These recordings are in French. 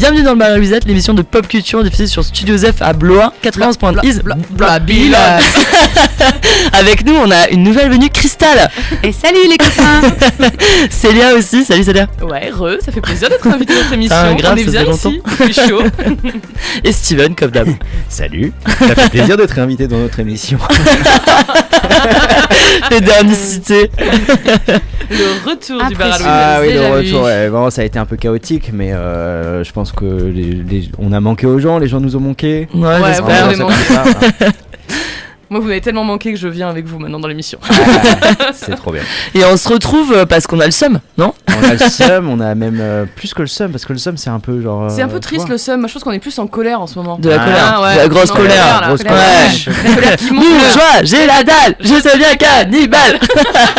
Bienvenue dans le Bar à Louisette, l'émission de pop culture diffusée sur Studio F à Blois 91.is. Bla- bla- bla- Avec nous, on a une nouvelle venue, Cristal. Et salut les copains Célia aussi. Salut Célia. Ouais, re, ça fait plaisir d'être invité dans notre émission. Ah, grave, On est ça bien fait ici, il fait chaud. Et Steven, comme d'hab. Salut, ça fait plaisir d'être invité dans notre émission. Les derniers cités. Le retour du bar à Apprécié. Louise. Ah oui, le retour, ouais, bon, ça a été un peu chaotique, mais euh, je pense que les, les- on a manqué aux gens, les gens nous ont manqué. Ouais, Ouais, ouais. Moi, vous m'avez tellement manqué que je viens avec vous maintenant dans l'émission. Ah, c'est trop bien. Et on se retrouve euh, parce qu'on a le seum, non? On a le seum, on a même euh, plus que le seum, parce que le seum c'est un peu genre. C'est un euh, peu tu triste le seum. Moi, je pense qu'on est plus en colère en ce moment. De la Ah, colère. ouais. De la grosse Non, colère. là. Grosse colère. Ouais. j'ai la dalle, je sais bien cannibale.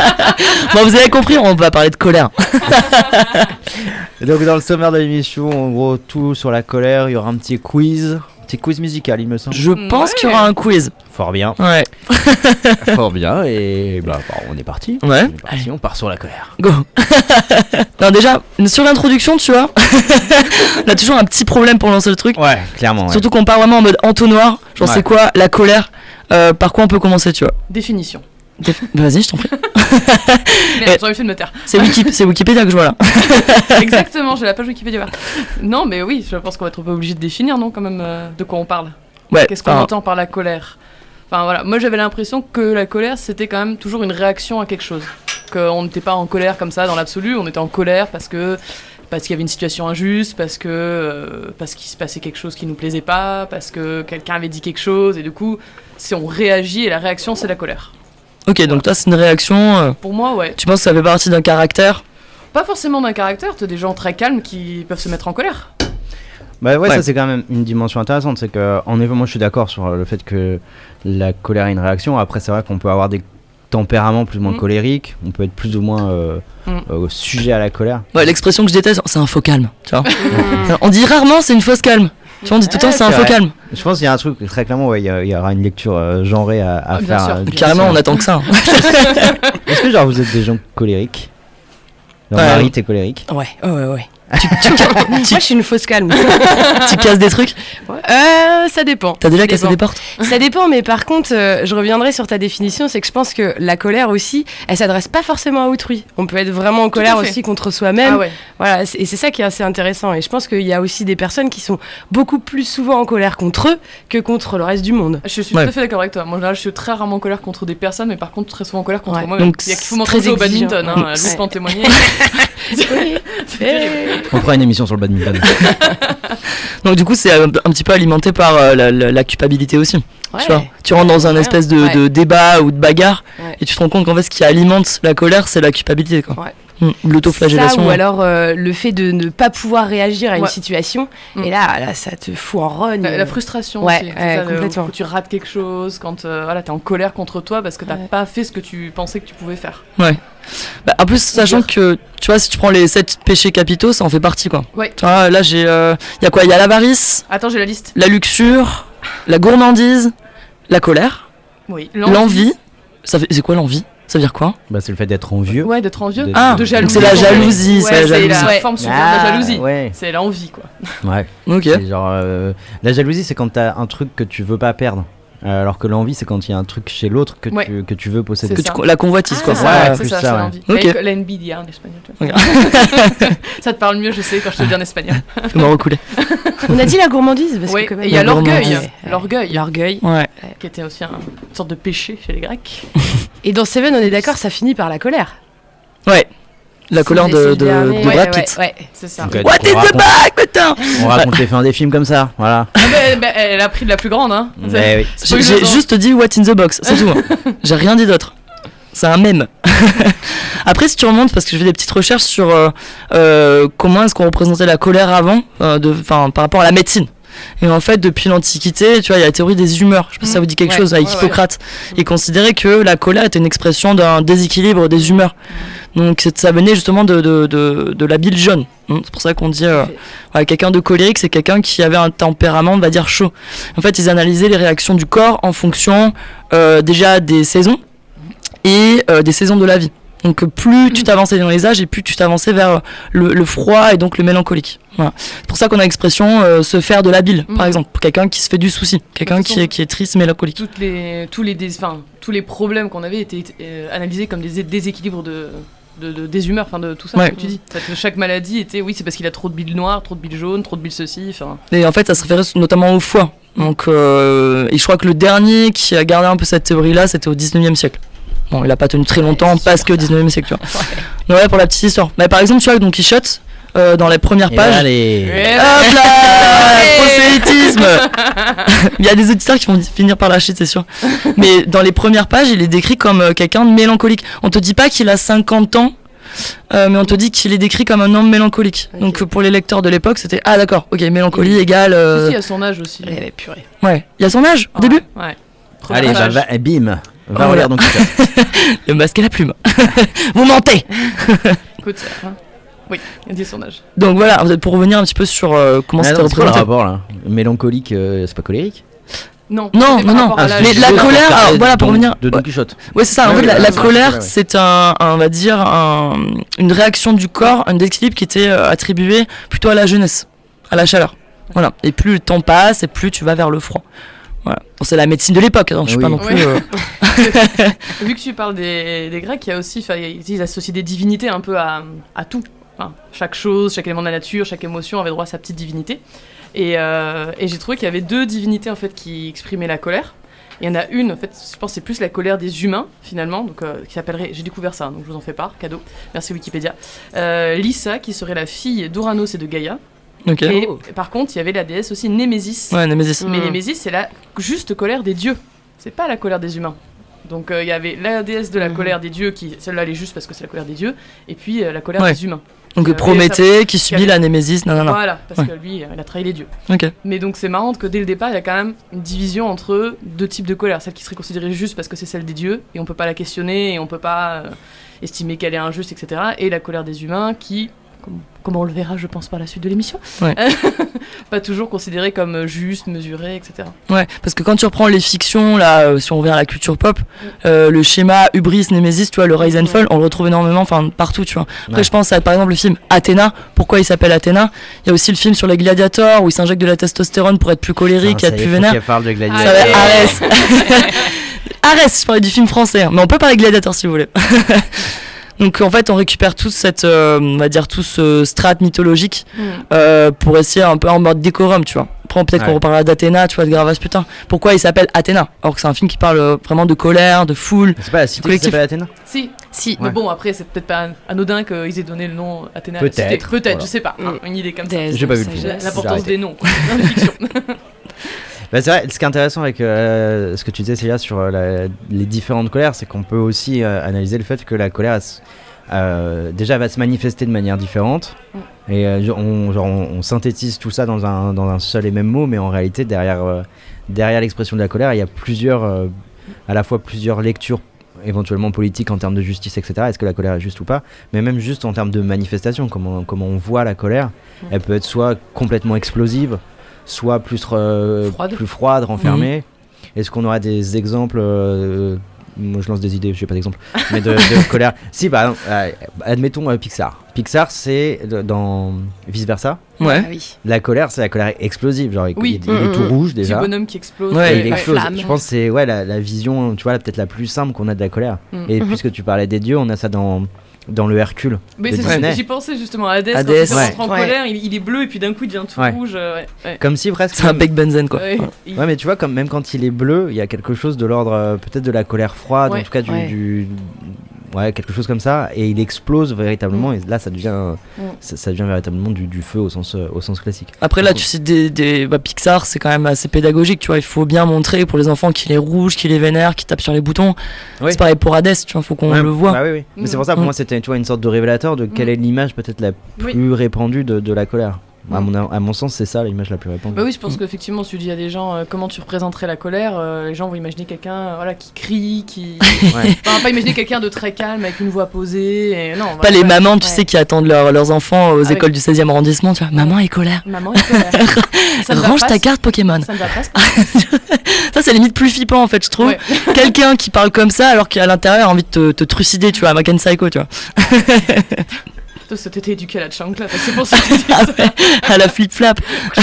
bon, vous avez compris, on va parler de colère. Et donc dans le sommaire de l'émission, en gros, tout sur la colère, il y aura un petit quiz. Un petit quiz musical, il me semble. Je pense Ouais. qu'il y aura un quiz. Fort bien. Ouais. Fort bien, et bah, bah, on est parti. Ouais. On est parti, on part sur la colère. Go Alors déjà, sur l'introduction, tu vois, on a toujours un petit problème pour lancer le truc. Ouais, clairement. ouais. Surtout qu'on part vraiment en mode entonnoir. Genre, Ouais. c'est quoi la colère? Euh, Par quoi on peut commencer, tu vois? Définition. Déf- Vas-y, je t'en prie. J'aurais fait de me taire. C'est Wiki- c'est Wikipédia que je vois là. Exactement, j'ai la page Wikipédia. Non, mais oui, je pense qu'on va être un peu obligé de définir, non, quand même, euh, de quoi on parle. Ouais. Qu'est-ce qu'on enfin, entend par la colère? Enfin voilà, moi j'avais l'impression que la colère c'était quand même toujours une réaction à quelque chose. Qu'on n'était pas en colère comme ça dans l'absolu, on était en colère parce que parce qu'il y avait une situation injuste, parce que euh, parce qu'il se passait quelque chose qui nous plaisait pas, parce que quelqu'un avait dit quelque chose et du coup si on réagit et la réaction c'est la colère. Ok, donc toi, c'est une réaction. euh, Pour moi ouais, tu penses que ça fait partie d'un caractère pas forcément d'un caractère, t'as des gens très calmes qui peuvent se mettre en colère. Bah ouais, Ouais. ça c'est quand même une dimension intéressante, c'est que en effet moi je suis d'accord sur le fait que la colère est une réaction. Après c'est vrai qu'on peut avoir des tempéraments plus ou moins Mm. colériques, on peut être plus ou moins euh, Mm. euh, sujet à la colère. Ouais, l'expression que je déteste, c'est un faux calme. Tu vois. On dit rarement c'est une fausse calme. Tu vois, on dit tout le temps Ouais, c'est un faux calme. Je pense qu'il y a un truc très clairement, ouais, il y, a- il y aura une lecture euh, genrée à, à Ah, bien faire. sûr. euh, Bien Carrément, sûr. on attend que ça. hein. Est-ce que genre vous êtes des gens colériques? Genre, Ouais. Marie, t'es colérique? Ouais, ouais, ouais. Tu, tu Moi, je suis une fausse calme. tu casses des trucs Euh, ça dépend. T'as déjà Ça cassé dépend. des portes Ça dépend, mais par contre, euh, je reviendrai sur ta définition, c'est que je pense que la colère aussi, elle s'adresse pas forcément à autrui. On peut être vraiment en colère aussi contre soi-même. Ah ouais. Voilà, et c'est ça qui est assez intéressant. Et je pense qu'il y a aussi des personnes qui sont beaucoup plus souvent en colère contre eux que contre le reste du monde. Je suis Ouais. tout à fait d'accord avec toi. Moi, là, je suis très rarement en colère contre des personnes, mais par contre, très souvent en colère contre Ouais. moi. Donc, il y a qu'il faut très au badminton. Hein. Ouais. Louis peut en témoigner. C'est terrible. On fera une émission sur le badminton. Donc du coup, c'est un, un petit peu alimenté par euh, la, la- la culpabilité aussi. Ouais. Tu vois, tu rentres dans un espèce de, Ouais. de débat ou de bagarre Ouais. et tu te rends compte qu'en fait, ce qui alimente la colère, c'est la culpabilité, quoi. Ouais. L'autoflagellation. ou alors euh, le fait de ne pas pouvoir réagir à une Ouais. situation. Mm. Et là, là, ça te fout en rogne. La, la frustration Ouais, aussi. c'est ouais, ça, complètement. quand tu rates quelque chose, quand euh, voilà, t'es en colère contre toi parce que t'as Ouais. pas fait ce que tu pensais que tu pouvais faire. Bah, en plus, sachant que, tu vois, si tu prends les 7 péchés capitaux, ça en fait partie, quoi. Ouais. Tu vois, là, j'ai. Il y a quoi? Il y a l'avarice, Attends, j'ai la liste. la luxure, la gourmandise, la colère, Oui. l'envie. Ça fait- C'est quoi l'envie? Ça veut dire quoi? Bah c'est le fait d'être envieux. Ouais, d'être envieux. D'être- Ah, de jalousie. c'est la jalousie, Ouais, c'est la jalousie. la Ouais. forme supérieure de la jalousie. Ah, Ouais. C'est l'envie, quoi. Ouais. Ok. C'est genre euh, la jalousie, c'est quand t'as un truc que tu veux pas perdre. Euh, Alors que l'envie, c'est quand il y a un truc chez l'autre que, Ouais. tu, que tu veux posséder. C'est Que ça. tu- la convoitise, Ah, quoi. C'est Ouais, c'est ça, ça, l'envie. Ok. Avec La NBDA en espagnol. tu vois. ça te parle mieux, je sais, quand je te dis en espagnol. Fais-moi recouler. On a dit la gourmandise. Parce Oui, que quand même- et il y a l'orgueil. L'orgueil, L'orgueil. Ouais. qui était aussi un- une sorte de péché chez les Grecs. Et dans Seven, on est d'accord, ça finit par la colère. Ouais. La colère de, de, de Ouais, Brad ouais, Pitt. ouais. C'est ça. Donc, What is the back, putain On raconte les fins des films comme ça, voilà. Ah bah, bah, elle a pris de la plus grande, hein. Eh oui. J'ai juste dit what in the box, c'est tout. hein. J'ai rien dit d'autre. C'est un mème. Après, si tu remontes, parce que je fais des petites recherches sur euh, euh, comment est-ce qu'on représentait la colère avant, euh, de, 'fin, par rapport à la médecine. Et en fait, depuis l'Antiquité, tu vois, il y a la théorie des humeurs. Je sais pas si ça vous dit quelque Ouais, chose avec ouais, Hippocrate. Il considérait que la colère était une expression d'un déséquilibre des humeurs. Donc c'est- ça venait justement de, de, de, de la bile jaune. Hein, C'est pour ça qu'on dit euh, ouais, quelqu'un de colérique, c'est quelqu'un qui avait un tempérament, on va dire, chaud. En fait, ils analysaient les réactions du corps en fonction euh, déjà des saisons et euh, des saisons de la vie. Donc euh, plus tu t'avançais dans les âges et plus tu t'avançais vers euh, le, le froid et donc le mélancolique. Voilà. C'est pour ça qu'on a l'expression euh, se faire de la bile, Mhm. par exemple, pour quelqu'un qui se fait du souci, quelqu'un qui est, qui est triste, mélancolique. Toutes les, tous, les dés- enfin, tous les problèmes qu'on avait étaient euh, analysés comme des déséquilibres de, de, de- des humeurs, enfin de tout ça Ouais. que tu dis. Chaque maladie était, oui, c'est parce qu'il a trop de bile noire, trop de bile jaune, trop de bile ceci. Et en fait, ça se référait notamment au foie. Donc, euh, et je crois que le dernier qui a gardé un peu cette théorie-là, c'était au 19e siècle. Bon, il a pas tenu très longtemps parce que 19e siècle, tu vois. Ouais, pour la petite histoire. Mais par exemple, tu vois, Don Quichotte, euh, dans les premières Et pages. allez. Hop là Prosélytisme Il y a des auditeurs qui vont finir par lâcher, c'est sûr. Mais dans les premières pages, il est décrit comme euh, quelqu'un de mélancolique. On te dit pas qu'il a 50 ans, euh, mais on te dit qu'il est décrit comme un homme mélancolique. Donc pour les lecteurs de l'époque, c'était ah d'accord, ok, mélancolie égale. si, euh, si, à son âge aussi. Eh, mais purée. Ouais, il y a son âge au début. Ouais. Allez, bah, eh, bim. Va Oh relire là. donc. Le masque et la plume. Vous mentez Écoute, hein. oui, il dit son âge. Donc voilà, pour revenir un petit peu sur euh, comment Ah c'était quoi le représenté. rapport là Mélancolique, euh, c'est pas colérique Non, Non, non, non. Ah, mais la colère, alors, voilà, pour revenir- De Don. Quichotte. Ouais, c'est ça. En Ouais, fait, la, ouais, la colère, c'est un, un- on va dire, un- une réaction du corps, un déséquilibre qui était euh, attribué plutôt à la jeunesse, à la chaleur. Voilà. Et plus le temps passe, et plus tu vas vers le froid. Voilà. Bon, c'est la médecine de l'époque. hein, Je suis Oui. pas non plus. Ouais. euh, Vu que tu parles des, des Grecs, il y a aussi, enfin, ils associent des divinités un peu à, à tout. Enfin, chaque chose, chaque élément de la nature, chaque émotion avait droit à sa petite divinité. Et, euh, et j'ai trouvé qu'il y avait deux divinités en fait qui exprimaient la colère. Il y en a une, en fait, je pense que c'est plus la colère des humains finalement, donc euh, qui s'appellerait, j'ai découvert ça, donc je vous en fais part, cadeau. Merci Wikipédia. Euh, Lyssa, qui serait la fille d'Ouranos et de Gaïa. Et par contre, il y avait la déesse aussi Némésis. Ouais, Némésis. Mais Mm. Némésis, c'est la juste colère des dieux. C'est pas la colère des humains. Donc euh, il y avait la déesse de la Mhm. colère des dieux, qui celle-là elle est juste parce que c'est la colère des dieux, et puis euh, la colère Ouais. des humains. Donc Euh, Prométhée qui subit la Némésis. Non, non, non. Voilà, parce Ouais. que lui, il a trahi les dieux. Ok. Mais donc c'est marrant que dès le départ, il y a quand même une division entre deux types de colère. Celle qui serait considérée juste parce que c'est celle des dieux, et on peut pas la questionner, et on peut pas euh, estimer qu'elle est injuste, etc. Et la colère des humains qui, comme, comme on le verra, je pense, par la suite de l'émission, Ouais. pas toujours considérée comme euh, juste, mesurée, etc. Ouais, parce que quand tu reprends les fictions, là, euh, si on revient à la culture pop, euh, le schéma Hubris, Némésis, tu vois, le Rise and Fall, on le retrouve énormément, enfin, partout, tu vois. Après, Ouais. je pense à, par exemple, le film Athéna. Pourquoi il s'appelle Athéna? Il y a aussi le film sur les gladiators où il s'injecte de la testostérone pour être plus colérique, ça être plus vénère. parle de Ça Gladiator. va, Allez. Arès. Arès, je parlais du film français, hein, mais on peut parler gladiateur si vous voulez. Donc en fait, on récupère tout cette, euh, on va dire tout ce strat mythologique euh, pour essayer un peu en mode décorum, tu vois. Après, peut-être qu'on reparlera d'Athéna, tu vois, de Gravas, putain. Pourquoi il s'appelle Athéna? Alors que c'est un film qui parle euh, vraiment de colère, de foule. C'est pas la cité qui Collectif. s'appelle Athéna? Si, Si. mais bon, après, c'est peut-être pas anodin qu'ils aient donné le nom Athéna. Peut-être. Peut-être, voilà. je sais pas. hein, une idée comme ça. J'ai pas vu L'importance des noms, quoi. Dans la fiction. Bah, c'est vrai, ce qui est intéressant avec euh, ce que tu disais, Célia, sur euh, la- les différentes colères, c'est qu'on peut aussi euh, analyser le fait que la colère, euh, déjà, va se manifester de manière différente. Mm. Et on, genre, on- on synthétise tout ça dans un, dans un seul et même mot, mais en réalité, derrière, derrière l'expression de la colère, il y a plusieurs, à la fois plusieurs lectures éventuellement politiques en termes de justice, etc. Est-ce que la colère est juste ou pas? Mais même juste en termes de manifestation, comment, comment on voit la colère, Mm. elle peut être soit complètement explosive, soit plus, euh, Froide. plus froide, renfermée. Mhm. Est-ce qu'on aura des exemples euh, Moi je lance des idées, je n'ai pas d'exemple, mais de, de colère. Si, par exemple, euh, admettons euh, Pixar. Pixar, c'est dans vice versa. Ouais. Ah oui. La colère, c'est la colère explosive. Genre, il- Oui. il, il est Mm, tout mm. rouge Petit déjà. bonhomme qui explose. Ouais, Et il explose. flamme. Je pense que c'est ouais, la, la vision, tu vois, peut-être la plus simple qu'on a de la colère. Mm. Et Mhm. puisque tu parlais des dieux, on a ça dans, dans le Hercule. Mais c'est j'y pensais justement à Hades, Hades. quand il Ouais. rentre en Ouais. colère, il, il est bleu et puis d'un coup il devient tout Ouais. rouge. euh, ouais, ouais. Comme si presque. C'est un bec benzen, quoi. Ouais, il- Ouais, mais tu vois, comme, même quand il est bleu, il y a quelque chose de l'ordre euh, peut-être de la colère froide, Ouais. en tout cas du, Ouais. du- Ouais, quelque chose comme ça, et il explose véritablement, et là ça devient, Mm. ça, ça devient véritablement du, du feu au sens, euh, au sens classique. Après là, tu sais, des, des bah, Pixar, c'est quand même assez pédagogique, tu vois. Il faut bien montrer pour les enfants qu'il est rouge, qu'il est vénère, qu'il tape sur les boutons. Oui. C'est pareil pour Hades, tu vois. Faut qu'on Ouais, le voit. bah oui, oui. Mais c'est pour ça, pour Mm. moi, c'était tu vois, une sorte de révélateur de quelle Mm. est l'image peut-être la Oui. plus répandue de, de la colère. À, mon, à mon sens, c'est ça l'image la plus répandue. Bah oui, je pense qu'effectivement, si tu dis à des gens euh, comment tu représenterais la colère, euh, les gens vont imaginer quelqu'un euh, voilà, qui crie, qui. Ouais. Enfin, pas imaginer quelqu'un de très calme avec une voix posée. Et... Non, Pas voilà, les ouais. mamans, tu Ouais. sais, qui attendent leur- leurs enfants aux Ah oui. écoles du 16e arrondissement, tu vois. Maman est colère. Maman est colère. Ça Range ta carte Pokémon. Ça. Ça, c'est limite plus flippant en fait, je trouve. Ouais. Quelqu'un qui parle comme ça alors qu'à l'intérieur a envie de te, te trucider, tu vois, American Psycho, tu vois. Toi, ça t'était éduqué à la chancla. C'est pour ça que tu Ah à la flip-flap.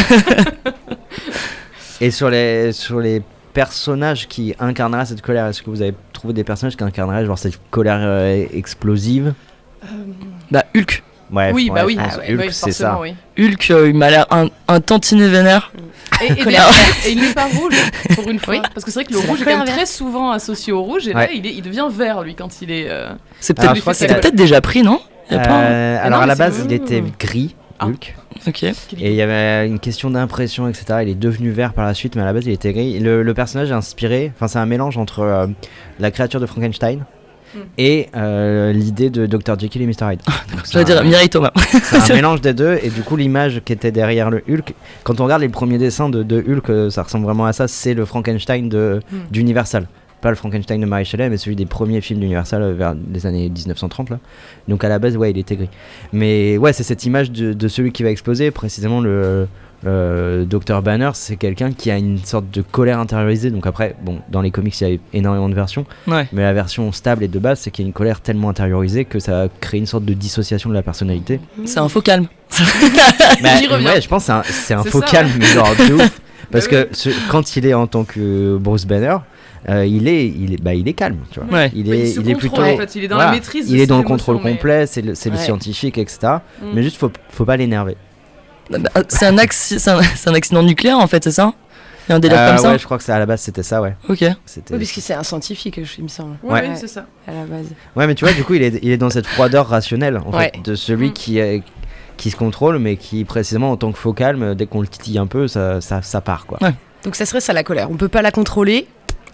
Et sur les, sur les personnages qui incarneraient cette colère, est-ce que vous avez trouvé des personnages qui incarneraient genre cette colère euh, explosive? Bah, Hulk. Ouais, oui, ouais, bah oui, Ah ouais, Hulk, oui, c'est ça. oui. Hulk, euh, il m'a l'air un, un tantinet vénère. Et, et et il n'est pas rouge pour une fois. Oui. Parce que c'est vrai que le C'est la rouge est quand même colère très souvent associé au rouge. Et là, il, est, il devient vert, lui, quand il est. euh, C'est Alors, peut-être déjà pris, non? Euh, alors non, à la base, il était gris, Ah. Hulk. Ok. qu'il Et il y avait une question d'impression, etc. Il est devenu vert par la suite, mais à la base, il était gris. Le, le personnage est inspiré, enfin, c'est un mélange entre euh, la créature de Frankenstein Mm. et euh, l'idée de Dr. Jekyll et Mr. Hyde. Donc, Je c'est dire un- Mireille Thomas. C'est un mélange des deux, et du coup, l'image qui était derrière le Hulk, quand on regarde les premiers dessins de, de Hulk, ça ressemble vraiment à ça. C'est le Frankenstein de- Hmm. d'Universal. Pas le Frankenstein de Mary Shelley, mais celui des premiers films d'Universal euh, vers les années 1930. Là. Donc à la base, ouais, il était gris. Mais ouais, c'est cette image de, de celui qui va exploser. Précisément, le, le Dr. Banner, c'est quelqu'un qui a une sorte de colère intériorisée. Donc après, bon, dans les comics, il y a énormément de versions. Ouais. Mais la version stable et de base, c'est qu'il y a une colère tellement intériorisée que ça crée une sorte de dissociation de la personnalité. C'est un faux calme. Bah, J'y reviens. ouais, je pense que c'est un, faux ça, calme, genre de ouf. Parce Bah que ce- quand il est en tant que Bruce Banner, euh, il, est, il, est, bah, il est calme, tu vois. Ouais. Il Bah, est, se il est plutôt. en fait, il est dans voilà, la maîtrise. il est dans le contrôle mais- complet, c'est le, c'est le scientifique, etc. Mm. Mais juste, faut, faut pas l'énerver. Bah, C'est un, acci- c'est un, c'est un accident nucléaire en fait, c'est ça? Il y a un délire Euh, comme ça? ouais, je crois que c'est à la base, c'était ça, ouais. Ok. C'était... Oui, parce que c'est un scientifique, je- il me semble, Ouais, c'est ça. à la base. Ouais, mais tu vois, du coup, il est, il est dans cette froideur rationnelle, en Ouais. fait, de celui Mm. qui, est- qui se contrôle, mais qui, précisément, en tant que faux calme, dès qu'on le titille un peu, ça, ça, ça part, quoi. Ouais. Donc ça serait ça la colère. On peut pas la contrôler,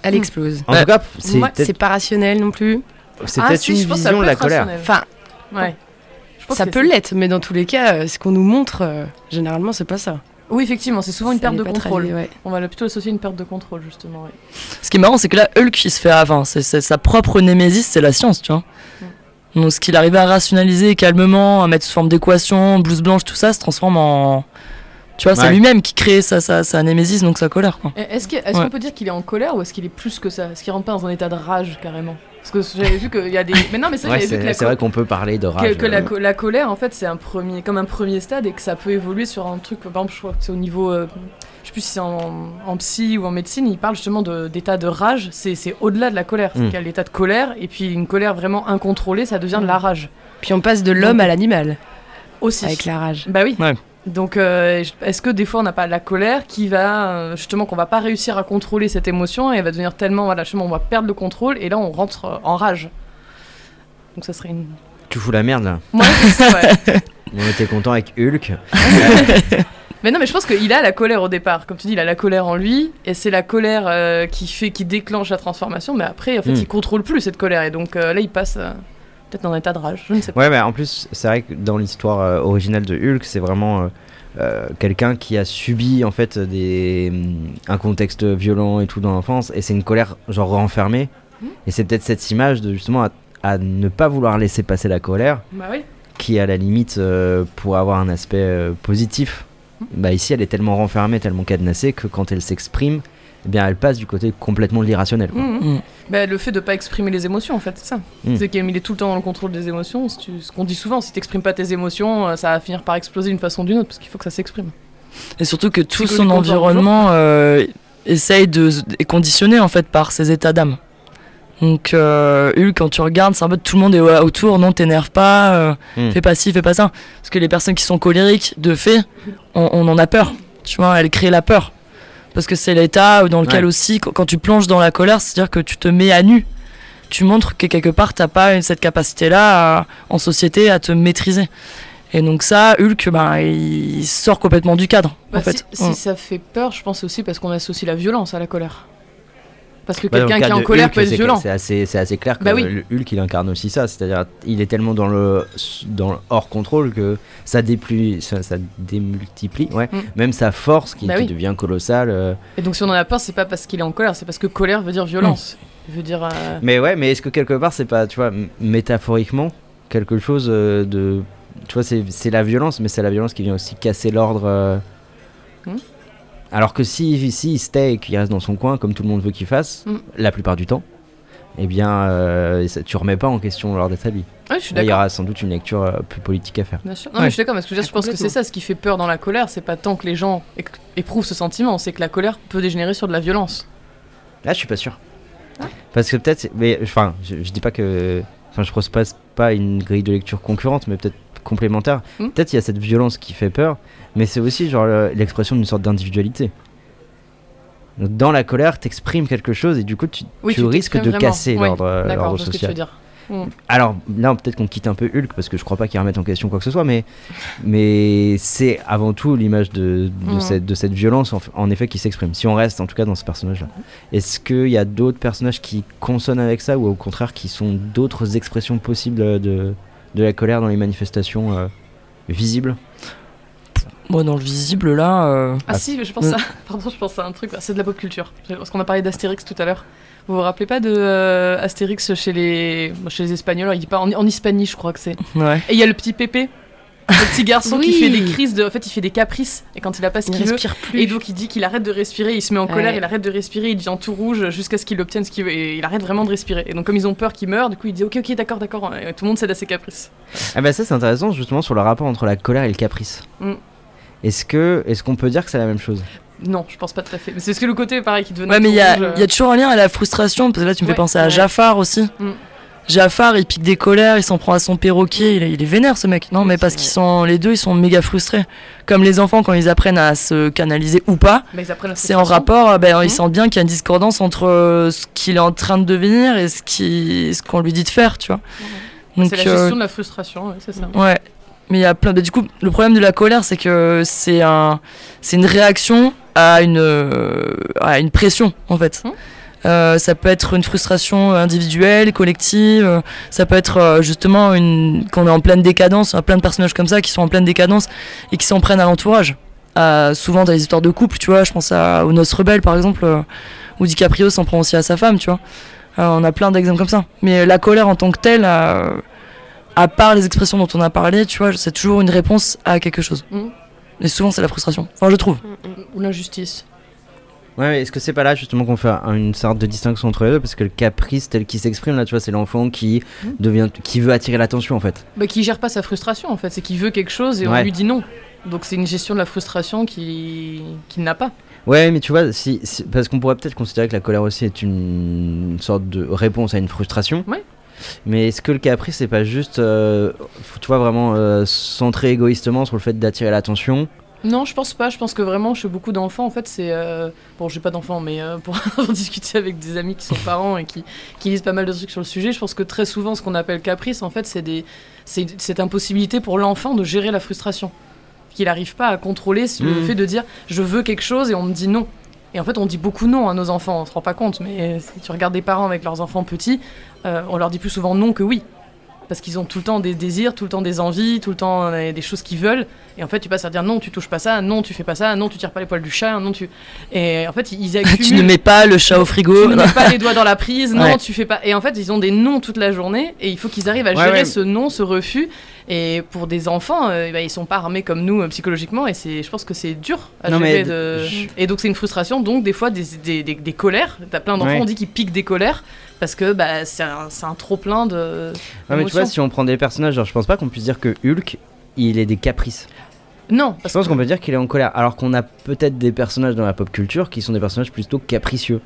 elle Mm. explose. En tout cas, c'est Ouais, peut-être, C'est pas rationnel non plus. c'est Ah, peut-être si, une je pense que ça vision peut de la être colère. rationnel. Enfin, Ouais. Je pense ça que peut c'est- l'être, mais dans tous les cas, euh, ce qu'on nous montre, euh, généralement, c'est pas ça. Oui, effectivement, c'est souvent une Ça perte n'est de pas contrôle. ouais. On va le- plutôt associer une perte de contrôle, justement. oui. Ce qui est marrant, c'est que là, Hulk, il se fait avant. C'est c'est sa propre némésis, c'est la science, tu vois. Donc, ce qu'il arrivait à rationaliser calmement, à mettre sous forme d'équation, blouse blanche, tout ça, se transforme en. Tu vois, c'est Ouais. lui-même qui crée sa, sa, sa némésis, donc sa colère, quoi. Et Est-ce que- est-ce qu'on peut dire qu'il est en colère ou est-ce qu'il est plus que ça? Est-ce qu'il rentre pas dans un état de rage carrément? Parce que j'avais vu qu'il y a des. Mais non, mais ça, Ouais, j'avais vu que c'est la, c'est co- vrai qu'on peut parler de rage. que la, euh, la colère, en fait, c'est un premier, comme un premier stade et que ça peut évoluer sur un truc. Par exemple, je crois que c'est au niveau. euh, je sais plus si c'est en, en psy ou en médecine, il parle justement de- d'état de rage. C'est c'est au-delà de la colère. C'est Mm. qu'il y a l'état de colère et puis une colère vraiment incontrôlée, ça devient de la rage. Puis on passe de l'homme à l'animal Aussi. avec la rage. Bah oui. Donc, euh, est-ce que des fois on n'a pas la colère qui va euh, justement qu'on va pas réussir à contrôler cette émotion et elle va devenir tellement voilà justement on va perdre le contrôle et là on rentre euh, en rage. Donc ça serait une. Tu fous la merde là. Moi ouais. On était content avec Hulk. Mais non mais je pense qu'il a la colère au départ. Comme tu dis il a la colère en lui et c'est la colère euh, qui fait qui déclenche la transformation. Mais après en fait Mm. il contrôle plus cette colère et donc euh, là il passe peut-être dans un état de rage. Je ne sais pas. Ouais, mais en plus, c'est vrai que dans l'histoire euh, originale de Hulk, c'est vraiment euh, euh, quelqu'un qui a subi en fait des, hum, un contexte violent et tout dans l'enfance, et c'est une colère genre renfermée. Mhm. Et c'est peut-être cette image de justement à, à ne pas vouloir laisser passer la colère, Bah oui. qui à la limite euh, pour avoir un aspect positif. Mhm. Bah ici, elle est tellement renfermée, tellement cadenassée que quand elle s'exprime, eh bien, elle passe du côté complètement de l'irrationnel. quoi. Mhm. Mm. Bah, le fait de pas exprimer les émotions en fait c'est ça. Mm. C'est qu'il est tout le temps dans le contrôle des émotions. Si tu- Ce qu'on dit souvent, si t'exprimes pas tes émotions, euh, ça va finir par exploser d'une façon ou d'une autre parce qu'il faut que ça s'exprime. Et surtout que tout son environnement euh, essaye de est conditionné en fait par ses états d'âme. Donc euh, Hulk, quand tu regardes, c'est un peu tout le monde est autour, non t'énerve pas, euh, Mm. fais pas ci, fais pas ça. Parce que les personnes qui sont colériques, de fait, on, on en a peur. Tu vois, elles créent la peur. Parce que c'est l'état dans lequel Ouais. aussi, quand, tu plonges dans la colère, c'est-à-dire que tu te mets à nu. Tu montres que quelque part, t'as pas cette capacité-là à- en société à te maîtriser. Et donc ça, Hulk, ben, il sort complètement du cadre. Bah, en fait. si, si ça fait peur, je pense aussi parce qu'on associe la violence à la colère. Parce que Bah, quelqu'un qui est en colère Hulk, peut être violent. C'est assez, clair que Bah oui. Hulk il incarne aussi ça, c'est-à-dire il est tellement dans le, dans le hors contrôle que ça, déplu, ça, ça démultiplie, ouais. Mm. même sa force qui, Bah qui oui. devient colossale. euh. Et donc si on en a peur, c'est pas parce qu'il est en colère, c'est parce que colère veut dire violence. Veut dire. euh, Mais ouais, mais est-ce que quelque part c'est pas, tu vois, métaphoriquement quelque chose euh, de, tu vois, c'est la violence, mais c'est la violence qui vient aussi casser l'ordre. Alors que si, si il stay et qu'il reste dans son coin, comme tout le monde veut qu'il fasse, Mm. la plupart du temps, eh bien, euh, tu remets pas en question l'ordre établi. Ouais, je suis il y aura sans doute une lecture euh, plus politique à faire. Bien sûr. Non, Ouais. mais je suis d'accord, parce que je, pense que c'est ça ce qui fait peur dans la colère, c'est pas tant que les gens éprouvent ce sentiment, c'est que la colère peut dégénérer sur de la violence. Là, je suis pas sûr. Ah. Parce que peut-être, mais enfin, je, je dis pas que, enfin, je propose pas une grille de lecture concurrente, mais peut-être complémentaire. Hmm. Peut-être il y a cette violence qui fait peur, mais c'est aussi genre le- l'expression d'une sorte d'individualité. Dans la colère, t'exprimes quelque chose et du coup, tu, Oui, tu tu risques de vraiment. casser l'ordre euh, ce que tu veux social. dire. Alors là, peut-être qu'on quitte un peu Hulk parce que je crois pas qu'il remette en question quoi que ce soit, mais, mais c'est avant tout l'image de, de, Mhm. cette, de cette violence en, en effet qui s'exprime. Si on reste en tout cas dans ce personnage-là. Est-ce qu'il y a d'autres personnages qui consonnent avec ça ou au contraire qui sont d'autres expressions possibles de, de la colère dans les manifestations euh, visibles Moi, dans le visible, là. euh, Ah Ah. si, je pense Mm. à... Pardon, je pense à un truc, c'est de la pop culture. Parce qu'on a parlé d'Astérix tout à l'heure. Vous vous rappelez pas de euh, Astérix chez les... bon, chez les Espagnols? Il dit pas en, en Hispanie, je crois que c'est. Ouais. Et il y a le petit Pépé, le petit garçon qui fait des crises, de... en fait il fait des caprices, et quand il a pas ce Il qu'il veut, respire plus. Et donc il dit qu'il arrête de respirer, il se met en colère, Ouais. il arrête de respirer, il devient tout rouge jusqu'à ce qu'il obtienne ce qu'il veut et il arrête vraiment de respirer. Et donc comme ils ont peur qu'il meure, du coup il dit ok ok d'accord d'accord, et tout le monde cède à ses caprices. Ah bah ça c'est intéressant justement sur le rapport entre la colère et le caprice. Mm. Est-ce que est-ce qu'on peut dire que c'est la même chose? Non, je pense pas tout à fait. Mais c'est parce que le côté pareil qui devenait Ouais, mais tout il y, a- rouge, euh, il y a toujours un lien à la frustration, parce que là, tu me Ouais, fais penser à. Jafar aussi. Mm. Jafar, il pique des colères, il s'en prend à son perroquet, il est, il est vénère ce mec. Non, mais parce qu'ils sont, les deux, ils sont méga frustrés. Comme les enfants, quand ils apprennent à se canaliser ou pas, c'est en rapport, euh, ben, Mhm. ils sentent bien qu'il y a une discordance entre euh, ce qu'il est en train de devenir et ce qu'on lui dit de faire, tu vois. Donc, C'est la euh, gestion de la frustration, ouais, c'est ça. Ouais. Mais il y a plein. du coup, le problème de la colère, c'est que c'est un, c'est une réaction à une, euh, à une pression, en fait. Hmm. Euh, ça peut être une frustration individuelle, collective. Ça peut être euh, justement une qu'on est en pleine décadence. A plein de personnages comme ça qui sont en pleine décadence et qui s'en prennent à l'entourage. Souvent dans les histoires de couple, tu vois. Je pense à aux Noces rebelles, par exemple, euh, où DiCaprio s'en prend aussi à sa femme, tu vois. On a plein d'exemples comme ça. Mais la colère en tant que telle. à part les expressions dont on a parlé, tu vois, c'est toujours une réponse à quelque chose. Mhm. Et souvent, c'est la frustration. Enfin, je trouve. Ou l'injustice. Ouais, est-ce que c'est pas là justement qu'on fait un- une sorte de distinction entre les deux? Parce que le caprice tel qu'il s'exprime là, tu vois, c'est l'enfant qui Mm. devient qui veut attirer l'attention en fait. Bah, qui gère pas sa frustration en fait, c'est qu'il veut quelque chose et on lui dit non. Donc c'est une gestion de la frustration qui qu'il n'a pas. Ouais, mais tu vois, si, si- parce qu'on pourrait peut-être considérer que la colère aussi est une, sorte de réponse à une frustration. Ouais. Mais est-ce que le caprice c'est pas juste, euh, tu vois, vraiment euh, centré égoïstement sur le fait d'attirer l'attention? Non, je pense pas. Je pense que vraiment, chez beaucoup d'enfants, en fait, c'est. euh, Bon, j'ai pas d'enfants, mais euh, pour discuter avec des amis qui sont parents et qui, qui lisent pas mal de trucs sur le sujet, je pense que très souvent, ce qu'on appelle caprice, en fait, c'est des... cette impossibilité pour l'enfant de gérer la frustration. Qu'il n'arrive pas à contrôler le Mhm. fait de dire je veux quelque chose et on me dit non. Et en fait, on dit beaucoup non à nos enfants, on se rend pas compte, mais si tu regardes des parents avec leurs enfants petits, euh, on leur dit plus souvent non que oui. Parce qu'ils ont tout le temps des désirs, tout le temps des envies, tout le temps euh, des choses qu'ils veulent. Et en fait, tu passes à dire non, tu touches pas ça, non, tu fais pas ça, non, tu tires pas les poils du chat, non, tu. Et en fait, ils accumulent. tu ne mets pas le chat au frigo. tu ne mets pas les doigts dans la prise, non, Ouais. tu fais pas. Et en fait, ils ont des noms toute la journée et il faut qu'ils arrivent à Ouais, gérer ouais. ce non, ce refus. Et pour des enfants, euh, bah, ils sont pas armés comme nous euh, psychologiquement et c'est, je pense que c'est dur à Non, gérer. mais de- je- Et donc c'est une frustration, donc des fois des, des, des, des colères. T'as plein d'enfants, Ouais. on dit qu'ils piquent des colères parce que bah, c'est un, trop plein de. Ouais, mais tu vois, si on prend des personnages, genre, je pense pas qu'on puisse dire que Hulk, il est des caprices. Non, Je pense qu'on peut dire qu'il est en colère, alors qu'on a peut-être des personnages dans la pop culture qui sont des personnages plutôt capricieux.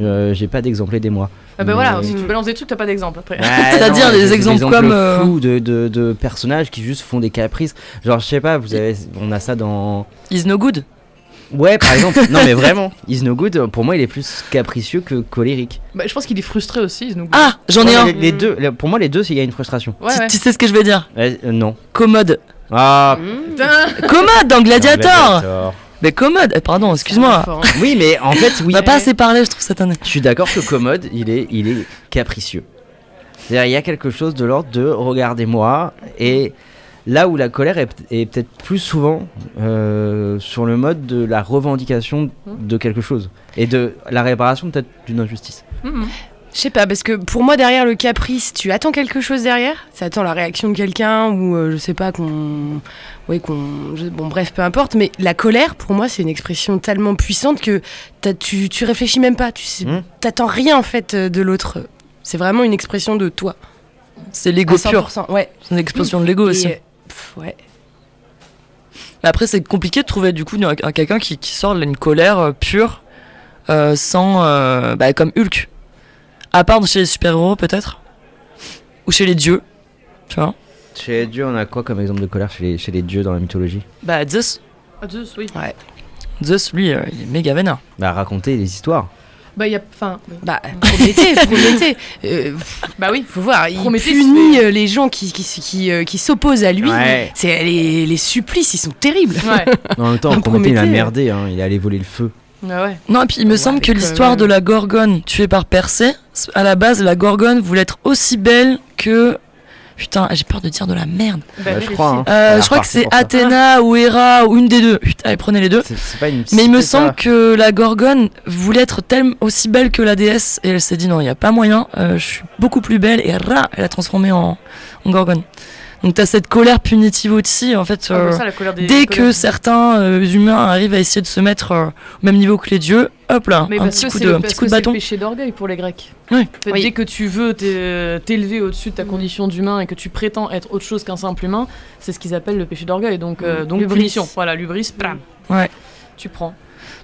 Euh, J'ai pas d'exemple, aidez-moi. Ah bah voilà, si tu balances des trucs, t'as pas d'exemple après. C'est-à-dire non, des exemples comme, euh, fous de, de, de personnages qui juste font des caprices. Genre, je sais pas, vous avez, on a ça dans. Is no good. Ouais, par exemple. non, mais vraiment, Is No Good, pour moi, il est plus capricieux que colérique. Bah, je pense qu'il est frustré aussi. ils nous- Ah, j'en ai Ouais, un. Les, les deux, les- pour moi, les deux, c'est- il y a une frustration. Ouais, Tu- ouais. Tu, sais ce que je vais dire Ouais, euh, non. Commode. Ah, Putain. Commode dans Gladiator. Gladiator. Mais commode, eh, pardon, excuse-moi. Fort, hein. Oui, mais en fait, On oui. n'a pas assez parlé, je trouve, cette année. Je suis d'accord que commode, il est, il est capricieux. C'est-à-dire, il y a quelque chose de l'ordre de regardez-moi. Et là où la colère est, peut- est peut-être plus souvent euh, sur le mode de la revendication de quelque chose. Et de la réparation peut-être d'une injustice. Mhm. Je sais pas, parce que pour moi, derrière le caprice, tu attends quelque chose derrière? Tu attends la réaction de quelqu'un ou euh, je sais pas, qu'on. Oui, qu'on. je- Bon, bref, peu importe. Mais la colère, pour moi, c'est une expression tellement puissante que tu, tu réfléchis même pas. Tu sais, Hmm. t'attends rien, en fait, euh, de l'autre. C'est vraiment une expression de toi. C'est l'ego pur. 100%, Ouais. C'est une explosion de l'ego aussi. Pff, ouais. Mais après, c'est compliqué de trouver du coup un- un- quelqu'un qui, qui sort d'une colère euh, pure, euh, sans. euh, bah, comme Hulk. À part chez les super-héros, peut-être? Ou chez les dieux. Tu vois? Chez les dieux, on a quoi comme exemple de colère chez les, chez les dieux dans la mythologie? Bah, Zeus. Ah, Zeus, oui. Zeus, lui, euh, il est méga vénère. Bah, raconter les histoires. Bah, il y a. Enfin. oui. Bah, Prométhée, Prométhée. Euh, Bah oui. faut voir, il Prométhée, punit euh, les gens qui, qui, qui, euh, qui s'opposent à lui. Ouais. C'est les, les supplices, ils sont terribles. Ouais. En même temps, Un Prométhée, il a Prométhée, merdé. hein, il est allé voler le feu. Ah ouais. Non, et puis il me Ouais, semble que l'histoire euh, de la Gorgone tuée par Persée, à la base, la Gorgone voulait être aussi belle que. Putain, j'ai peur de dire de la merde. Bah, je crois. hein. Euh, je crois que c'est. Athéna ou Héra ou une des deux. Putain, allez, prenez les deux. C'est- c'est pas une Mais il me semble ça. que la Gorgone voulait être tellement aussi belle que la déesse et elle s'est dit non, il n'y a pas moyen, euh, je suis beaucoup plus belle et ra, elle a transformé en, en Gorgone. Donc t'as cette colère punitive aussi, en fait. Ah, euh, ça, la colère des- dès que certains euh, humains arrivent à essayer de se mettre euh, au même niveau que les dieux, hop là, Mais un petit coup de, un petit coup de c'est le bâton. péché d'orgueil pour les Grecs. Oui. En fait, Oui. Dès que tu veux t'é- t'élever au-dessus de ta condition d'humain et que tu prétends être autre chose qu'un simple humain, c'est ce qu'ils appellent le péché d'orgueil. Donc, euh, donc L'hubris. punition. Voilà, l'ubris, blam. Ouais. Tu prends.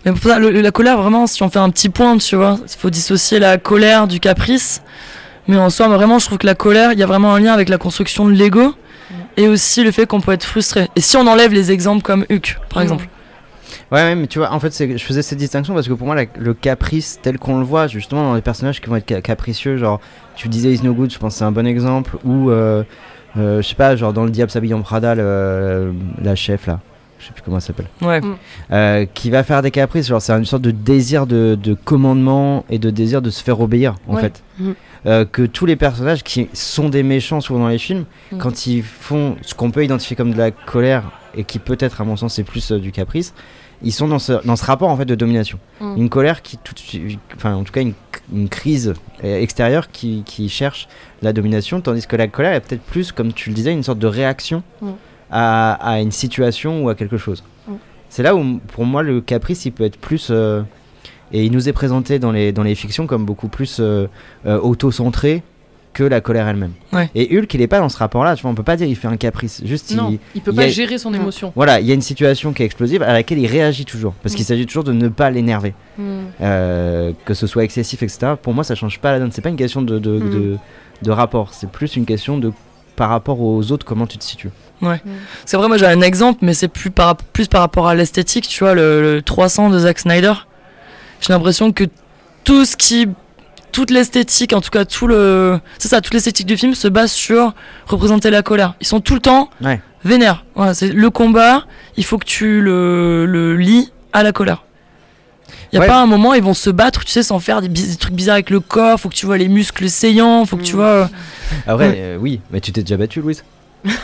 Mais pour ça, le- la colère, vraiment, si on fait un petit point, tu vois, il faut dissocier la colère du caprice. Mais en soi, vraiment, je trouve que la colère, il y a vraiment un lien avec la construction de l'ego et aussi le fait qu'on peut être frustré. Et si on enlève les exemples comme Huck, par exemple. Ouais, mais tu vois, en fait, je faisais cette distinction parce que pour moi, la- le caprice tel qu'on le voit, justement, dans les personnages qui vont être ca- capricieux, genre, tu disais Is No Good, je pense que c'est un bon exemple, ou, euh, euh, je sais pas, genre, dans Le Diable s'habille en Prada, le- la chef là, je sais plus comment elle s'appelle, Ouais. euh, qui va faire des caprices, genre, c'est une sorte de désir de, de commandement et de désir de se faire obéir, en Ouais. fait. Mhm. Euh, que tous les personnages qui sont des méchants souvent dans les films, Mhm. quand ils font ce qu'on peut identifier comme de la colère et qui peut-être à mon sens c'est plus euh, du caprice, ils sont dans ce, dans ce rapport en fait de domination. Mhm. Une colère qui tout enfin en tout cas une, une crise euh, extérieure qui, qui cherche la domination, tandis que la colère est peut-être plus, comme tu le disais, une sorte de réaction Mhm. à, à une situation ou à quelque chose. C'est là où pour moi le caprice il peut être plus euh, et il nous est présenté dans les, dans les fictions comme beaucoup plus euh, euh, auto-centré que la colère elle-même. Ouais. Et Hulk, il est pas dans ce rapport-là, tu vois, on peut pas dire il fait un caprice, juste Non, il, il peut il pas a- gérer son Non. émotion. voilà, il y a une situation qui est explosive à laquelle il réagit toujours, parce qu'il Mm. s'agit toujours de ne pas l'énerver, Mm. Euh, que ce soit excessif, etc. Pour moi, ça change pas la donne. C'est pas une question de, de, Mm. de, de rapport, c'est plus une question de par rapport aux autres comment tu te situes. C'est vrai, moi j'ai un exemple, mais c'est plus par, plus par rapport à l'esthétique, tu vois, le, le 300 de Zack Snyder. J'ai l'impression que tout ce qui. Toute l'esthétique, en tout cas, tout le. C'est ça, toute l'esthétique du film se base sur représenter la colère. Ils sont tout le temps Ouais. vénères. Voilà, c'est le combat, il faut que tu le, le lis à la colère. Il n'y a Ouais. pas un moment, ils vont se battre, tu sais, sans faire des, trucs bizarres avec le corps, faut que tu vois les muscles saillants, faut que tu Mm. vois. euh, Après, Ouais. euh, oui, mais tu t'es déjà battu, Louise?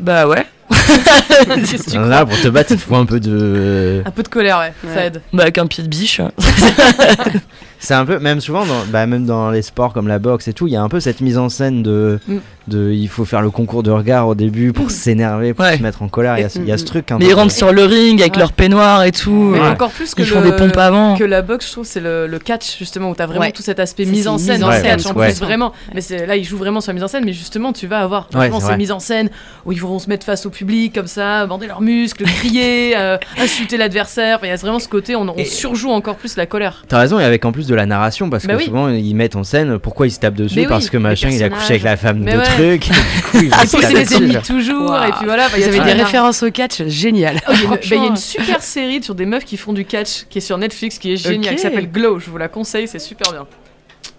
Bah ouais. Tu Là, pour te battre, il te faut un peu de. Un peu de colère, ouais, ça aide. Bah avec un pied de biche. C'est un peu, même souvent, dans, bah, même dans les sports comme la boxe et tout, il y a un peu cette mise en scène de, Mm. de il faut faire le concours de regard au début pour s'énerver, pour Ouais. se mettre en colère. Il y a ce- il y, a ce truc. un Mais peu- ils rentrent sur le ring avec Ouais. leur peignoir et tout. Mais encore plus que Ils font le- des pompes avant. que la boxe, je trouve, c'est le, le catch, justement, où t'as vraiment Ouais. tout cet aspect mise en mise scène en dans le scène, catch. En ouais. plus, vraiment. Mais c'est- là, il joue vraiment sur la mise en scène, mais justement, tu vas avoir Ouais, vraiment c'est ces mises en scène où ils vont se mettre face au public, comme ça, bander leurs muscles, crier, euh, insulter l'adversaire. Il y a vraiment ce côté, on, on surjoue encore plus la colère. T'as raison, et avec en plus de la narration, parce Bah que oui. souvent ils mettent en scène pourquoi ils se tapent dessus, Mais oui, parce que machin il a couché avec la femme Mais de ouais. truc, et puis, c'est les ennemis toujours, Waouh. et puis voilà. bah, il y des un- références au catch géniales. Oh, Il y, a une- bah, il y a une super série sur des meufs qui font du catch qui est sur Netflix qui est géniale, qui s'appelle Glow. Je vous la conseille, c'est super bien.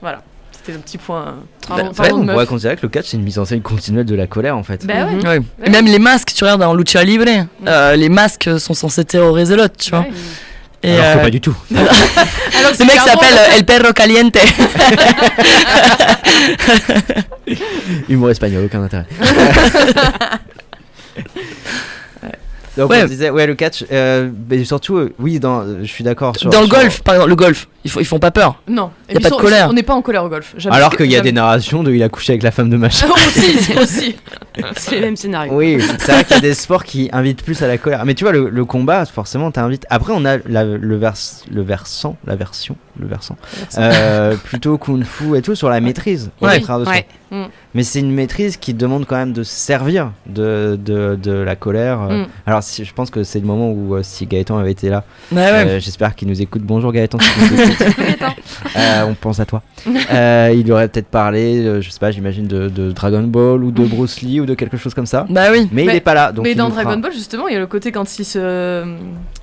Voilà. C'était le petit point. Bah, Pardon, ouais, pardon on pourrait considérer que le catch c'est une mise en scène continuelle de la colère en fait. Bah ouais. Mhm. Ouais. Et même les masques, tu regardes dans Lucha Libre, euh, les masques sont censés terroriser l'autre, tu vois. Ouais. Et Alors que euh, pas du tout. Alors c'est mec s'appelle euh, El Perro Caliente. Humour espagnol, aucun intérêt. Donc Ouais. on disait, ouais, le catch, euh, mais surtout, euh, oui, dans, euh, je suis d'accord sur. Dans le sur- golf, par exemple, le golf, ils font, ils font pas peur. Non. Et Y a pas de colère. On n'est pas en colère au golf. Jamais. Alors qu'il y a Jamais. des narrations de il a couché avec la femme de machin. aussi, aussi. C'est les mêmes scénarios. Oui, c'est vrai qu'il y a des sports qui invitent plus à la colère. Mais tu vois, le, le combat, forcément, t'invites. Après, on a la- le, vers, le versant, la version, le versant, euh, plutôt kung-fu et tout sur la maîtrise. Ouais. de. Ouais. Mm. Mais c'est une maîtrise qui demande quand même de se servir de, de, de la colère. euh. Mm. Alors, si, je pense que c'est le moment où, euh, si Gaëtan avait été là, Ouais, euh, j'espère qu'il nous écoute. Bonjour Gaëtan, si. Euh, on pense à toi. Euh, il aurait peut-être parlé, euh, je sais pas, j'imagine, de, de Dragon Ball ou de Bruce Lee ou de quelque chose comme ça. Bah oui. Mais, il est pas là. Donc Mais dans fera- Dragon Ball, justement, il y a le côté quand il se.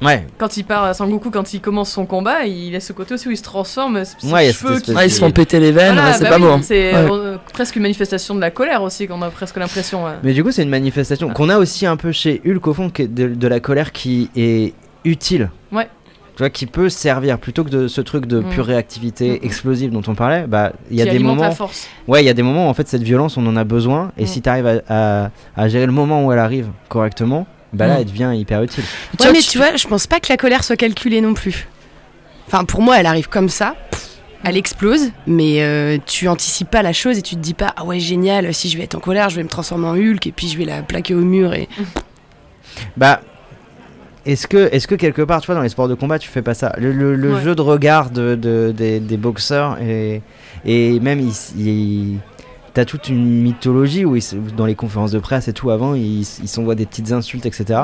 Ouais, Quand il part à Sangoku, quand il commence son combat, il a ce côté aussi où il se transforme. ses Ouais, il y a cette cheveux espèce qui- Ouais, ils se font péter les veines, Voilà, ouais, c'est bah pas oui, beau. hein. C'est Ouais. euh, presque une manifestation de la colère aussi, qu'on a presque l'impression. ouais. mais du coup, c'est une manifestation qu'on a aussi un peu chez Hulk au fond, de, de la colère qui est utile. Ouais. Tu vois, qui peut servir plutôt que de ce truc de Mm. pure réactivité Mm. explosive dont on parlait. Bah, il y a qui des moments. force. Ouais, il y a des moments où en fait cette violence, on en a besoin. Et Mm. si tu arrives à, à- à gérer le moment où elle arrive correctement, bah là, Mm. elle devient hyper utile. Ouais, mais tu- tu vois, je pense pas que la colère soit calculée non plus. Enfin, pour moi, elle arrive comme ça. Elle explose, mais euh, tu anticipes pas la chose et tu te dis pas ah ouais génial si je vais être en colère je vais me transformer en Hulk et puis je vais la plaquer au mur et Bah. Est-ce que, est que quelque part, tu vois, dans les sports de combat, tu fais pas ça? Le, le- le Ouais. jeu de regard de, de- des, des boxeurs et, et même, il, il- t'as toute une mythologie où ils dans les conférences de presse et tout avant, ils ils s'envoient des petites insultes, etc.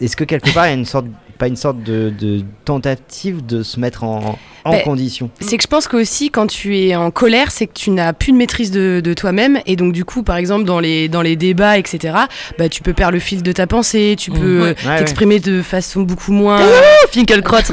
Est-ce que quelque part, il y a une sorte, pas une sorte de, de tentative de se mettre en, en Ben, condition c'est que je pense qu'aussi quand tu es en colère c'est que tu n'as plus de maîtrise de, de toi-même et donc du coup par exemple dans les dans les débats etc bah tu peux perdre le fil de ta pensée tu Mhm. peux Ouais. euh, ouais. t'exprimer de façon beaucoup moins Oh, Finkelkraut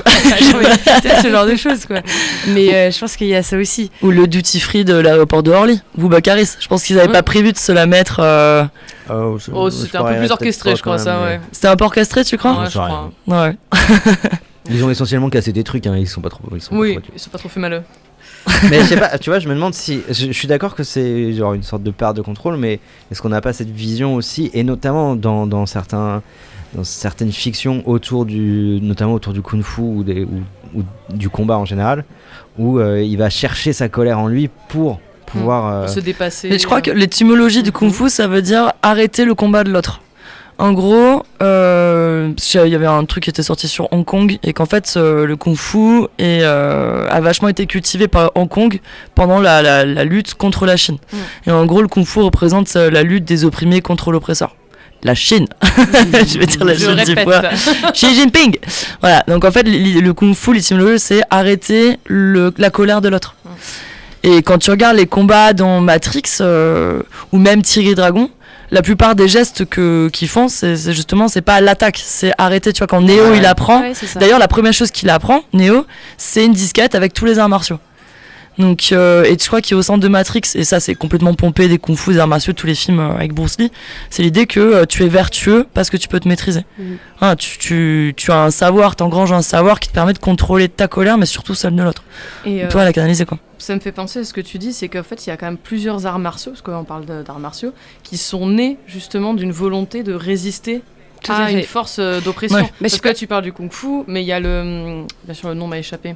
ce genre de choses quoi mais euh, je pense qu'il y a ça aussi Ou le duty free de l'aéroport de Orly, Boubacaris. Je pense qu'ils avaient Ouais. pas prévu de se la mettre. euh, Oh, je- Oh, je c'était un peu plus orchestré, je crois, ça, même, ouais. C'était un peu orchestré, tu crois Ouais, je crois. Ouais. Ils ont essentiellement cassé des trucs, hein, ils sont pas trop. Ils sont pas trop ils sont pas trop fait maleux. mais je sais pas, tu vois, je me demande si. Je, je suis d'accord que c'est genre une sorte de perte de contrôle, mais est-ce qu'on n'a pas cette vision aussi, et notamment dans, dans certains. Dans certaines fictions autour du, notamment autour du kung-fu ou, des, ou, ou du combat en général, où euh, il va chercher sa colère en lui pour pouvoir. euh, Se dépasser. Mais je crois euh, que l'étymologie du kung fu, ça veut dire arrêter le combat de l'autre. En gros, euh, il y avait un truc qui était sorti sur Hong Kong et qu'en fait euh, le kung fu est, euh, a vachement été cultivé par Hong Kong pendant la, la- la lutte contre la Chine. Mm. Et en gros, le kung fu représente euh, la lutte des opprimés contre l'oppresseur. La Chine. Je vais dire la Je Chine dix fois. Xi Jinping. Voilà. Donc en fait, le kung fu, l'étymologie, c'est arrêter le, la colère de l'autre. Et quand tu regardes les combats dans Matrix euh, ou même Tigre et Dragon, la plupart des gestes que qu'ils font, c'est c'est justement c'est pas l'attaque, c'est arrêter. Tu vois quand Neo Ouais. il apprend. Ouais. D'ailleurs, la première chose qu'il apprend, Neo, c'est une disquette avec tous les arts martiaux. Donc, euh, et je crois qu'il est au centre de Matrix, et ça c'est complètement pompé des kung fu, des arts martiaux, tous les films euh, avec Bruce Lee, c'est l'idée que euh, tu es vertueux parce que tu peux te maîtriser. Hein, tu, tu, tu as un savoir, t'engranges un savoir qui te permet de contrôler ta colère, mais surtout celle de l'autre. Et, euh, Toi, la canaliser quoi. Ça me fait penser à ce que tu dis, c'est qu'en fait, il y a quand même plusieurs arts martiaux, parce qu'on parle d'arts martiaux, qui sont nés justement d'une volonté de résister Tout à à une force d'oppression. Ouais. Mais Parce que là, tu parles du kung-fu, mais il y a le... hum, Bien sûr, le nom m'a échappé.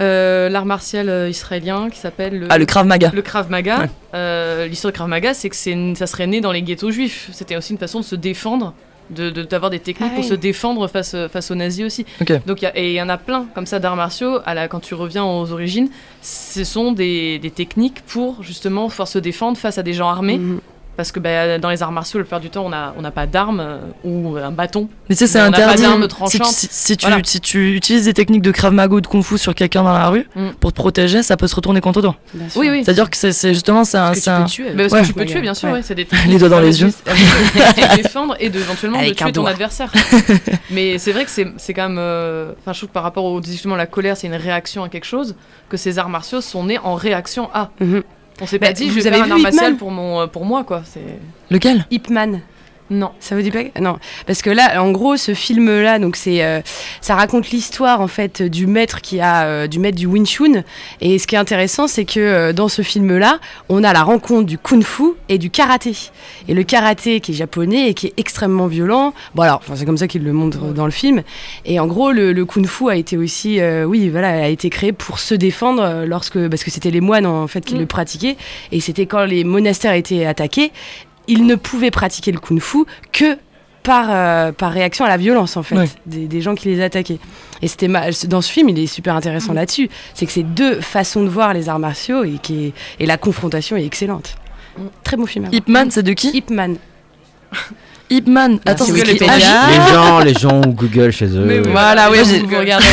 Euh, L'art martial euh, israélien qui s'appelle le... Ah, le Krav Maga. le Krav Maga. Ouais. Euh, L'histoire de Krav Maga, c'est que ça serait né dans les ghettos juifs. C'était aussi une façon de se défendre, de de- d'avoir des techniques Ah pour oui. se défendre face, face aux nazis aussi. Donc, il y a- et il y en a plein comme ça d'arts martiaux. À la, quand tu reviens aux origines, ce sont des, des techniques pour justement pouvoir se défendre face à des gens armés. Mhm. Parce que bah, dans les arts martiaux, la plupart du temps, on n'a on pas d'armes euh, ou un bâton. Mais tu sais, c'est Mais on n'a pas interdit. Si, si- si tu, Voilà. si tu utilises des techniques de Krav Maga ou de Kung Fu sur quelqu'un dans la rue Mm. pour te protéger, ça peut se retourner contre toi. Oui, oui. C'est-à-dire que c'est- justement c'est un, que tu un- peux tuer. Mais parce Ouais. que tu peux Ouais. tuer, bien sûr, Ouais. ouais, c'est des Les doigts dans les yeux. de défendre et de, éventuellement Avec de tuer ton adversaire. Mais c'est vrai que c'est quand même. euh, Enfin, je trouve que par rapport au justement la colère, c'est une réaction à quelque chose, que ces arts martiaux sont nés en réaction à. On s'est Bah, pas dit, vous je vais avez faire un martial pour, mon, euh, pour moi, quoi. C'est. Lequel? Ip Man. Non. Ça vous dit pas Non, parce que là, en gros, ce film-là, donc c'est, euh, ça raconte l'histoire en fait du maître qui a euh, du maître du Wing Chun. Et ce qui est intéressant, c'est que euh, dans ce film-là, on a la rencontre du kung-fu et du karaté. Et le karaté qui est japonais et qui est extrêmement violent. Bon alors, c'est comme ça qu'il le montre dans le film. Et en gros, le, le kung-fu a été aussi, oui, voilà, a été créé pour se défendre lorsque, parce que c'était les moines en fait qui Mm. le pratiquaient. Et c'était quand les monastères étaient attaqués ils ne pouvaient pratiquer le kung-fu que par, euh, par réaction à la violence en fait Ouais. des, des gens qui les attaquaient et c'était ma- dans ce film il est super intéressant là-dessus c'est que c'est deux façons de voir les arts martiaux et, qui est- et la confrontation est excellente très bon film à voir. Ip Man, c'est de qui Ip Man Ip Man. Attends. H. Les gens, les gens ont Google chez eux. Mais oui, Voilà, oui, vous regardez.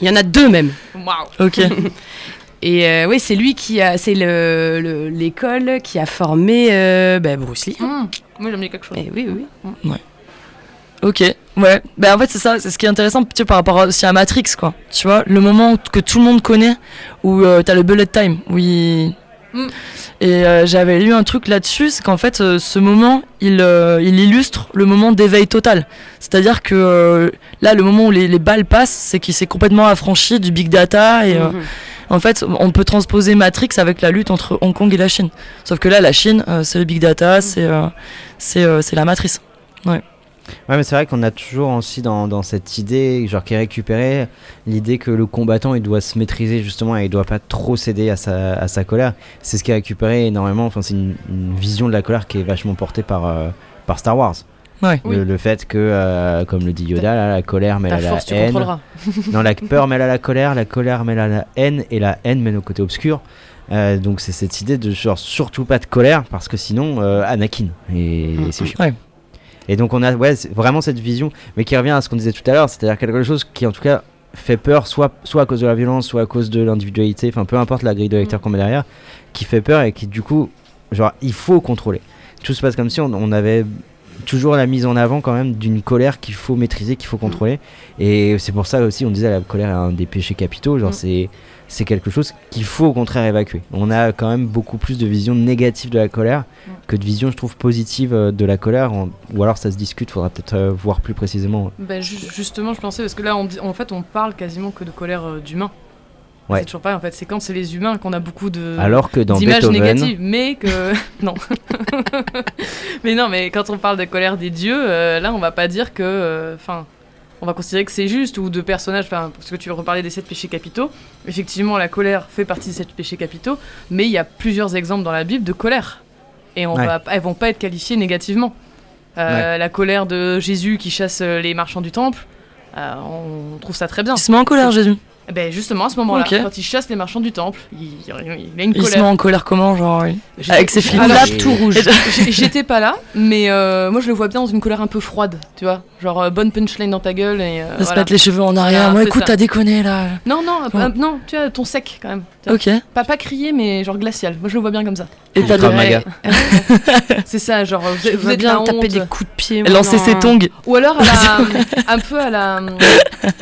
il y en a deux même Waouh. Ok. et euh, oui c'est lui qui a c'est le- le- l'école qui a formé euh, bah, Bruce Lee Hum, Moi, j'aime bien quelque chose. Eh oui oui Ok, ouais. Ben en fait, c'est ça, c'est ce qui est intéressant tu sais, par rapport aussi à Matrix, quoi. Tu vois, le moment que tout le monde connaît, où euh, t'as le bullet time, où il- Mm. Et euh, j'avais lu un truc là-dessus, c'est qu'en fait, euh, ce moment, il, euh, il illustre le moment d'éveil total. C'est-à-dire que euh, là, le moment où les, les balles passent, c'est qu'il s'est complètement affranchi du big data. Et euh, Mhm. En fait, on peut transposer Matrix avec la lutte entre Hong Kong et la Chine. Sauf que là, la Chine, euh, c'est le big data, c'est euh, c'est euh, c'est la matrice. Ouais, mais c'est vrai qu'on a toujours aussi dans, dans cette idée, genre qui est récupérée, l'idée que le combattant il doit se maîtriser justement et il doit pas trop céder à sa, à sa colère. C'est ce qui est récupéré énormément, enfin, c'est une, une vision de la colère qui est vachement portée par, euh, par Star Wars. Ouais. Oui. Le, fait que, euh, comme le dit Yoda, là, la colère mêle à la force, haine. Non, la peur mêle à la colère, la colère mêle à la haine, et la haine mène au côté obscur. Euh, donc c'est cette idée de genre surtout pas de colère, parce que sinon, euh, Anakin. Et c'est chiant. Ouais. Et donc on a ouais, vraiment cette vision, mais qui revient à ce qu'on disait tout à l'heure, c'est-à-dire quelque chose qui en tout cas fait peur, soit, soit à cause de la violence, soit à cause de l'individualité, enfin peu importe la grille de lecteur Mm. qu'on met derrière, qui fait peur et qui du coup, genre, il faut contrôler. Tout se passe comme si on, on avait toujours la mise en avant quand même d'une colère qu'il faut maîtriser, qu'il faut contrôler. Et c'est pour ça aussi, on disait la colère est un des péchés capitaux, genre Mm. c'est c'est quelque chose qu'il faut au contraire évacuer. On a quand même beaucoup plus de vision négative de la colère Mm. que de vision, je trouve, positive euh, de la colère. Ou alors ça se discute, faudra peut-être euh, voir plus précisément. Bah, ju- justement, je pensais, parce que là, on en fait, on parle quasiment que de colère euh, d'humains. Ouais. C'est toujours pareil, en fait. C'est quand c'est les humains qu'on a beaucoup de. Alors que dans d'images Beethoven, négatives, mais que non. mais non, mais quand on parle de colère des dieux, euh, là, on va pas dire que, euh, enfin, on va considérer que c'est juste ou de personnages. Enfin, parce que tu reparlais des sept péchés capitaux. Effectivement, la colère fait partie des sept péchés capitaux, mais il y a plusieurs exemples dans la Bible de colère, et on Ouais. va, elles vont pas être qualifiées négativement. Euh, La colère de Jésus qui chasse les marchands du temple, euh, on trouve ça très bien. Il se met en colère, Jésus. Eh Ben justement, à ce moment-là, Ok. quand il chasse les marchands du temple, il, il a une Il se met colère. en colère comment, genre oui. J'étais- Avec ses alors, là, tout rouge. j'ai- J'étais pas là, mais euh, moi je le vois bien dans une colère un peu froide, tu vois. Genre euh, bonne punchline dans ta gueule et. euh, De se voilà. mettre les cheveux en arrière. Voilà, Moi, c'est écoute, ça. t'as déconné là. Non, non, euh, non, tu vois, ton sec quand même. Tu vois. Ok. Pas, pas crier, mais genre glacial. Moi je le vois bien comme ça. Et t'as de... Maga. C'est ça, genre vous, êtes- vous vois êtes bien la taper honte. des coups de pied lancer ses tongs. Ou alors à la, un peu à la.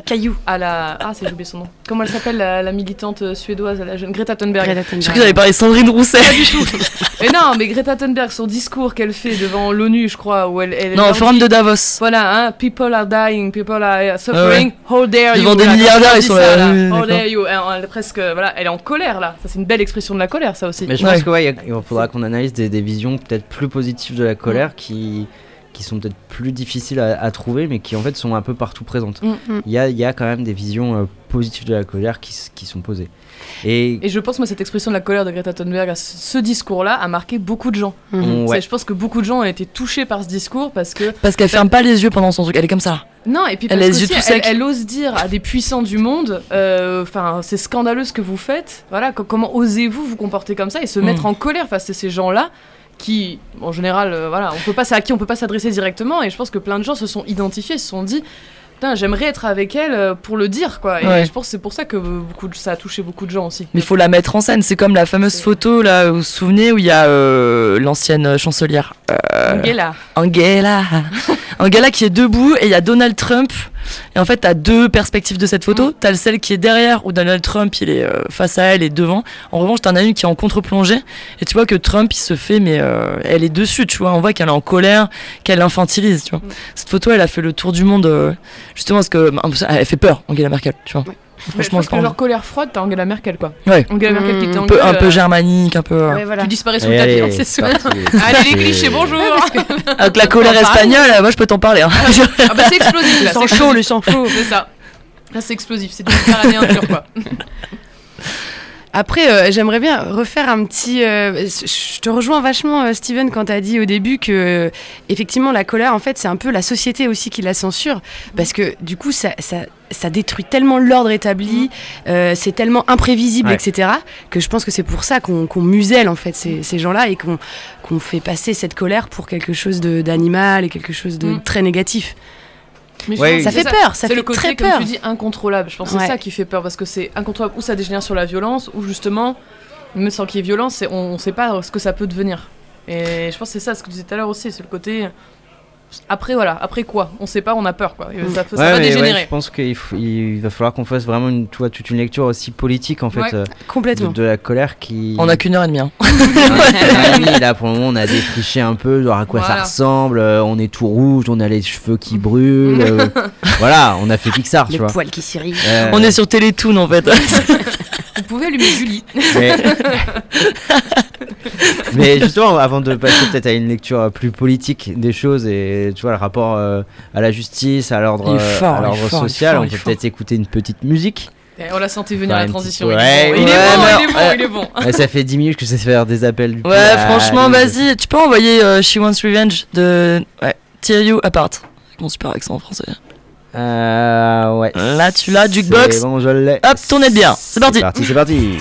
cailloux À la. Ah, c'est j'ai oublié son nom. Comment elle s'appelle la, la militante suédoise, la jeune Greta Thunberg Greta Je crois Thunberg. que j'avais parlé de Sandrine Rousset. Pas du tout. Mais non, mais Greta Thunberg, son discours qu'elle fait devant l'ONU, je crois, où elle. elle Non, au forum de Davos. Voilà, hein, people are dying, people are suffering, how dare you Devant des Voilà, milliardaires, ils sont ça, là, oui, How dare you Elle, elle est presque, voilà, elle est en colère là. Ça, c'est une belle expression de la colère, ça aussi. Mais je Ouais. pense que ouais, il faudra qu'on analyse des, des visions peut-être plus positives de la colère qui, qui sont peut-être plus difficiles à, à trouver, mais qui en fait sont un peu partout présentes. Mm. Mm. Il y a, il y a quand même des visions euh, positives de la colère qui, sont posées. Et, Et je pense, moi, cette expression de la colère de Greta Thunberg, ce ce discours-là, a marqué beaucoup de gens. Ouais. Je pense que beaucoup de gens ont été touchés par ce discours parce que. Parce qu'elle ferme pas les yeux pendant son truc. Elle est comme ça. Non, et puis Elle parce que aussi, elle, ose dire à des puissants du monde, euh, enfin, c'est scandaleux ce que vous faites. Voilà, co- comment osez-vous vous comporter comme ça et se Mm. mettre en colère face à ces gens-là qui, en général, euh, voilà, on peut pas, à qui on peut pas s'adresser directement. Et je pense que plein de gens se sont identifiés, se sont dit, j'aimerais être avec elle euh, pour le dire, quoi. Et Ouais. je pense que c'est pour ça que beaucoup de- ça a touché beaucoup de gens aussi. Mais il faut la mettre en scène. C'est comme la fameuse photo là, vous vous souvenez où il y a euh, l'ancienne chancelière Angela. Angela. Angela qui est debout et il y a Donald Trump. Et en fait, t'as deux perspectives de cette photo. T'as celle qui est derrière où Donald Trump il est euh, face à elle et devant. En revanche, t'en as une qui est en contre-plongée. Et tu vois que Trump il se fait, mais euh, elle est dessus, tu vois. On voit qu'elle est en colère, qu'elle infantilise, tu vois. Mm. Cette photo, elle a fait le tour du monde euh, justement parce que bah, elle fait peur, Angela Merkel, tu vois. Mais je Franchement, pense que leur colère froide, t'as Angela Merkel, quoi. Ouais. Angela Merkel qui était en un peu, un peu euh, germanique, un peu. euh, Ouais, voilà. Tu disparais sous le tapis, hein, allez, c'est sûr. Allez les clichés, bonjour Avec la colère espagnole, moi je peux t'en parler. Hein. Ah bah c'est explosif, là, Le sang c'est chaud, le sang chaud. C'est ça. Là c'est explosif, c'est du pur, quoi. Après, euh, j'aimerais bien refaire un petit. euh, je te rejoins vachement, euh, Steven, quand tu as dit au début que, euh, effectivement, la colère, en fait, c'est un peu la société aussi qui la censure. Parce que, du coup, ça. ça ça détruit tellement l'ordre établi, euh, c'est tellement imprévisible, Ouais. etc., que je pense que c'est pour ça qu'on muselle en fait ces, ces gens-là et qu'on fait passer cette colère pour quelque chose d'animal et quelque chose de Mm. très négatif. Ouais, Ça fait peur, ça fait le côté, très comme peur. tu dis, incontrôlable. Je pense que Ouais. c'est ça qui fait peur parce que c'est incontrôlable. Ou ça dégénère sur la violence, ou justement, même sans qu'il y ait violence, c'est- on ne sait pas ce que ça peut devenir. Et je pense que c'est ça, ce que tu disais tout à l'heure aussi, c'est le côté. Après, voilà, après quoi? On sait pas, on a peur, quoi. Ça, peut- ça Ouais, va ouais, dégénérer. je pense qu'il faut- il va falloir qu'on fasse vraiment une, tu vois, toute une lecture aussi politique en fait Ouais. euh, de, Complètement. de la colère qui. On a qu'une heure et demie. hein. Ouais, là pour le moment on a défriché un peu genre à quoi ça Voilà. ressemble, euh, on est tout rouge, on a les cheveux qui brûlent, euh, voilà, on a fait Pixar tu Les vois. poils qui s'irrillent. Euh, On est sur Télétoon en fait. Pouvez allumer Julie. mais... mais justement avant de passer peut-être à une lecture plus politique des choses et tu vois le rapport euh, à la justice, à l'ordre social, fort, on peut peut-être écouter une petite musique. Et on l'a senti venir Ouais, la transition. petite- Il est ouais, bon, il est ouais, bon, mais- il est bon, il est bon. Ouais, ça fait 10 minutes que je sais faire des appels du Ouais, coup, franchement, vas-y, tu peux envoyer euh, She Wants Revenge de ouais, Tear You Apart. Mon super accent français. Euh, ouais. Là, tu l'as, jukebox. Bon, je l'ai. Hop, tournez bien. C'est parti. C'est parti, c'est parti.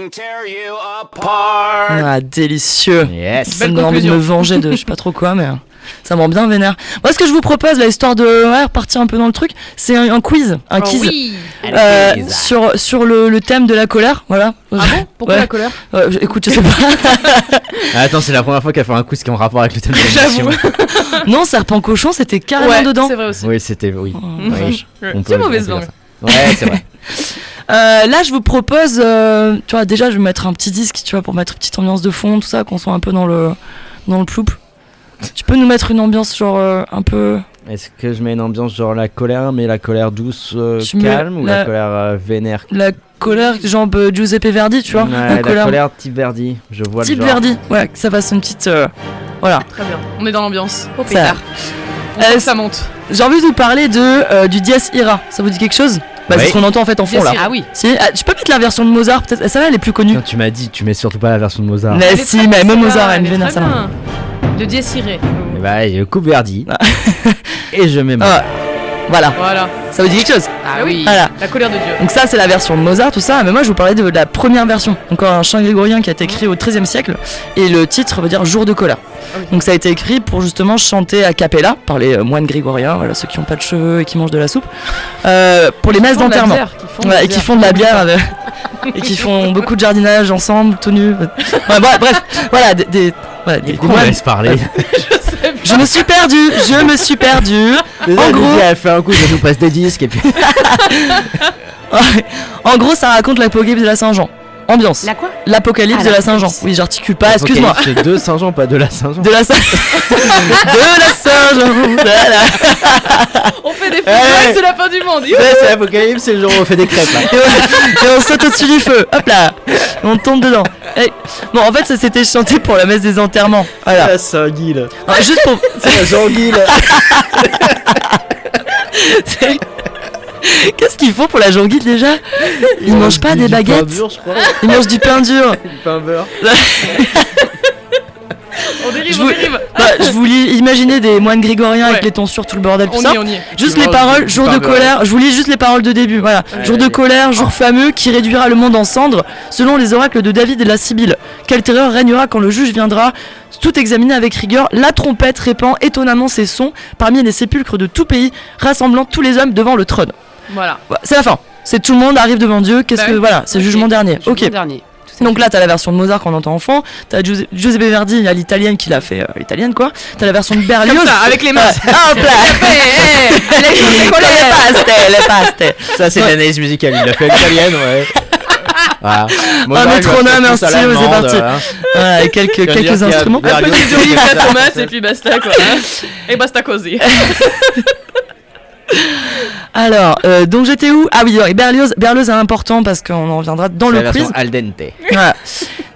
Fucking tear you apart. Ah, délicieux. Yes. Ça me envie de me venger de je sais pas trop quoi, mais euh, ça me rend bien vénère. Moi, ce que je vous propose, la histoire de ouais, repartir un peu dans le truc, c'est un, un quiz. Un Oh quiz. oui. euh, sur, sur le, le thème de la colère, voilà. Ah bon? Pourquoi Ouais. la colère? Euh, écoute, je sais pas. Ah, attends, c'est la première fois qu'elle fait un quiz qui est en rapport avec le thème de l'émission. non, serpent cochon, c'était carrément Ouais, dedans. c'est vrai aussi. Oui, c'était. Oui. Oh, Oui, C'est mauvaise langue. Ouais, c'est vrai. Euh, là, je vous propose, euh, tu vois, déjà, je vais mettre un petit disque, tu vois, pour mettre une petite ambiance de fond, tout ça, qu'on soit un peu dans le, dans le ploup. Tu peux nous mettre une ambiance, genre, euh, un peu. Est-ce que je mets une ambiance genre la colère, mais la colère douce, euh, calme, ou la, la- colère euh, vénère? La colère, genre euh, Giuseppe Verdi, tu vois. Ouais, la la colère. colère type Verdi, je vois Type le genre. Verdi, ouais, que ça fasse une petite. euh, voilà. Très bien. On est dans l'ambiance. Au Ça- Euh, ça monte. J'ai envie de vous parler de, euh, du Dies Ira. Ça vous dit quelque chose? Bah, C'est ce qu'on entend en fait en fond là. Ah oui. Si, ah, je peux mettre la version de Mozart, peut-être? Ça va, elle est plus connue. Tu m'as dit, tu mets surtout pas la version de Mozart. Mais si, très mais même Mozart, elle me vénère ça. De bah, je coupe Verdi. et je mets Ah, voilà, Voilà. ça vous dit quelque chose Ah oui. Voilà. La colère de Dieu. Donc ça c'est la version de Mozart, tout ça, mais moi je vous parlais de la première version, encore un chant grégorien qui a été écrit au XIIIe siècle, et le titre veut dire Jour de colère. Ah oui. Donc ça a été écrit pour justement chanter a cappella par les euh, moines grégoriens, voilà ceux qui n'ont pas de cheveux et qui mangent de la soupe, euh, pour les la d'enterrement. de Voilà, et qui bière. font de la bière avec- et qui font beaucoup de jardinage ensemble, tout nus. Ouais, bref, bref, voilà, des, des- voilà, des- des On laisse parler. Je me suis perdu, je me suis perdu. en gros- elle fait un coup, je nous passe des disques et puis. en gros, ça raconte l'apocalypse de la Saint-Jean. Ambiance. La quoi L'apocalypse Ah, de la Saint-Jean. Oui, j'articule pas, excuse-moi. C'est de Saint-Jean, pas de la Saint-Jean. De la Saint... de la Saint-Jean. Voilà. On fait des Ouais. feux, c'est la fin du monde. Ouais, c'est l'apocalypse, c'est le jour où on fait des crêpes là. Et on, et on saute au-dessus du feu. Hop là. On tombe dedans. Et- Bon, en fait, ça s'était chanté pour la messe des enterrements. Voilà. La Saint-Guil. Alors, juste pour. C'est la Jean-Guil. Qu'est-ce qu'ils font pour la jonguille déjà? Ils mangent pas des Du pain baguettes dur, je crois. Ils mangent du pain dur. Du pain beurre. On dérive, Je on vous- dérive. Bah, je vous lis, imaginez des moines grégoriens avec les tonsures, tout le bordel, tout On ça. y est, on y est. Juste Tu les paroles, du jour de colère, je vous lis juste les paroles de début, voilà. Ouais, jour de colère, jour fameux qui réduira le monde en cendres, selon les oracles de David et de la Sibylle. Quelle terreur régnera quand le juge viendra tout examiner avec rigueur, la trompette répand étonnamment ses sons parmi les sépulcres de tout pays, rassemblant tous les hommes devant le trône. Voilà. C'est la fin. C'est tout le monde arrive devant Dieu, qu'est-ce Bah que oui. voilà, c'est Ok. jugement dernier. Jugement Ok. dernier. Donc là, t'as la version de Mozart qu'on entend en fond, t'as Giuse- Giuseppe Verdi, il y a l'italienne qui l'a fait, euh, l'italienne quoi. T'as la version de Berlioz. Comme ça, avec les mains. Ouais. Hop là les choses, les Le colères. paste, le paste. Ça, c'est l'analyse musicale. Il a fait l'italienne, ouais. Voilà. Un métronome, un stylo, c'est parti. hein. Voilà, avec quelques, quelques instruments. Un la ça. tomate, et puis basta quoi. hein. Et basta cosy. Alors, euh, donc j'étais où? Ah oui, et Berlioz, Berlioz est important parce qu'on en reviendra dans le la quiz. al dente. Voilà.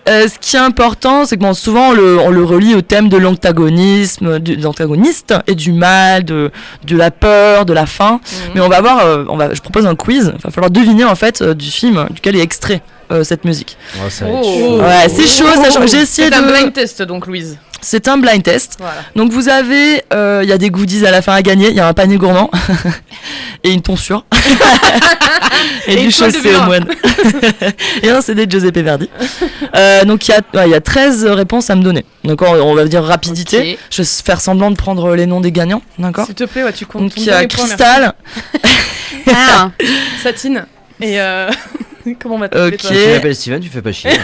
Euh, ce qui est important, c'est que bon, souvent on le, on le relie au thème de l'antagonisme, de l'antagoniste et du mal, de, de la peur, de la faim. Mais on va voir, euh, on va, je propose un quiz. Il va falloir deviner en fait euh, du film duquel est extrait euh, cette musique. Oh, ça Oh. Ouais, c'est chaud, ça change. J'ai essayé C'est un de. blind test donc Louise. C'est un blind test. Voilà. Donc vous avez, euh, il y a des goodies à la fin à gagner. Il y a un panier gourmand et une tonsure et, Et du de chaussé au moine et un CD de Giuseppe Verdi. Euh, donc il y a, ouais, y a 13 réponses à me donner. Donc on, on va dire rapidité. Je vais faire semblant de prendre les noms des gagnants, d'accord S'il te plaît, ouais, tu comptes. Donc il y a. Cristal. Ah, Satine. Et euh... Comment on va t'appeler Ok. toi Tu m'appelles Steven, tu fais pas chier.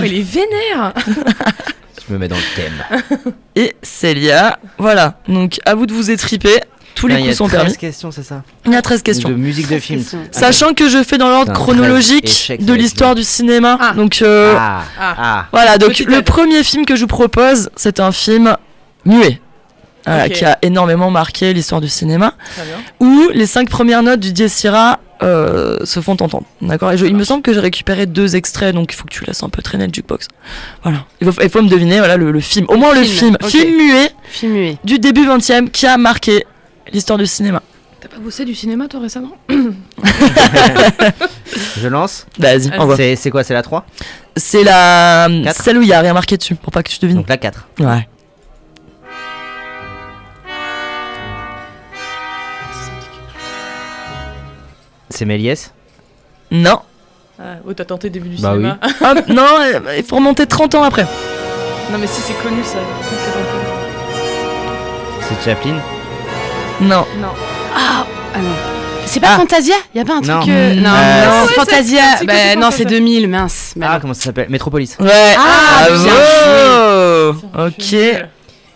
Oh, il est vénère Je me mets dans le thème. et Célia. Voilà. Donc à vous de vous étriper. Tous les Ah, il y a coups sont 13 permis. questions, c'est ça Il y a 13 questions. De musique de film. questions. Sachant que je fais dans l'ordre Putain, chronologique 13 échecs, de ça va être l'histoire du cinéma. Ah. Donc euh, Ah, Ah. ah. voilà, donc Petite le aide. premier film que je vous propose, c'est un film muet. Ok. qui a énormément marqué l'histoire du cinéma, où les cinq premières notes du Dies Irae euh, se font entendre. D'accord? Et je- il me semble que j'ai récupéré deux extraits, donc il faut que tu laisses un peu traîner le jukebox. Voilà. Il faut, il faut me deviner voilà, le, le film. Au moins le film. Film, muet Film muet. du début 20 e qui a marqué l'histoire du cinéma. T'as pas bossé du cinéma toi récemment? Je lance. Vas-y, envoie. C'est quoi? C'est la 3 C'est la Quatre? celle où il y a rien marqué dessus, pour pas que tu devines. Donc la 4. Ouais. C'est Méliès Non. Ah, oh, t'as tenté début du Bah cinéma. Ah, non, euh, il faut remonter 30 ans après. non, mais si c'est connu ça. C'est Chaplin Non. Non. Ah, ah non. C'est pas Ah. Fantasia? Y a pas un Non. truc. euh, Non, Euh, non, c'est- Fantasia. c'est- c'est Bah, non, Fantasia. c'est 2000, mince. Bah, Ah, non. comment ça s'appelle? Metropolis. Ouais. Ah, bravo Ok.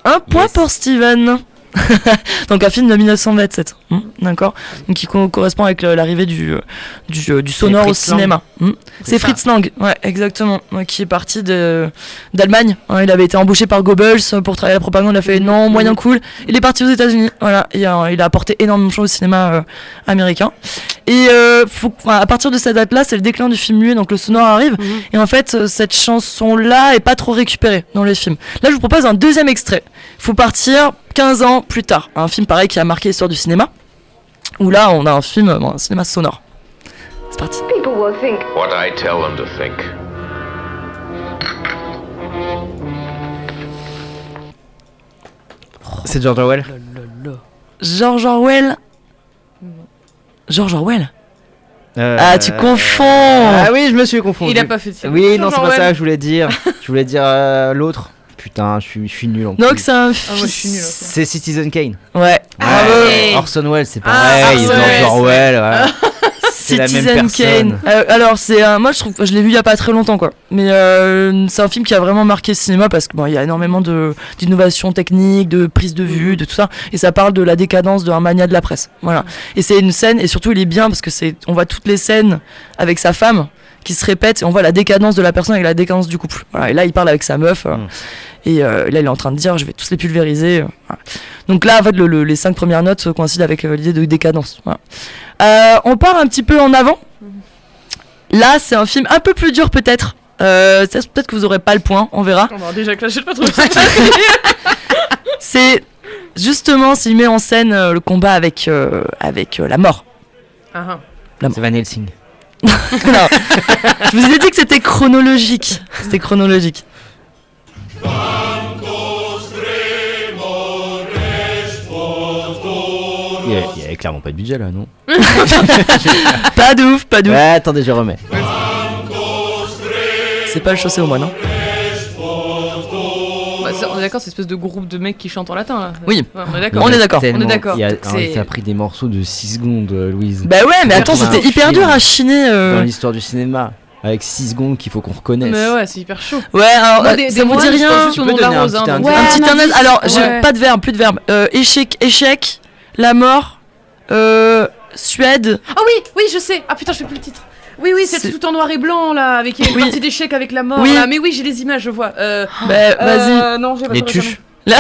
Un point Yes. pour Steven. Donc un film de 1927, Hmm, d'accord Donc qui co- correspond avec l'arrivée du, euh, du, euh, du sonore au cinéma. Hmm. C'est. Fritz Lang, ouais, exactement, qui est parti de d'Allemagne. hein, il avait été embauché par Goebbels euh, pour travailler à la propagande. Il a fait non, moyen cool. Il est parti aux États-Unis. Voilà, il a apporté énormément de choses au cinéma euh, américain. Et euh, faut- à partir de cette date-là, c'est le déclin du film muet, donc le sonore arrive. Mhm. Et en fait, cette chanson-là est pas trop récupérée dans les films. Là, je vous propose un deuxième extrait. Faut partir 15 ans plus tard. Un film pareil qui a marqué l'histoire du cinéma. Où là, on a un film, bon, un cinéma sonore. C'est parti. People will think What I tell them to think. C'est George Orwell George Orwell. George Orwell. Euh, Ah, tu confonds. Ah oui, je me suis confondu. Il a pas fait de cinéma. Oui, non, c'est pas ça que je voulais dire. je voulais dire euh, l'autre. Putain, je suis, je suis nul en Donc c'est un Ah, moi, je suis nulle. fils. aussi. C'est Citizen Kane. Ouais. Ah, Ouais. Orson Welles, c'est Ah, pareil. Orson George Welles, Orwell, ouais. C'est la même Citizen personne. Kane. Euh, alors c'est un- moi je trouve je l'ai vu il y a pas très longtemps quoi. Mais euh, c'est un film qui a vraiment marqué le cinéma parce que bon il y a énormément de d'innovations techniques, de prise de vue, de tout ça et ça parle de la décadence d'un mania de la presse. Voilà. Et c'est une scène et surtout il est bien parce que c'est on voit toutes les scènes avec sa femme qui se répètent et on voit la décadence de la personne avec la décadence du couple. Voilà. Et là il parle avec sa meuf euh, Mm. et euh, là il est en train de dire je vais tous les pulvériser. euh, voilà. Donc là en fait le- le- les cinq premières notes coïncident avec euh, l'idée de décadence. Voilà. Euh, on part un petit peu en avant. Là, c'est un film un peu plus dur peut-être. Euh, peut-être que vous aurez pas le point, on verra. On va déjà que là, j'ai pas trouvé ça. C'est justement s'il met en scène euh, le combat avec euh, avec euh, la mort. Ah, C'est Van Helsing. Non. Je vous ai dit que c'était chronologique. C'était chronologique. Il y, avait, il y avait clairement pas de budget là, non Pas de ouf, pas de ouf. Ouais, attendez, je remets. C'est pas le chaussé au moins, non d'accord, c'est une espèce de groupe de mecs qui chantent en latin là. Oui. Ouais, on est d'accord. On est d'accord. On est ça a pris des morceaux de 6 secondes, euh, Louise. Bah ouais, mais attends, c'était hyper dur à chiner. euh. Dans l'histoire du cinéma. Avec 6 secondes qu'il faut qu'on reconnaisse. Mais ouais, c'est hyper chaud. Ouais, alors, Moi, euh, des- ça des vous dit rien Tu peux donner un petit hein, donc- indice Ouais, Un petit un indice. indice, Alors, j'ai ouais. pas de verbe, plus de verbe. Euh, échec, échec, la mort, euh, Suède. Ah oui, oui, je sais. Ah putain, je fais plus le titre. Oui, oui, c'est C'est- tout en noir et blanc là, avec une Oui. partie d'échec avec la mort. Oui. Là. Mais oui, j'ai les images, je vois. Euh, Bah, vas-y. euh, non, j'ai pas Les tuches. Là,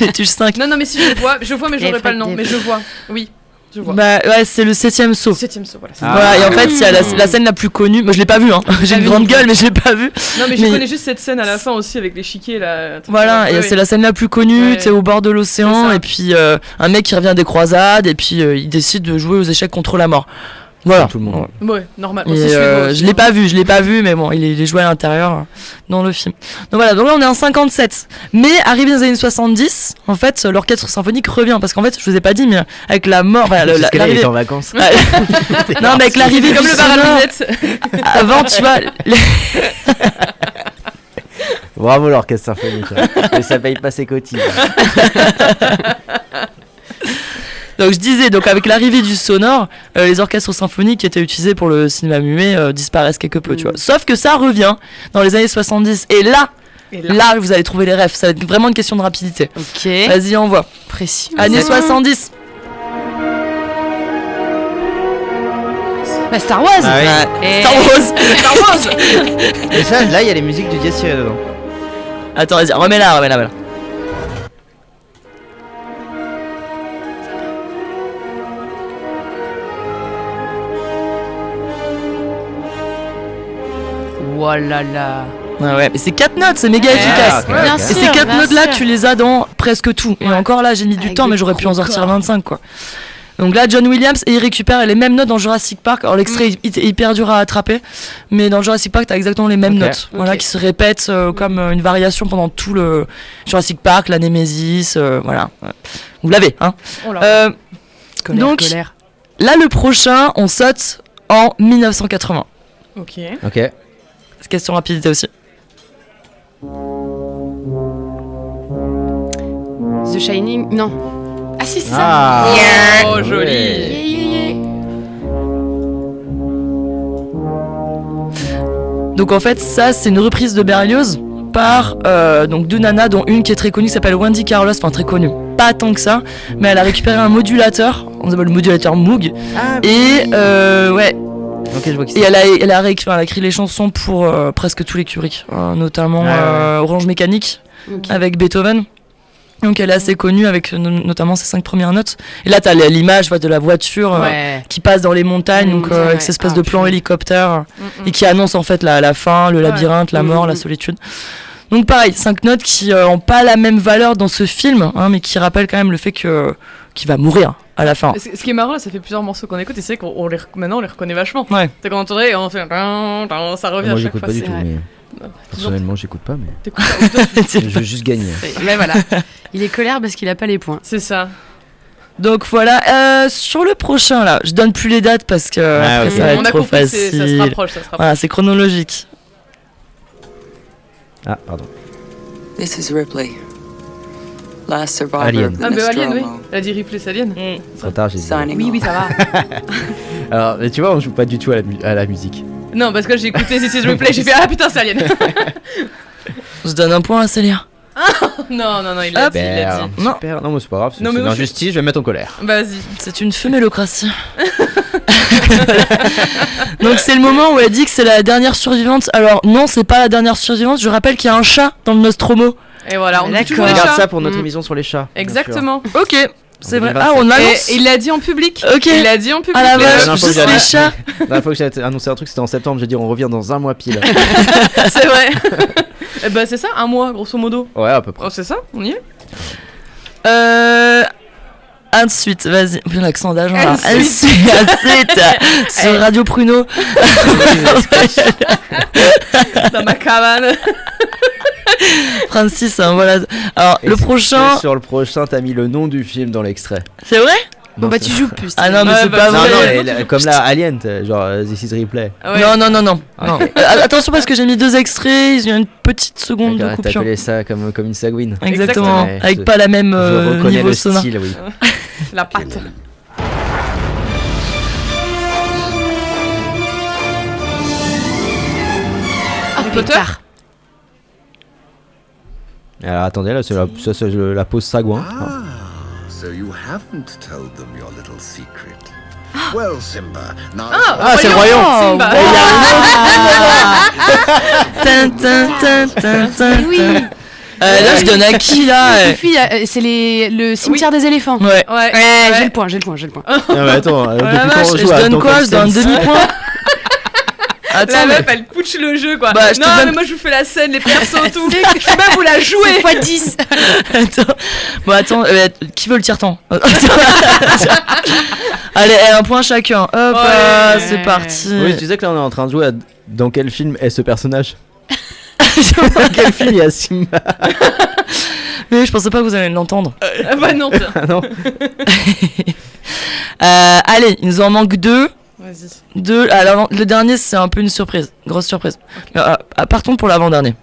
les tuches 5. Non, non, mais si je vois, je vois, mais Les j'aurais pas le nom. Mais je vois. Oui, je vois. Bah ouais, c'est le septième saut. Septième saut, voilà. c'est Ah. Voilà, et en fait, il y a la, la scène la plus connue. Moi, je l'ai pas vue, hein. J'ai une vu grande gueule, mais je l'ai pas vue. Non, mais je Mais- connais juste cette scène à la fin aussi avec l'échiquier là. Voilà, Ouais, et ouais. c'est la scène la plus connue, Ouais. tu sais, au bord de C'est l'océan, et puis euh, un mec qui revient des croisades, et puis euh, il décide de jouer aux échecs contre la mort. Voilà. Tout le monde. Ouais, normal. Bon, euh, je l'ai pas vu, je l'ai pas vu, mais bon, il est, il est joué à l'intérieur euh, dans le film. Donc voilà, donc là on est en 57. Mais arrivé dans les années 70, en fait, l'orchestre symphonique revient, parce qu'en fait, je vous ai pas dit, mais avec la mort, enfin, le- la- Parce que là, il l'arrivée. est en vacances. Ah, non, mais avec l'arrivée Comme le bar à sonore, lunettes. avant, tu vois, les- Bravo l'orchestre symphonique. hein. Mais ça paye pas ses cotilles. Donc je disais, donc avec l'arrivée du sonore, euh, les orchestres symphoniques qui étaient utilisés pour le cinéma muet euh, disparaissent quelque peu, tu vois. Sauf que ça revient dans les années 70. Et là, Et là, là, vous allez trouver les rêves. Ça va être vraiment une question de rapidité. Ok. Vas-y, envoie. Précis. Années 70. Bah, Star Wars. Ah oui. Et- Star Wars. Star Wars Et ça, là, il y a les musiques du tiré dedans. Attends, vas-y, remets-la, remets-la, voilà. Voilà là. Ah ouais, mais c'est quatre notes, c'est méga Ouais, efficace. sûr. Et ces quatre bien notes-là, sûr. tu les as dans presque tout. Et encore là, j'ai mis du Avec temps, mais j'aurais pu en sortir corps. 25, quoi. Donc là, John Williams, et il récupère les mêmes notes dans Jurassic Park. Alors l'extrait est hyper dur à attraper, mais dans Jurassic Park, t'as exactement les mêmes notes, voilà, qui se répètent euh, comme euh, une variation pendant tout le Jurassic Park, la Nemesis, euh, voilà. Vous l'avez, hein. Oh là. Euh, Colère, Donc- colère. là, le prochain, on saute en 1980. Ok. Ok. Question rapidité aussi. The Shining, non. Ah si, c'est ça. Ah Oh, joli. Yeah, yeah, yeah. Donc en fait, ça, c'est une reprise de Berlioz par euh, donc deux nanas, dont une qui est très connue, qui s'appelle Wendy Carlos, enfin très connue, pas tant que ça, mais elle a récupéré un modulateur, on appelle le modulateur Moog, Ah, et euh, ouais, Ok, je vois qui et elle a, elle a, réécrit, elle a écrit les chansons pour euh, presque tous les Kubrick, euh, notamment ouais, euh, Orange Mécanique avec Beethoven. Donc elle est assez connue avec no- notamment ses cinq premières notes. Et là, t'as l'image voilà, de la voiture euh, qui passe dans les montagnes, Mm, donc euh, ouais. avec cette espèce Ah, de plan hélicoptère Mm, et qui annonce en fait la, la fin, le Ouais. labyrinthe, la mort, la solitude. Donc pareil, cinq notes qui euh, ont pas la même valeur dans ce film, hein, mais qui rappellent quand même le fait que qu'il va mourir à la fin. Ce ce qui est marrant, là, ça fait plusieurs morceaux qu'on écoute et c'est vrai qu'on on les rec- maintenant on les reconnaît vachement. Ouais. C'est qu'on entendrait et on fait ça revient Moi à chaque j'écoute fois. pas du tout, mais personnellement j'écoute pas, mais T'écoutes pas, ou toi, tu- je veux juste gagner. Mais voilà. Il est colère parce qu'il a pas les points. C'est ça. Donc voilà, euh, sur le prochain là, je donne plus les dates parce que Ah, après, ok. ça va on être a trop compris c'est- ça se facile. rapproche, ça se rapproche. Voilà, c'est chronologique. Ah, pardon. This is Ripley, last survivor Alien. of the Ah, mais Alien, oui. Elle a dit Ripley, c'est Alien. Trop tard, j'ai dit. Signing Oui, oui, ça va. Alors, mais tu vois, on joue pas du tout à la, mu- à la musique. non, parce que j'ai écouté This is Ripley, j'ai fait Ah putain, c'est Alien. Je donne un point à Célia. non, non, non, il l'a dit, il l'a dit. Non. super. Non, mais c'est pas grave, c'est Non, c'est mais une injustice, je vais me mettre en colère. Vas-y. C'est une femélocratie. Donc c'est le moment où elle dit que c'est la dernière survivante. Alors non, c'est pas la dernière survivante. Je rappelle qu'il y a un chat dans le Nostromo. Et voilà, on dit toujours les Regarde chats. ça pour notre Mm. émission sur les chats. bien. Exactement. Ok, c'est vrai. 2027. Ah, on Et annonce. il l'a dit en public. Ok. Il l'a dit en public. À la vache, juste les chats. La dernière fois que j'ai annoncé un truc, c'était en septembre. J'ai dit on revient dans un mois pile. C'est vrai. Eh ben c'est ça, un mois, grosso modo. ouais, à peu près. Oh, c'est ça, on y est. Euh. Ensuite, vas-y. Putain, L'accent d'agent là. Ensuite. Ensuite, ensuite, sur Radio Pruno. Dans ma cabane. Francis, hein, voilà. Alors, Et le c'est- prochain. Sur le prochain, t'as mis le nom du film dans l'extrait. C'est vrai Bon, bah, tu joues plus. Ah non, mais Ouais, c'est bah, pas Non, vrai. non, mais la- comme là, Alien, genre euh, This is Replay. Ouais. Non, non, non, non. Ah. Euh, attention parce que j'ai mis deux extraits, il y a une petite seconde de T'as coupure. appelé ça comme, comme une sagouine. Exactement, Ouais, avec pas la même euh, niveau le sonore. style, oui. La patte. Harry Potter. Alors attendez, là, c'est la, ça, c'est le- la pause sagouin. Ah, so you haven't told them your little secret. Well, Simba, now Ah, c'est le royaume Simba. Oui. tin. Euh, là, je donne à qui là euh, c'est les... le cimetière des éléphants. Ouais. Ouais, Ouais, ouais. j'ai le point, j'ai le point, j'ai le point. Ah, mais attends, euh, Oh depuis quand je à donne quoi? Je donne un demi-point La Attends, meuf, mais... elle putsch le jeu quoi. Bah, je non, donne- mais moi je vous fais la scène, les persos, tout. Je peux même vous la jouer. fois 10. attends. Bon, attends, euh, qui veut le tire-temps Allez, eh, un point chacun. Hop, Ouais. c'est parti. Oui, tu disais que là on est en train de jouer à dans quel film est ce personnage? Dans quel film il y a Simba? Mais je pensais pas que vous allez l'entendre. Ah bah non. Ah non Euh, allez, il nous en manque deux. Vas-y. Deux. Alors, le dernier, c'est un peu une surprise. Grosse surprise. Euh, euh, partons pour l'avant-dernier.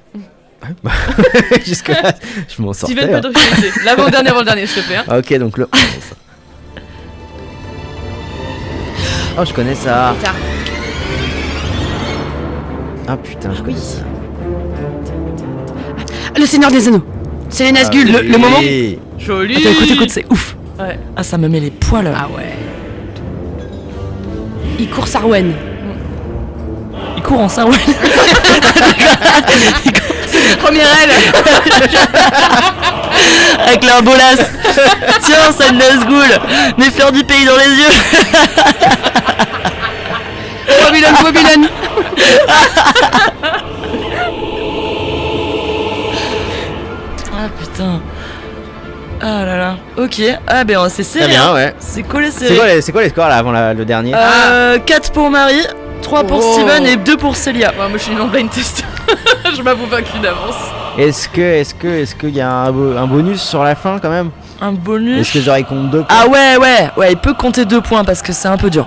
Jusque là, je m'en sortais. Steven, pas hein. L'avant-dernier avant le dernier, s'il te plaît. hein. Ah, Ok, donc le. Oh, je connais ça. Ah putain, je connais ça. Le Seigneur des Anneaux. C'est les Nazgûl. le- le moment Oui. Joli. Attends, écoute, écoute, c'est ouf. Ouais. Ah, ça me met les poils. Ah ouais. Il court Sarwen. Il court en Sarwell. Première aile. avec leur bolasse. Tiens, ça de Nazgûl. Mes fleurs du pays dans les yeux. Babylone, Babylone. Ah putain. Ah là là. Ok. Ah ben c'est Très serré. bien, hein. ouais. C'est collé C'est serré. quoi, les- c'est quoi les scores là avant la- le dernier Euh, 4 pour Marie, 3 pour Oh. Steven et 2 pour Célia. Ouais, moi je suis une en blind test. je m'avoue vaincu d'avance. Est-ce que, est-ce que, est-ce qu'il y a un, bo- un bonus sur la fin quand même? Un bonus. Est-ce que genre il compte deux Ah ouais, ouais, ouais, il peut compter 2 points parce que c'est un peu dur.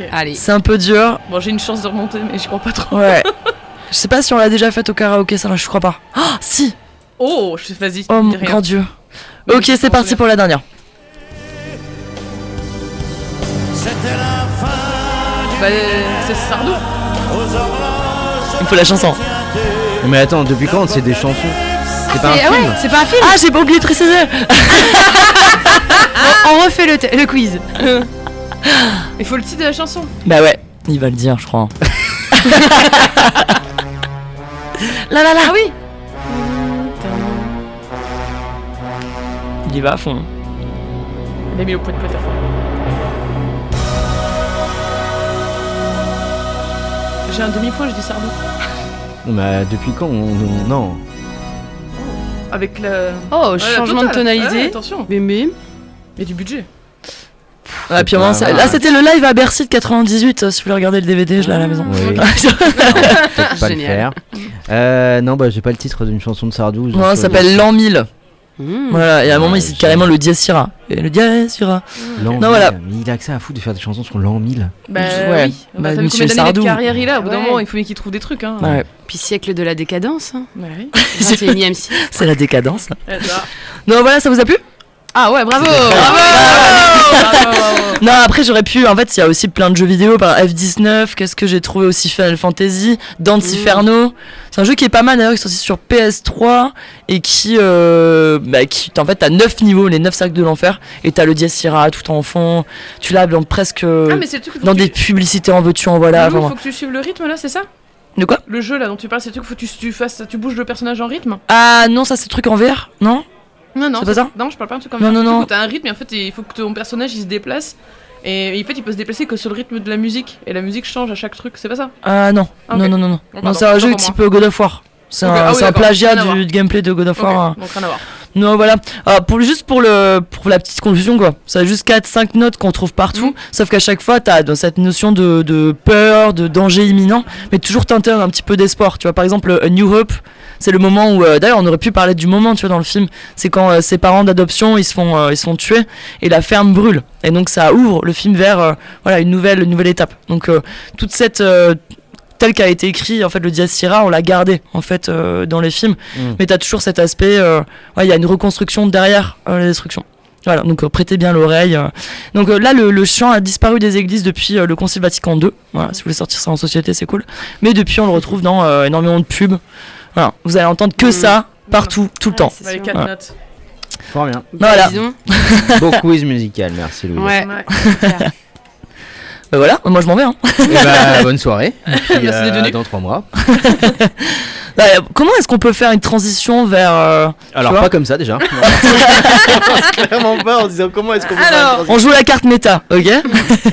Ok. Allez. C'est un peu dur. Bon, j'ai une chance de remonter, mais je crois pas trop. Ouais. Je sais pas si on l'a déjà fait au karaoké, ça, je crois pas. Ah, si Oh, je- vas-y. Oh mon grand dieu. Ok, c'est parti pour la dernière. Bah, c'est Sardou. Il me faut la chanson. Mais attends, depuis quand c'est des chansons C'est pas un C'est ah film ouais, c'est pas un film. Ah, j'ai pas oublié de préciser On refait le, quiz. Il faut le titre de la chanson. Bah ouais, il va le dire, je crois. là là là Ah oui Il y va à fond. Il a mis le point de pote à fond. J'ai un demi-point, je dis Sardou. Bah, depuis quand on, on- Non. Avec le. Oh, Ouais, changement de totale. Ouais, tonalité. attention, Bim bim. il y a du budget. Ouais, puis ça- mal. là c'était le live à Bercy de 98. euh, Si vous voulez regarder le DVD, je l'ai à la maison. Oui. Le Génial. faire. Euh, non, bah j'ai pas le titre d'une chanson de Sardou. Non, ça s'appelle L'an 1000. Mmh. Voilà, et à un moment Ouais, il cite carrément le dièse ira. Et le dièse ira. L'an Non, 1000. voilà. Mais il a ça à foutre de faire des chansons sur l'an 1000. Bah Ouais. oui. Bah, Bah, Michel d'années de Sardou. carrière il a Au bout d'un moment, il faut bien qu'il trouve des trucs. Hein. Ouais, Puis siècle de la décadence. Hein. Bah oui. 21 siècle. c'est la décadence. Non, voilà, ça vous a plu? Ah ouais, bravo Bravo Bravo, bravo. Non, après j'aurais pu. En fait, il y a aussi plein de jeux vidéo par F19. Qu'est-ce que j'ai trouvé aussi Final Fantasy, Dance Mm. Inferno. C'est un jeu qui est pas mal d'ailleurs, qui est sorti sur PS3 et qui, euh, bah, qui en fait, t'as 9 niveaux, les 9 cercles de l'enfer, et t'as le dièse ira tout en fond. Tu l'as dans presque Ah, mais c'est le truc. faut dans des tu... publicités en veux-tu en voilà. Enfin, faut que tu suives le rythme là, c'est ça? De quoi? Le jeu là dont tu parles, c'est le truc faut que tu, tu fasses, tu bouges le personnage en rythme? Ah non, ça c'est le truc en VR, non? Non, non. C'est pas ça Non, je parle pas un truc comme Non, ça. non, non. coup, T'as un rythme et en fait, il faut que ton personnage il se déplace. Et en fait, il peut se déplacer que sur le rythme de la musique. Et la musique change à chaque truc, c'est pas ça Ah non, Ok. non, non, non, non. Bon, non, c'est un jeu type God of War. C'est un, ah oui, un plagiat du gameplay de God of War. donc rien à voir. Non, voilà. Ah, pour, juste pour, le, pour la petite confusion, quoi. Ça a juste 4-5 notes qu'on trouve partout. Mhm. Sauf qu'à chaque fois, t'as dans cette notion de, de peur, de danger imminent, mais toujours teinté un petit peu d'espoir. Tu vois, par exemple, A New Hope, c'est le moment où. euh, D'ailleurs, on aurait pu parler du moment, tu vois, dans le film. C'est quand euh, ses parents d'adoption, ils se font, euh, ils se font tuer et la ferme brûle. Et donc, ça ouvre le film vers voilà, une, nouvelle, une nouvelle étape. Donc, toute cette. Tel qu'a été écrit en fait le Diaz Sira on l'a gardé en fait euh, dans les films Mm. mais t'as toujours cet aspect euh, ouais, il y a une reconstruction derrière euh, la destruction voilà donc euh, prêtez bien l'oreille donc euh, là le, le chant a disparu des églises depuis euh, le Concile Vatican II voilà si vous voulez sortir ça en société c'est cool mais depuis on le retrouve dans euh, énormément de pubs voilà vous allez entendre que ça partout tout le Ouais, temps c'est Bah, les. 4 Ouais. notes. Fort bien. Voilà. Disons. Beau quiz musical, merci Louis. Ouais. Bah voilà moi je m'en vais hein. Et bah, bonne soirée. Et puis, Merci euh, dans trois mois. Bah, comment est-ce qu'on peut faire une transition vers euh, Alors, vois pas comme ça déjà. Clairement pas en disant comment est-ce qu'on peut faire une Alors, transition. on joue la carte méta ok Ouais,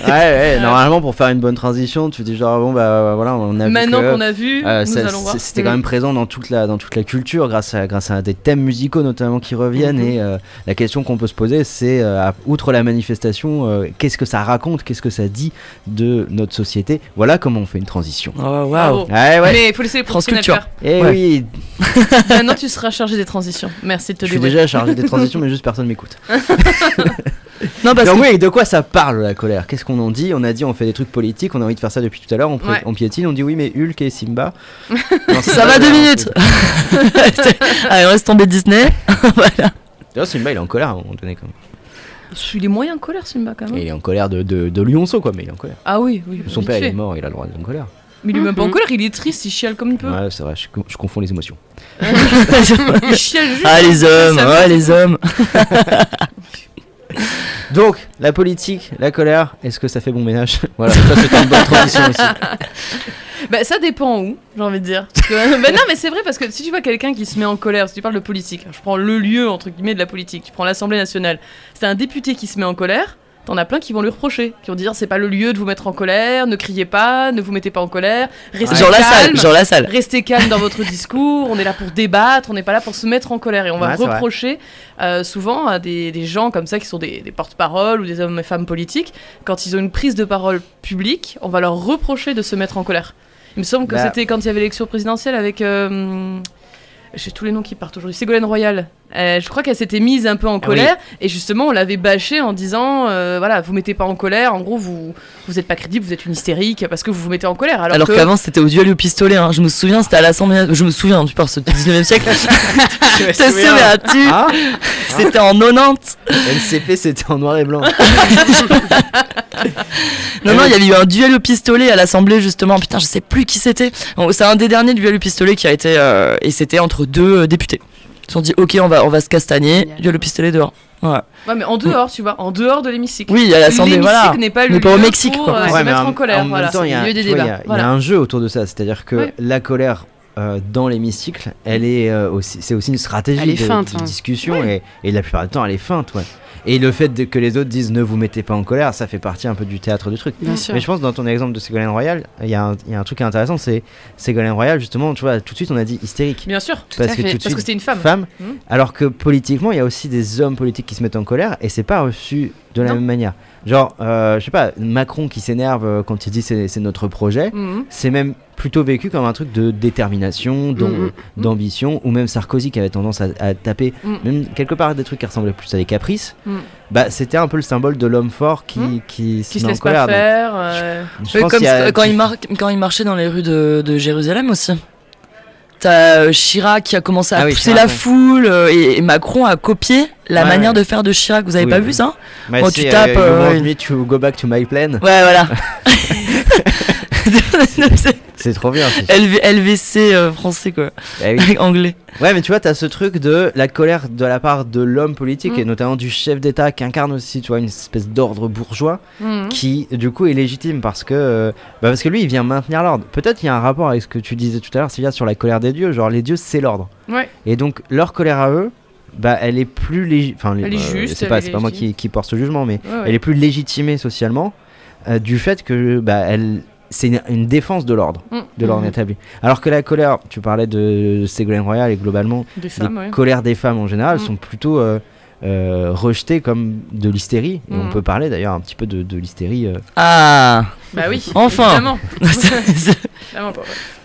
ouais, normalement pour faire une bonne transition, tu dis genre, bon bah voilà, on a vu Maintenant que, qu'on a vu, euh, nous ça- allons voir. c'est- C'était quand même présent dans toute la dans toute la culture grâce à grâce à des thèmes musicaux notamment qui reviennent Mhm. et euh, la question qu'on peut se poser c'est euh, à- outre la manifestation euh, qu'est-ce que ça raconte? Qu'est-ce que ça dit de notre société? Voilà comment on fait une transition oh, waouh Bravo. ouais ouais Mais il faut laisser les France professionnels Culture. faire. et Ouais. oui Maintenant, tu seras chargé des transitions. Merci de te je suis dévoiler. déjà chargé des transitions mais juste personne m'écoute non parce donc que oui de quoi ça parle la colère? Qu'est-ce qu'on en dit? On a dit on fait des trucs politiques on a envie de faire ça depuis tout à l'heure on, Ouais. on piétine on dit oui mais Hulk et Simba Non, ça va deux minutes allez on laisse tomber Disney voilà D'ailleurs, Simba il est en colère à un moment donné quand même. Il est moyen en colère, Simba, quand Et même. il est en colère de, de, de Lionceau quoi, mais il est en colère. Ah oui, oui. Son père il est mort, il a le droit d'être en colère. Mais il est même pas en colère, il est triste, il chiale comme il peut. Ouais, c'est vrai, je, je confonds les émotions. Il chiale juste. ah les hommes Ça ouais fait- les hommes Donc, la politique, la colère, est-ce que ça fait bon ménage? Voilà, ça c'était une bonne transition aussi. Bah, ça dépend où, j'ai envie de dire. Parce que- bah, non, mais c'est vrai, parce que si tu vois quelqu'un qui se met en colère, si tu parles de politique, je prends le lieu, entre guillemets, de la politique, tu prends l'Assemblée nationale, c'est un député qui se met en colère, t'en as plein qui vont lui reprocher, qui vont dire c'est pas le lieu de vous mettre en colère, ne criez pas, ne vous mettez pas en colère, restez genre calme. genre la salle Restez calme dans votre discours, on est là pour débattre, on n'est pas là pour se mettre en colère. Et on va Ouais, reprocher euh, souvent à des, des gens comme ça qui sont des, des porte-paroles ou des hommes et femmes politiques, quand ils ont une prise de parole publique, on va leur reprocher de se mettre en colère. Il me semble que Bah. c'était quand il y avait l'élection présidentielle avec. euh, J'ai tous les noms qui partent aujourd'hui. Ségolène Royal, Euh, je crois qu'elle s'était mise un peu en Ah colère et justement on l'avait bâché en disant euh, voilà vous mettez pas en colère en gros vous vous êtes pas crédible vous êtes une hystérique parce que vous vous mettez en colère alors, Alors, que qu'avant c'était au duel au pistolet. hein. Je me souviens, c'était à l'Assemblée. Je me souviens, tu parles ce 19e siècle. Te souviens-tu Ah C'était en 90. LCP, c'était en noir et blanc. Non, non, il y avait eu un duel au pistolet à l'Assemblée justement. Putain, je sais plus qui c'était. Bon, C'est un des derniers duels au pistolet qui a été. euh, et c'était entre deux euh, députés. Ils se sont dit, ok, on va, on va se castagner. Génial. Duel au pistolet dehors. Ouais. ouais, mais en dehors tu vois en dehors de l'hémicycle Oui, à l'Assemblée, L'hémicycle voilà. n'est pas Mais le pas au Mexique, pour quoi. euh, Ouais, se mettre en, en- colère en même voilà temps, c'est il y a- le des vois, Il y a- il y, a un jeu autour de ça, c'est-à-dire que Ouais. la colère euh, dans l'hémicycle, elle est euh, aussi, c'est aussi une stratégie Elle est de, feinte, de hein. discussion et, et la plupart du temps, elle est feinte, ouais. Et le fait de- que les autres disent ne vous mettez pas en colère, ça fait partie un peu du théâtre du truc. Bien sûr. Mais je pense dans ton exemple de Ségolène Royal, il y, a un- il y a un truc intéressant, c'est Ségolène Royal, justement, tu vois, tout de suite on a dit hystérique. bien sûr parce à que fait. tout de parce que suite, c'était une femme Mhm. Alors que politiquement, il y a aussi des hommes politiques qui se mettent en colère et c'est pas reçu de la Non. même manière. Genre, euh, je sais pas, Macron qui s'énerve euh, quand il dit c'est notre projet, Mhm. c'est même plutôt vécu comme un truc de détermination, d'am- Mhm. d'ambition, ou même Sarkozy qui avait tendance à, à taper, Mhm. même quelque part des trucs qui ressemblaient plus à des caprices. Mhm. Bah, c'était un peu le symbole de l'homme fort qui, Mhm. qui, qui se laisse pas faire euh, je Oui, pense comme a- quand, tu- il mar- quand il marchait dans les rues de, de Jérusalem aussi. T'as euh, Chirac qui a commencé à Ah oui, pousser Chirac, la ouais. foule euh, et, et Macron a copié la Ouais, manière ouais. de faire de Chirac. Vous avez Oui, pas vu ça Bah, Quand si, tu euh, tapes, you euh, want me to go back to my plan. Ouais, voilà. C'est trop bien. LV LVC euh, français quoi, oui. anglais. Ouais, mais tu vois, t'as ce truc de la colère de la part de l'homme politique et notamment du chef d'État qui incarne aussi, tu vois, une espèce d'ordre bourgeois mhm. qui, du coup, est légitime parce que, euh, bah, parce que lui, il vient maintenir l'ordre. Peut-être il y a un rapport avec ce que tu disais tout à l'heure, Sylvia, sur la colère des dieux. Genre, les dieux, c'est l'ordre. Ouais. Et donc, leur colère à eux, bah, elle est plus légitime. Enfin, Elle est euh, juste, C'est pas, pas moi qui, qui porte ce jugement, mais Ouais, ouais. elle est plus légitimée socialement euh, du fait que, bah, elle. C'est une, une défense de l'ordre, Mm. de l'ordre Mhm. établi. Alors que la colère, tu parlais de Ségolène Royal et globalement, des femmes les ouais. colères des femmes en général Mm. sont plutôt euh, euh, rejetées comme de l'hystérie. Et on Mm. peut parler d'ailleurs un petit peu de, de l'hystérie. euh. Ah bah oui Enfin.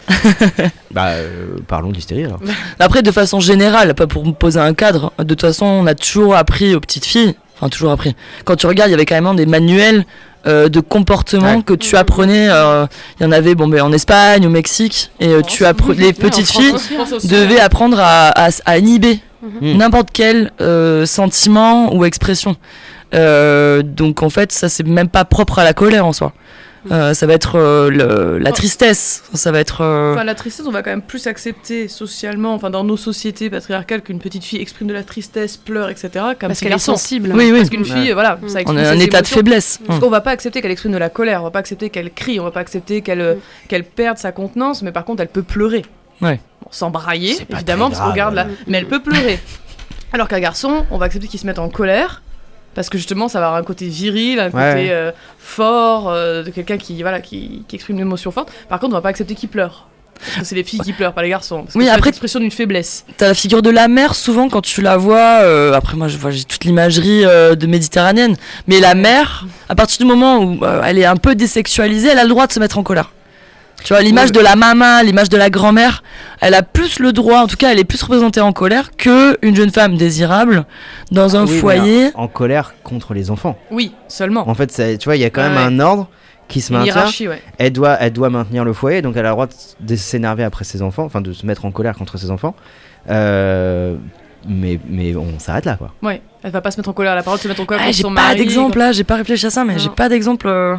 Bah, euh, parlons d'hystérie alors. Après, de façon générale, pas pour me poser un cadre, de toute façon, on a toujours appris aux petites filles, enfin toujours appris. Quand tu regardes, il y avait quand même des manuels euh, de comportement Ouais. que tu apprenais. euh, Il y en avait, bon, ben, en Espagne, au Mexique, et euh, tu appre- les petites filles aussi, devaient apprendre à, à, à inhiber Mhm. n'importe quel euh, sentiment ou expression. Euh, donc en fait, ça c'est même pas propre à la colère en soi. Euh, ça va être euh, le- la tristesse, ça va être. euh, Enfin, la tristesse, on va quand même plus accepter socialement, enfin dans nos sociétés patriarcales, qu'une petite fille exprime de la tristesse, pleure, etc. Comme Parce qu'elle est sensible. Oui, oui. Parce qu'une fille, Ouais. voilà, Mm. ça On exprime est un ses état de faiblesse. Parce qu'on va pas accepter qu'elle exprime de la colère, on va pas accepter qu'elle crie, on va pas accepter qu'elle euh, qu'elle perde sa contenance, mais par contre elle peut pleurer. Ouais. Bon, sans brailler, évidemment, parce qu'on regarde là. Mais elle peut pleurer. Alors qu'un garçon, on va accepter qu'il se mette en colère. Parce que justement, ça va avoir un côté viril, un côté euh, fort, euh, de quelqu'un qui, voilà, qui, qui exprime une émotion forte. Par contre, on va pas accepter qu'il pleure. Parce que c'est les filles qui pleurent, pas les garçons. Parce que Oui, c'est après- l'expression d'une faiblesse. T'as la figure de la mère souvent quand tu la vois. euh, après moi, je vois j'ai toute l'imagerie euh, de méditerranéenne, mais la mère, à partir du moment où euh, elle est un peu désexualisée, elle a le droit de se mettre en colère. Tu vois, l'image Ouais. de la maman, l'image de la grand-mère, elle a plus le droit, en tout cas, elle est plus représentée en colère que une jeune femme désirable dans un Oui, mais foyer. En colère contre les enfants. Oui, seulement. En fait, ça- tu vois, il y a quand Ouais, même ouais. un ordre qui se Une maintient. hiérarchie, ouais. Elle doit, elle doit maintenir le foyer, donc elle a le droit de, s'énerver après ses enfants, enfin de se mettre en colère contre ses enfants. Euh, mais, mais on s'arrête là, quoi. Ouais. Elle va pas se mettre en colère à la parole, se mettre en colère Ah, contre j'ai son pas mari. d'exemple là, j'ai pas réfléchi à ça, mais j'ai pas d'exemple. euh.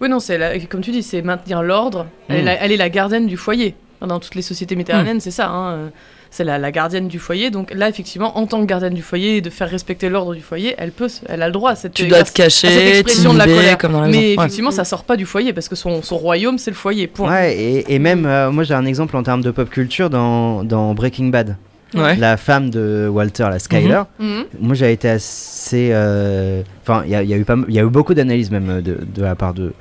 Oui, non, c'est la- comme tu dis, c'est maintenir l'ordre. Elle, est Mm. la- elle est la gardienne du foyer. Dans toutes les sociétés méditerranéennes, c'est ça. hein, euh, C'est la, la gardienne du foyer. Donc là, effectivement, en tant que gardienne du foyer, de faire respecter l'ordre du foyer, elle peut, elle a le droit à cette, Tu dois te à cette cacher, expression de la colère. comme dans la Mais maison. Ouais. effectivement, ça sort pas du foyer parce que son, son royaume, c'est le foyer. Point. Ouais, et, et même, euh, moi j'ai un exemple en termes de pop culture dans, dans Breaking Bad. Ouais. La femme de Walter, la Skyler. Mhm. Moi j'ai été assez. euh, Enfin, il y, a- il y a eu pas m- il y a eu beaucoup d'analyses même euh, de, de la part de,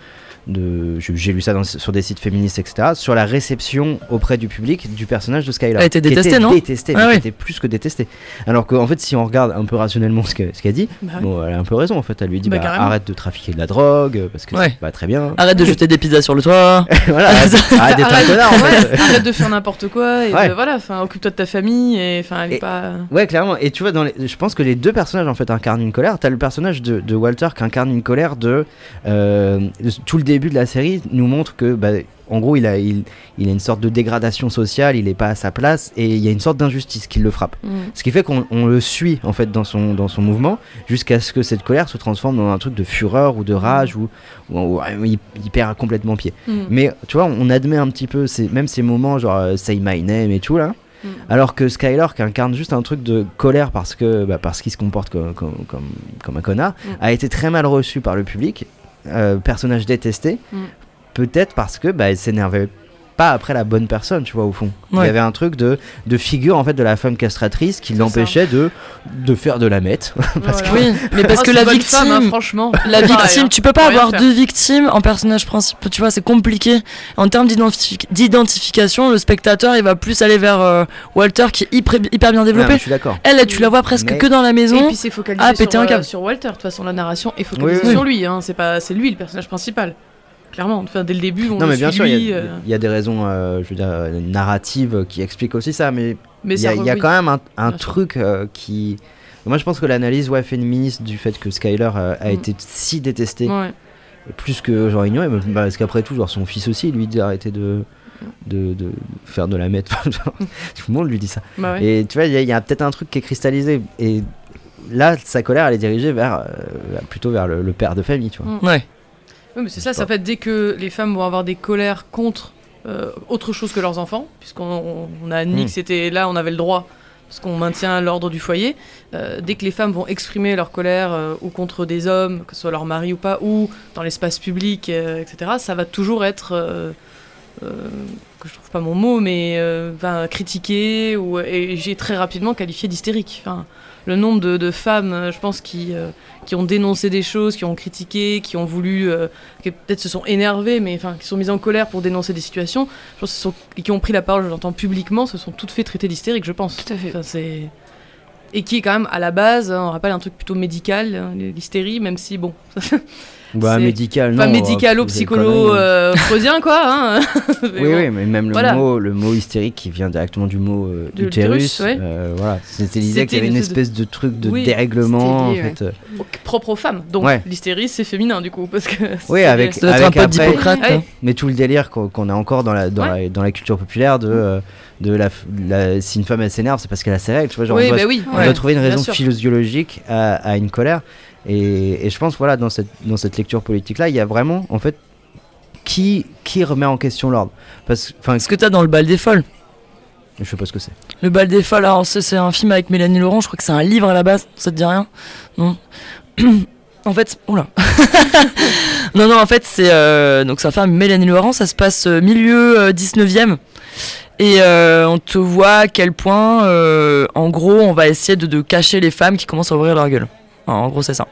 de j'ai lu ça dans- sur des sites féministes, etc., sur la réception auprès du public du personnage de Skylar. Elle était détestée, non Détestée, Ah ouais. était plus que détestée. Alors qu'en fait, si on regarde un peu rationnellement ce que- ce qu'elle dit, Bah bon, elle a un peu raison en fait. Elle lui dit Bah, bah, arrête de trafiquer de la drogue euh, parce que Ouais. c'est pas très bien. Arrête de jeter des pizzas sur le toit. voilà, arrête, arrête d'être un Arrête- connard en fait. arrête de faire n'importe quoi et Ouais. de- voilà, enfin, occupe-toi de ta famille et enfin, elle est Et- pas. Ouais, clairement. Et tu vois, dans les... je pense que les deux personnages en fait incarnent une colère. T'as le personnage de, de Walter qui incarne une colère de. euh, tout le début de la série nous montre que, bah, en gros, il a, il, il a une sorte de dégradation sociale, il est pas à sa place et il y a une sorte d'injustice qui le frappe. Mm. Ce qui fait qu'on on le suit en fait dans son, dans son mouvement jusqu'à ce que cette colère se transforme dans un truc de fureur ou de rage ou, ou, ou- il, il perd complètement pied. Mm. Mais tu vois, on admet un petit peu ces, même ces moments genre euh, say my name et tout là. Mm. Alors que Skylar, qui incarne juste un truc de colère parce que bah, parce qu'il se comporte comme, comme, comme, comme un connard, Mm. a été très mal reçu par le public, personnage détesté, Mm. peut-être parce que bah, elle s'énervait pas après la bonne personne, tu vois, au fond. Il y avait un truc de, de figure en fait de la femme castratrice qui l'empêchait de, de faire de la mette. Voilà. Oui, mais parce Oh, que la victime. femme, hein, franchement. La victime, hein. tu peux pas avoir faire. deux victimes en personnage principal, tu vois, c'est compliqué. En termes d'identifi- d'identification, le spectateur il va plus aller vers euh, Walter qui est hyper, hyper bien Ouais, développé. je suis d'accord. Elle, tu la vois presque Mais- que dans la Et maison. puis c'est focalisé Ah, péter sur, un euh, câble. sur Walter. De toute façon, la narration est focalisée Oui, oui. sur lui. Hein. C'est pas, c'est lui le personnage principal. Clairement. Enfin, dès le début, on Non, mais bien sûr, il y, lui, a- euh, il y a des raisons, euh, je veux dire, euh, narratives qui expliquent aussi ça, mais Mais il y a, ça il y a oui. quand même un, truc euh, qui. Moi, je pense que l'analyse ouais, féministe du fait que Skyler euh, a Mm. été si détesté, Ouais. plus que genre ignoré, mais, bah, parce qu'après tout, genre son fils aussi lui dit d'arrêter de, de, de faire de la mette. Genre, tout le monde lui dit ça. Bah ouais. Et tu vois, il y a, peut-être un truc qui est cristallisé. Et là, sa colère, elle est dirigée vers, euh, plutôt vers le, le père de famille, tu vois. Mm. Ouais. Oui, mais c'est ça, ça fait dès que les femmes vont avoir des colères contre euh, autre chose que leurs enfants, puisqu'on on- on a admis Mm. que c'était là, on avait le droit, parce qu'on maintient l'ordre du foyer. euh, dès que les femmes vont exprimer leur colère euh, ou contre des hommes, que ce soit leur mari ou pas, ou dans l'espace public, etc., ça va toujours être. que je trouve pas mon mot, mais ben, critiqué ou et j'ai très rapidement qualifié d'hystérique. Enfin, le nombre de, de femmes, euh, je pense, qui, euh, qui ont dénoncé des choses, qui ont critiqué, qui ont voulu, euh, qui peut-être se sont énervées, mais enfin, qui sont mises en colère pour dénoncer des situations, je pense, que ce sont, et qui ont pris la parole, je l'entends publiquement, se sont toutes fait traiter d'hystérique, je pense. Tout à fait. Enfin, c'est et qui est quand même à la base, hein, on rappelle un truc plutôt médical, hein, l'hystérie, même si bon, Bah, médical, non. pas euh, médicalo, c'est des psycholo, conneries. euh, freudien quoi. Hein Oui, bon. oui, mais même le, mot, le mot hystérique qui vient directement du mot euh, De utérus, ouais. euh, voilà. C'était l'idée qu'il y avait une espèce de truc de Oui, dérèglement, en fait. euh. propre aux femmes. Donc Ouais. l'hystérie c'est féminin du coup parce que Oui, avec, un peu d'Hippocrate. Hein. Mais tout le délire qu'on a encore dans la, dans, la, dans la culture populaire de, euh, de la, la- si une femme elle s'énerve, c'est parce qu'elle a ses règles. Tu vois, genre, Oui, on doit, bah oui. on ouais. doit trouver une raison physiologique à, à une colère. Et, et je pense, voilà, dans cette, dans cette lecture politique-là, il y a vraiment, en fait, qui, qui remet en question l'ordre Parce enfin, Ce que t'as dans le bal des folles. je sais pas ce que c'est. Le bal des folles, alors c'est c'est un film avec Mélanie Laurent, je crois que c'est un livre à la base, ça te dit rien? Non En fait, oula. non, non, en fait, c'est euh, donc sa femme Mélanie Laurent, ça se passe euh, milieu euh, 19e. Et euh, on te voit à quel point, euh, en gros, on va essayer de, de cacher les femmes qui commencent à ouvrir leur gueule. En, gros, c'est ça.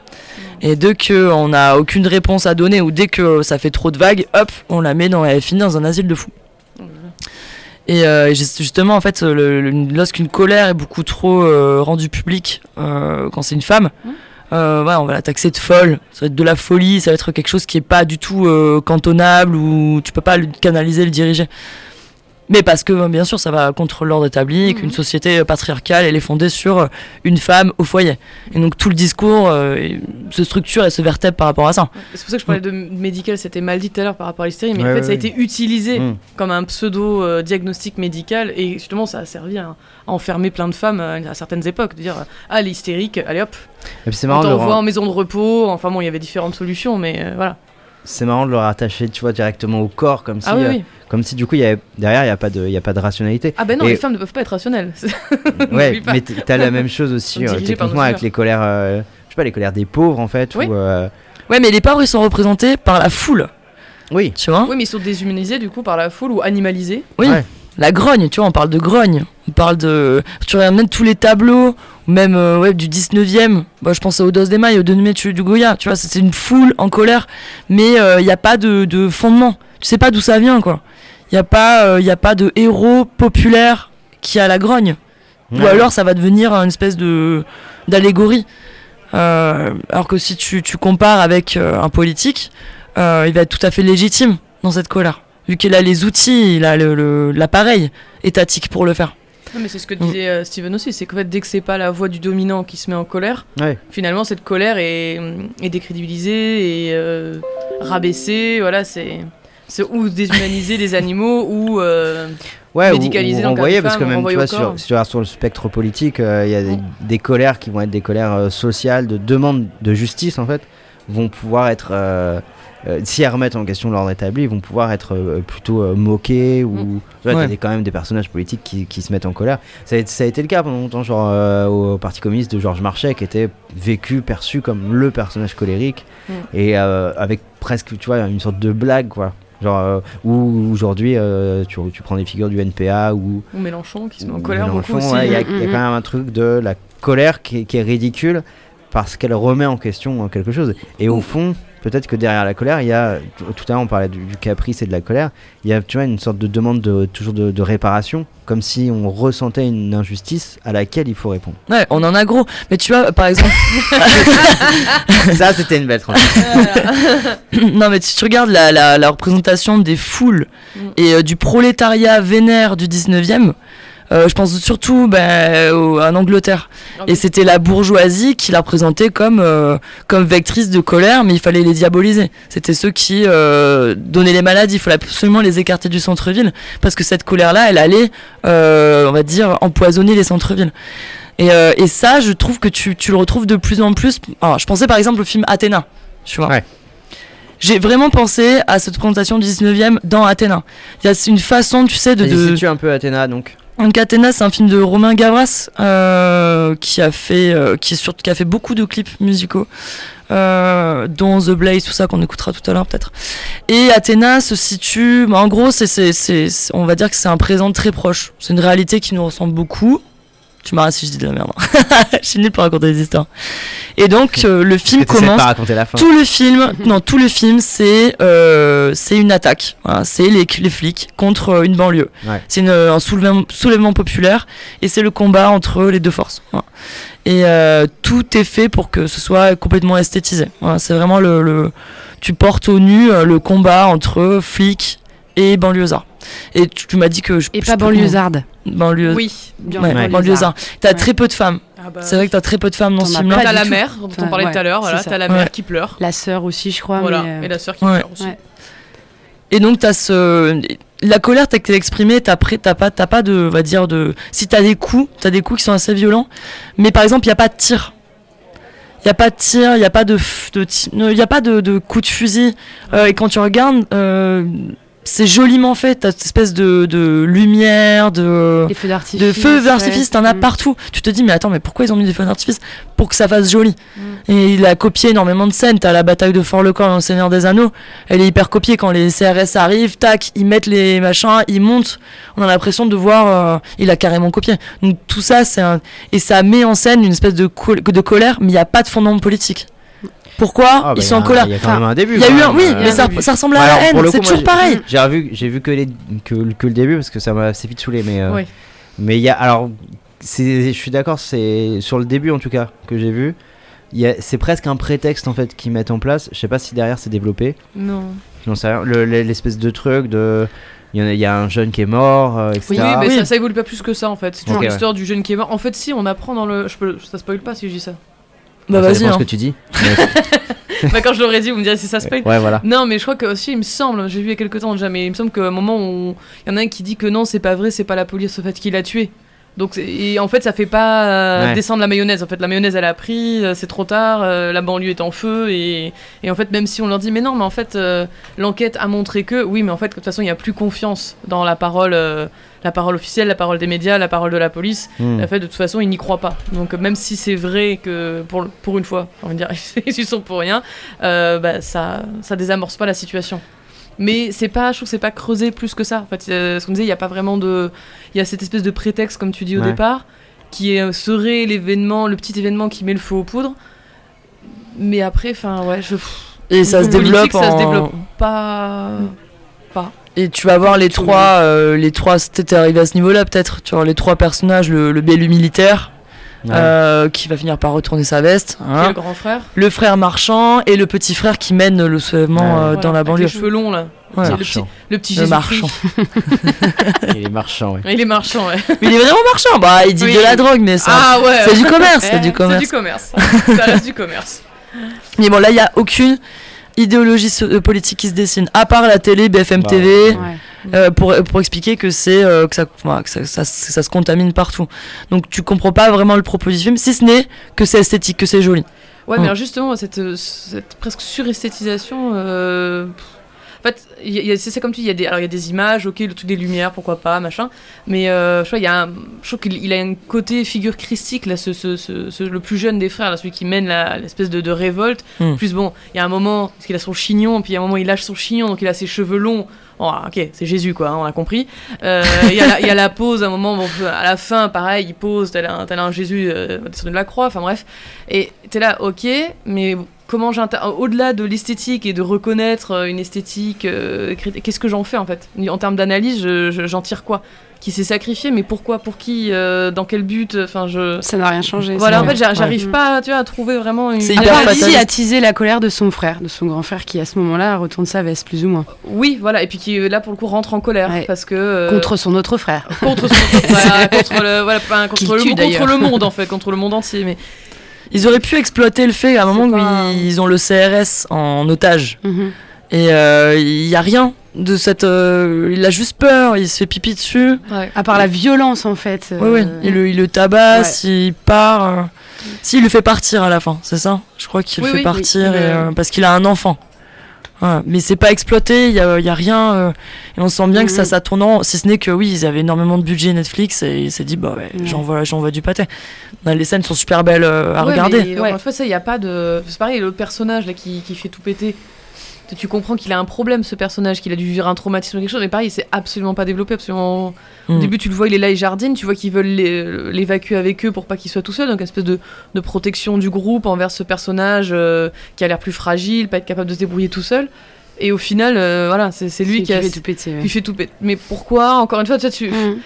Et dès qu'on n'a aucune réponse à donner ou dès que ça fait trop de vagues, hop, on la met dans, elle finit dans un asile de fous. Et euh, justement, en fait, lorsqu'une colère est beaucoup trop euh, rendue publique, euh, quand c'est une femme, euh, ouais, on va la taxer de folle. Ça va être de la folie, ça va être quelque chose qui est pas du tout cantonnable ou tu peux pas le canaliser, le diriger. Mais parce que, bien sûr, ça va contre l'ordre établi et qu'une Mhm. société patriarcale, elle est fondée sur euh, une femme au foyer. Et donc tout le discours euh, se structure et se vertèbre par rapport à ça. C'est pour ça que je parlais de médical, c'était mal dit tout à l'heure par rapport à l'hystérie, mais Ouais, en fait ouais, ça a ouais. été utilisé Mm. comme un pseudo euh, diagnostic médical et justement ça a servi à, à enfermer plein de femmes à certaines époques, de dire ah elle est hystérique, allez hop, c'est on marrant, le t'envoie en maison de repos. Enfin bon, il y avait différentes solutions, mais euh, voilà. C'est marrant de le rattacher, tu vois, directement au corps, comme si, ah oui, euh, oui. comme si du coup, il y avait, derrière, il n'y a, pas de- il y a pas de rationalité. Ah ben non, et- les femmes ne peuvent pas être rationnelles. ouais, mais t- t'as la même chose aussi, euh, techniquement, avec les colères, euh, je sais pas, les colères des pauvres, en fait. Oui. Ou, euh, Ouais, mais les pauvres, ils sont représentés par la foule, oui. tu vois oui, mais ils sont déshumanisés du coup par la foule ou animalisés. Oui. Ouais. La grogne, tu vois, on parle de grogne. On parle de. Tu regardes même tous les tableaux, même euh, ouais, du 19e. Bah, je pense à Odos des Mailles, au Denumet du Goya. Tu vois, c'est une foule en colère, mais il n'y a pas de, de fondement. Tu sais pas d'où ça vient, quoi. Il n'y a, pas, euh, y a pas de héros populaire qui a la grogne. Ou alors ça va devenir une espèce de d'allégorie. Euh, alors que si tu, tu compares avec euh, un politique, euh, il va être tout à fait légitime dans cette colère. Vu qu'il a les outils, il a le- le- l'appareil étatique pour le faire. Non, mais c'est ce que Mm. disait euh, Steven aussi, c'est qu'en fait, dès que c'est pas la voix du dominant qui se met en colère, Ouais. finalement, cette colère est, est décrédibilisée et euh, rabaissée. Voilà, c'est. Ou déshumaniser les animaux ou. euh, Ouais, ou- médicalisé ou renvoyer, des parce que même tu vois, sur, si tu regardes sur le spectre politique, euh, il y a des, des colères qui vont être des colères euh, sociales, de demande de justice en fait, vont pouvoir être, euh, si elles remettent en question l'ordre établi, vont pouvoir être euh, plutôt euh, moquées ou. Mm. Tu vois, Ouais. t'as des- quand même des personnages politiques qui, qui se mettent en colère. Ça a, été- ça a été le cas pendant longtemps, genre euh, au Parti communiste de Georges Marchais, qui était vécu, perçu comme le personnage colérique Mm. et euh, avec presque, tu vois, une sorte de blague quoi. Genre, euh, ou aujourd'hui, euh, tu, tu prends des figures du NPA ou ou Mélenchon qui se met en colère Mélenchon, beaucoup aussi. ouais, Il y, a- Mm, il y a mm, quand même un truc de la colère qui est, qui est ridicule parce qu'elle remet en question quelque chose. Et au fond, peut-être que derrière la colère, il y a, tout à l'heure on parlait du, du caprice et de la colère, il y a tu vois, une sorte de demande de, toujours de, de réparation, comme si on ressentait une injustice à laquelle il faut répondre. Ouais, on en a gros. Mais tu vois, par exemple, Ça, c'était une belle transition. non mais si tu regardes la, la, la représentation des foules Mm. et euh, du prolétariat vénère du 19e, euh, je pense surtout ben, au- en Angleterre. Et c'était la bourgeoisie qui la représentait comme, euh, comme vectrice de colère, mais il fallait les diaboliser. C'était ceux qui euh, donnaient les maladies, il fallait absolument les écarter du centre-ville, parce que cette colère-là, elle allait, euh, on va dire, empoisonner les centres-villes. Et, euh, et ça, je trouve que tu, tu le retrouves de plus en plus. Alors, je pensais par exemple au film Athéna, tu vois. Ouais. J'ai vraiment pensé à cette représentation du 19e dans Athéna. Il y a une façon, tu sais, de... De... situe un peu Athéna, donc. Donc Athéna, c'est un film de Romain Gavras euh, qui a fait, euh, qui est qui a fait beaucoup de clips musicaux, euh, dont The Blaze, tout ça qu'on écoutera tout à l'heure peut-être. Et Athéna se situe, en gros, on va dire que c'est un présent très proche. C'est une réalité qui nous ressemble beaucoup. Tu m'arrêtes si je dis de la merde. hein. je suis nulle pour raconter des histoires. Et donc euh, le film commence. pas raconter la fin. Tout le film, non, tout le film, c'est euh, c'est une attaque. Voilà, c'est les, les flics contre euh, une banlieue. Ouais. C'est un soulèvement, soulèvement populaire et c'est le combat entre les deux forces. Voilà. Et euh, tout est fait pour que ce soit complètement esthétisé. Voilà, c'est vraiment le, le- tu portes au nu le combat entre flics et banlieusards. Et tu, tu m'as dit que je Et je pas banlieusarde. banlieue. Oui. Bien Ouais, banlieusard. banlieusards. T'as Ouais. très peu de femmes. Ah bah, C'est vrai que t'as très peu de femmes dans ce as film-là. T'as la mère dont Enfin, on parlait tout à l'heure, voilà, t'as la mère qui pleure. La sœur aussi, je crois. Voilà, mais, euh, et la sœur qui pleure aussi. Et donc t'as ce la colère telle qu'elle est exprimée, t'as pas t'as pas de on va dire de si t'as des coups, t'as des coups qui sont assez violents, mais par exemple il y a pas de tir. Il y a pas de tir, il y a pas de f- de il y a pas de, de coups de fusil Euh, et quand tu regardes euh, c'est joliment fait, t'as cette espèce de, de lumière, de feux d'artifice. de feux d'artifice, t'en as Mm. partout. Tu te dis, mais attends, mais pourquoi ils ont mis des feux d'artifice Pour que ça fasse joli? Mm. Et il a copié énormément de scènes. T'as la bataille de Fort-le-Camp dans Le Seigneur des Anneaux. Elle est hyper copiée quand les CRS arrivent, tac, ils mettent les machins, ils montent. On a l'impression de voir, euh, il a carrément copié. Donc tout ça, c'est un. Et ça met en scène une espèce de, col- de colère, mais il n'y a pas de fondement politique. Pourquoi Ah, bah, Ils sont en colère Il y a quand Enfin, même un début. Il y a eu un, oui, euh. mais ça, ça ressemble à la haine, c'est moi, toujours pareil. J'ai revu, j'ai vu que, les, que, que le début parce que ça m'a assez vite saoulé. Mais euh, Oui. mais il y a alors, c'est, je suis d'accord, c'est sur le début en tout cas que j'ai vu. il y a- C'est presque un prétexte en fait qu'ils mettent en place. Je sais pas si derrière c'est développé. Non. J'en sais rien. Le- le- l'espèce de truc de, il y, a, il y a un jeune qui est mort, euh, etc. Oui, mais Oui. Ça, ça évolue pas plus que ça en fait. C'est toujours ouais. l'histoire du jeune qui est mort. En fait, si, on apprend dans le. Je peux... Ça spoil pas si je dis ça. Bah vas-y. hein. ce que tu dis. bah, quand je l'aurais dit, vous me direz si ça spoil. ouais, voilà. Non, mais je crois que aussi, il me semble, j'ai vu il y a quelques temps déjà, mais il me semble qu'à un moment, on- il y en a un qui dit que non, c'est pas vrai, c'est pas la police au fait qui l'a tué. Donc, et en fait, ça fait pas euh, Ouais. descendre la mayonnaise. En fait, la mayonnaise, elle a pris, euh, c'est trop tard, euh, la banlieue est en feu, et, et en fait, même si on leur dit, mais non, mais en fait, l'enquête a montré que, oui, mais en fait, de toute façon, il n'y a plus confiance dans la parole, la parole officielle, la parole des médias, la parole de la police. Hmm. En fait, de toute façon, ils n'y croient pas. Donc, euh, même si c'est vrai que pour, pour une fois, on va dire, ils y sont pour rien, euh, bah, ça, ça désamorce pas la situation. Mais c'est pas, je trouve c'est pas creusé plus que ça. En fait, euh, ce qu'on disait, il y a pas vraiment de, il y a cette espèce de prétexte comme tu dis au Ouais. départ, qui est, serait l'événement, le petit événement qui met le feu aux poudres. Mais après, enfin ouais, je. Et ça se développe ça se en- développe pas. Et tu vas voir les trois, euh, les trois, c'était arrivé à ce niveau-là peut-être. Tu vois les trois personnages, le, le BLU militaire, Ouais. euh, qui va finir par retourner sa veste, hein. le grand frère. le frère marchand et le petit frère qui mène le soulèvement Ouais. euh, Voilà, dans la avec banlieue. Les cheveux longs là. Ouais. Le petit, le petit Le marchand. Il est marchand, ouais. Il est marchand, ouais. Mais il est vraiment marchand. Bah, il dit Oui. de la drogue, mais ça. Ah ouais. c'est du commerce, Eh, c'est du commerce. C'est du commerce. ça reste du commerce. Mais bon, là, il y a aucune idéologie euh, politique qui se dessine, à part la télé, BFM Bah, TV, Ouais. euh, pour, pour expliquer que c'est euh, que, ça, que ça, ça- ça se contamine partout. Donc tu comprends pas vraiment le propos du film, si ce n'est que c'est esthétique, que c'est joli. Ouais, Mm. mais alors justement, cette, euh, cette presque suresthétisation. Euh... En fait, c'est ça comme tu dis, il y, a des, alors, il y a des images, ok, le truc des lumières, pourquoi pas, machin. Mais euh, je, vois, il y a un, je trouve qu'il il a un côté figure christique, là, ce, ce, ce- ce- le plus jeune des frères, là, celui qui mène l'espèce de, de révolte. Mm. Plus bon, il y a un moment, parce qu'il a son chignon, puis il y a un moment, il lâche son chignon, donc il a ses cheveux longs. Oh, ok, c'est Jésus, quoi, hein, on a compris. Euh, Il y, a la- il y a la pause, à un moment, bon, à la fin, pareil, il pose, un, tel un Jésus euh, descendu de la croix, enfin bref. Et t'es là, ok, mais comment. Au-delà de l'esthétique et de reconnaître euh, une esthétique, euh, qu'est-ce que j'en fais en fait? En termes d'analyse, je- je- j'en tire quoi? Qui s'est sacrifié, mais pourquoi? Pour qui? Euh, Dans quel but? Enfin, je... Ça n'a rien changé. Voilà, en fait, j'a- j'arrive Ouais. pas tu vois, à trouver vraiment une... C'est À hyper fataliste. lui attiser la colère de son frère, de son grand frère qui à ce moment-là retourne sa veste plus ou moins Oui, voilà, et puis qui là pour le coup rentre en colère Ouais. parce que... euh, contre son autre frère. contre, son- voilà, contre le voilà, pas- Qu'il contre, le, tue, contre le monde en fait, contre le monde entier. Mais Ils auraient pu exploiter le fait à un moment où pas- ils ont le CRS en otage. Mhm. Et euh, il y a rien de cette. euh, il a juste peur, il se fait pipi dessus. ouais. À part la violence en fait. Ouais, ouais. euh, Il, le, il le tabasse, il part. euh, Si, il le fait partir à la fin, c'est ça? Je crois qu'il Oui, le fait oui, partir oui. et, euh, parce qu'il a un enfant. Ouais, mais c'est pas exploité, il y a, il y a rien. euh, et on sent bien que ça, Mhm. ça tourne en. Si ce n'est que oui, ils avaient énormément de budget Netflix et il s'est dit, bah ouais, Ouais. j'envoie, j'envoie du pâté. Les scènes sont super belles euh, à Ouais, regarder. mais une fois, ça, il y a pas de. C'est pareil, l'autre personnage là qui, qui fait tout péter. Tu- Tu comprends qu'il a un problème, ce personnage, qu'il a dû vivre un traumatisme ou quelque chose, mais pareil, c'est absolument pas développé, absolument. Au Mm. début, tu le vois, il est là, il jardine, tu vois qu'ils veulent l'é- l'évacuer avec eux pour pas qu'il soit tout seul, donc une espèce de, de protection du groupe envers ce personnage euh, qui a l'air plus fragile, pas être capable de se débrouiller tout seul. Et au final, euh, voilà, c'est lui qui, a, fait tout péter. ouais. qui fait tout péter. Mais pourquoi Encore une fois, tu vois, tu. Mhm.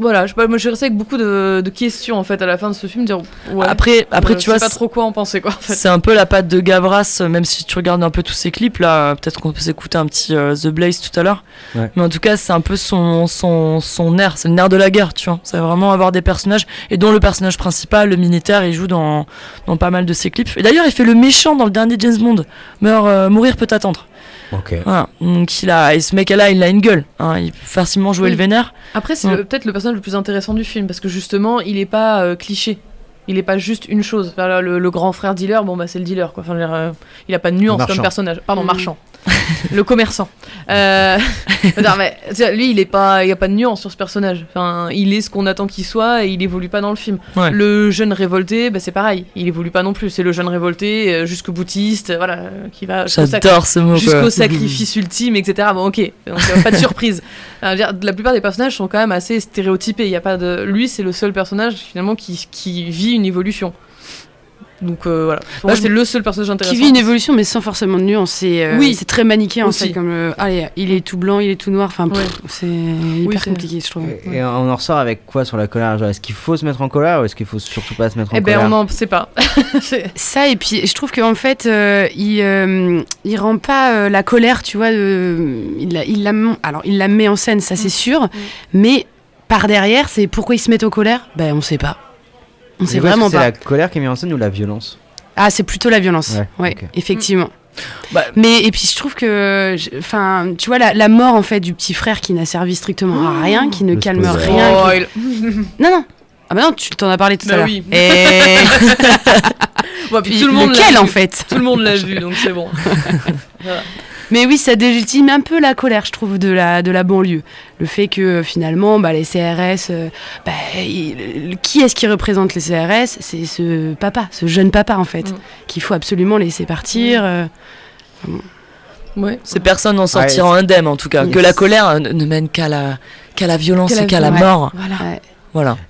Voilà, je sais pas, moi je suis restée avec beaucoup de, de questions en fait à la fin de ce film, dire ouais. Après, après euh, tu je vois, sais pas c'est- trop quoi en penser quoi en fait. c'est un peu la patte de Gavras, même si tu regardes un peu tous ces clips là, peut-être qu'on peut s'écouter un petit euh, The Blaze tout à l'heure. Ouais. Mais en tout cas, c'est un peu son, son, son air, c'est le nerf de la guerre, tu vois. C'est vraiment avoir des personnages, et dont le personnage principal, le militaire, il joue dans, dans pas mal de ses clips. Et d'ailleurs, il fait le méchant dans le dernier James Bond, Meurt, euh, Mourir peut attendre. Voilà. Donc il a, et ce mec-là, il a une gueule. hein. Il peut facilement jouer Oui. le vénère. Après c'est Ouais. le- peut-être le personnage le plus intéressant du film parce que justement il est pas euh, cliché. Il est pas juste une chose. Enfin, là, le, le grand frère dealer, bon bah c'est le dealer quoi. Enfin, euh, il a pas de nuance comme personnage. Pardon, Mhm. marchand. le commerçant. Euh, non, mais, lui il est pas, il y a pas de nuance sur ce personnage. Enfin, il est ce qu'on attend qu'il soit et il évolue pas dans le film. Ouais. Le jeune révolté, bah, c'est pareil. Il évolue pas non plus. C'est le jeune révolté euh, jusqu'au boutiste, voilà, euh, qui va jusqu'au sac- J'adore ce mot. quoi. jusqu'au sacrifice ultime, etc. Bon, ok, donc pas de surprise. Alors, la plupart des personnages sont quand même assez stéréotypés. Il y a pas de, lui, c'est le seul personnage finalement qui, qui vit une évolution. Donc euh, voilà, Bah, c'est le seul personnage intéressant. Qui vit une évolution, mais sans forcément de nuance. C'est euh, Oui. c'est très manichéen en fait. Comme le, allez, il est tout blanc, il est tout noir. Enfin, Ouais. c'est hyper compliqué, je trouve. Et, et on en ressort avec quoi sur la colère? Est-ce qu'il faut se mettre en colère ou est-ce qu'il faut surtout pas se mettre en Eh ben, colère? on n'en sait pas. Ça, et puis je trouve qu'en fait, euh, il, euh, il rend pas euh, la colère, tu vois, il, la, il, la, alors, il la met en scène, ça c'est sûr, mais par derrière, c'est pourquoi ils se mettent en colère? Ben, on sait pas. On sait vraiment C'est pas. la colère qui est mise en scène ou la violence Ah, c'est plutôt la violence. Ouais, Ouais, effectivement. Bah- Mais et puis je trouve que, je- enfin, tu vois la, la mort en fait du petit frère qui n'a servi strictement à rien, qui ne calme spoiler. rien. Oh, qui- il- Non non. Ah bah non, tu t'en as parlé tout Bah à l'heure. oui. Et Bon, puis puis tout le monde l'a lequel en fait Tout le monde l'a vu, donc c'est bon. Mais oui, ça délégitime un peu la colère, je trouve, de la, de la banlieue. Le fait que euh, finalement, bah, les CRS, euh, bah, il- qui est-ce qui représente les CRS C'est ce papa, ce jeune papa en fait, Mm. qu'il faut absolument laisser partir. euh. Ouais. Ces personnes n'en sortiront indemnes en tout cas. Que la colère ne ne mène qu'à la, qu'à la violence la et qu'à la mort. Voilà. Ouais. Voilà.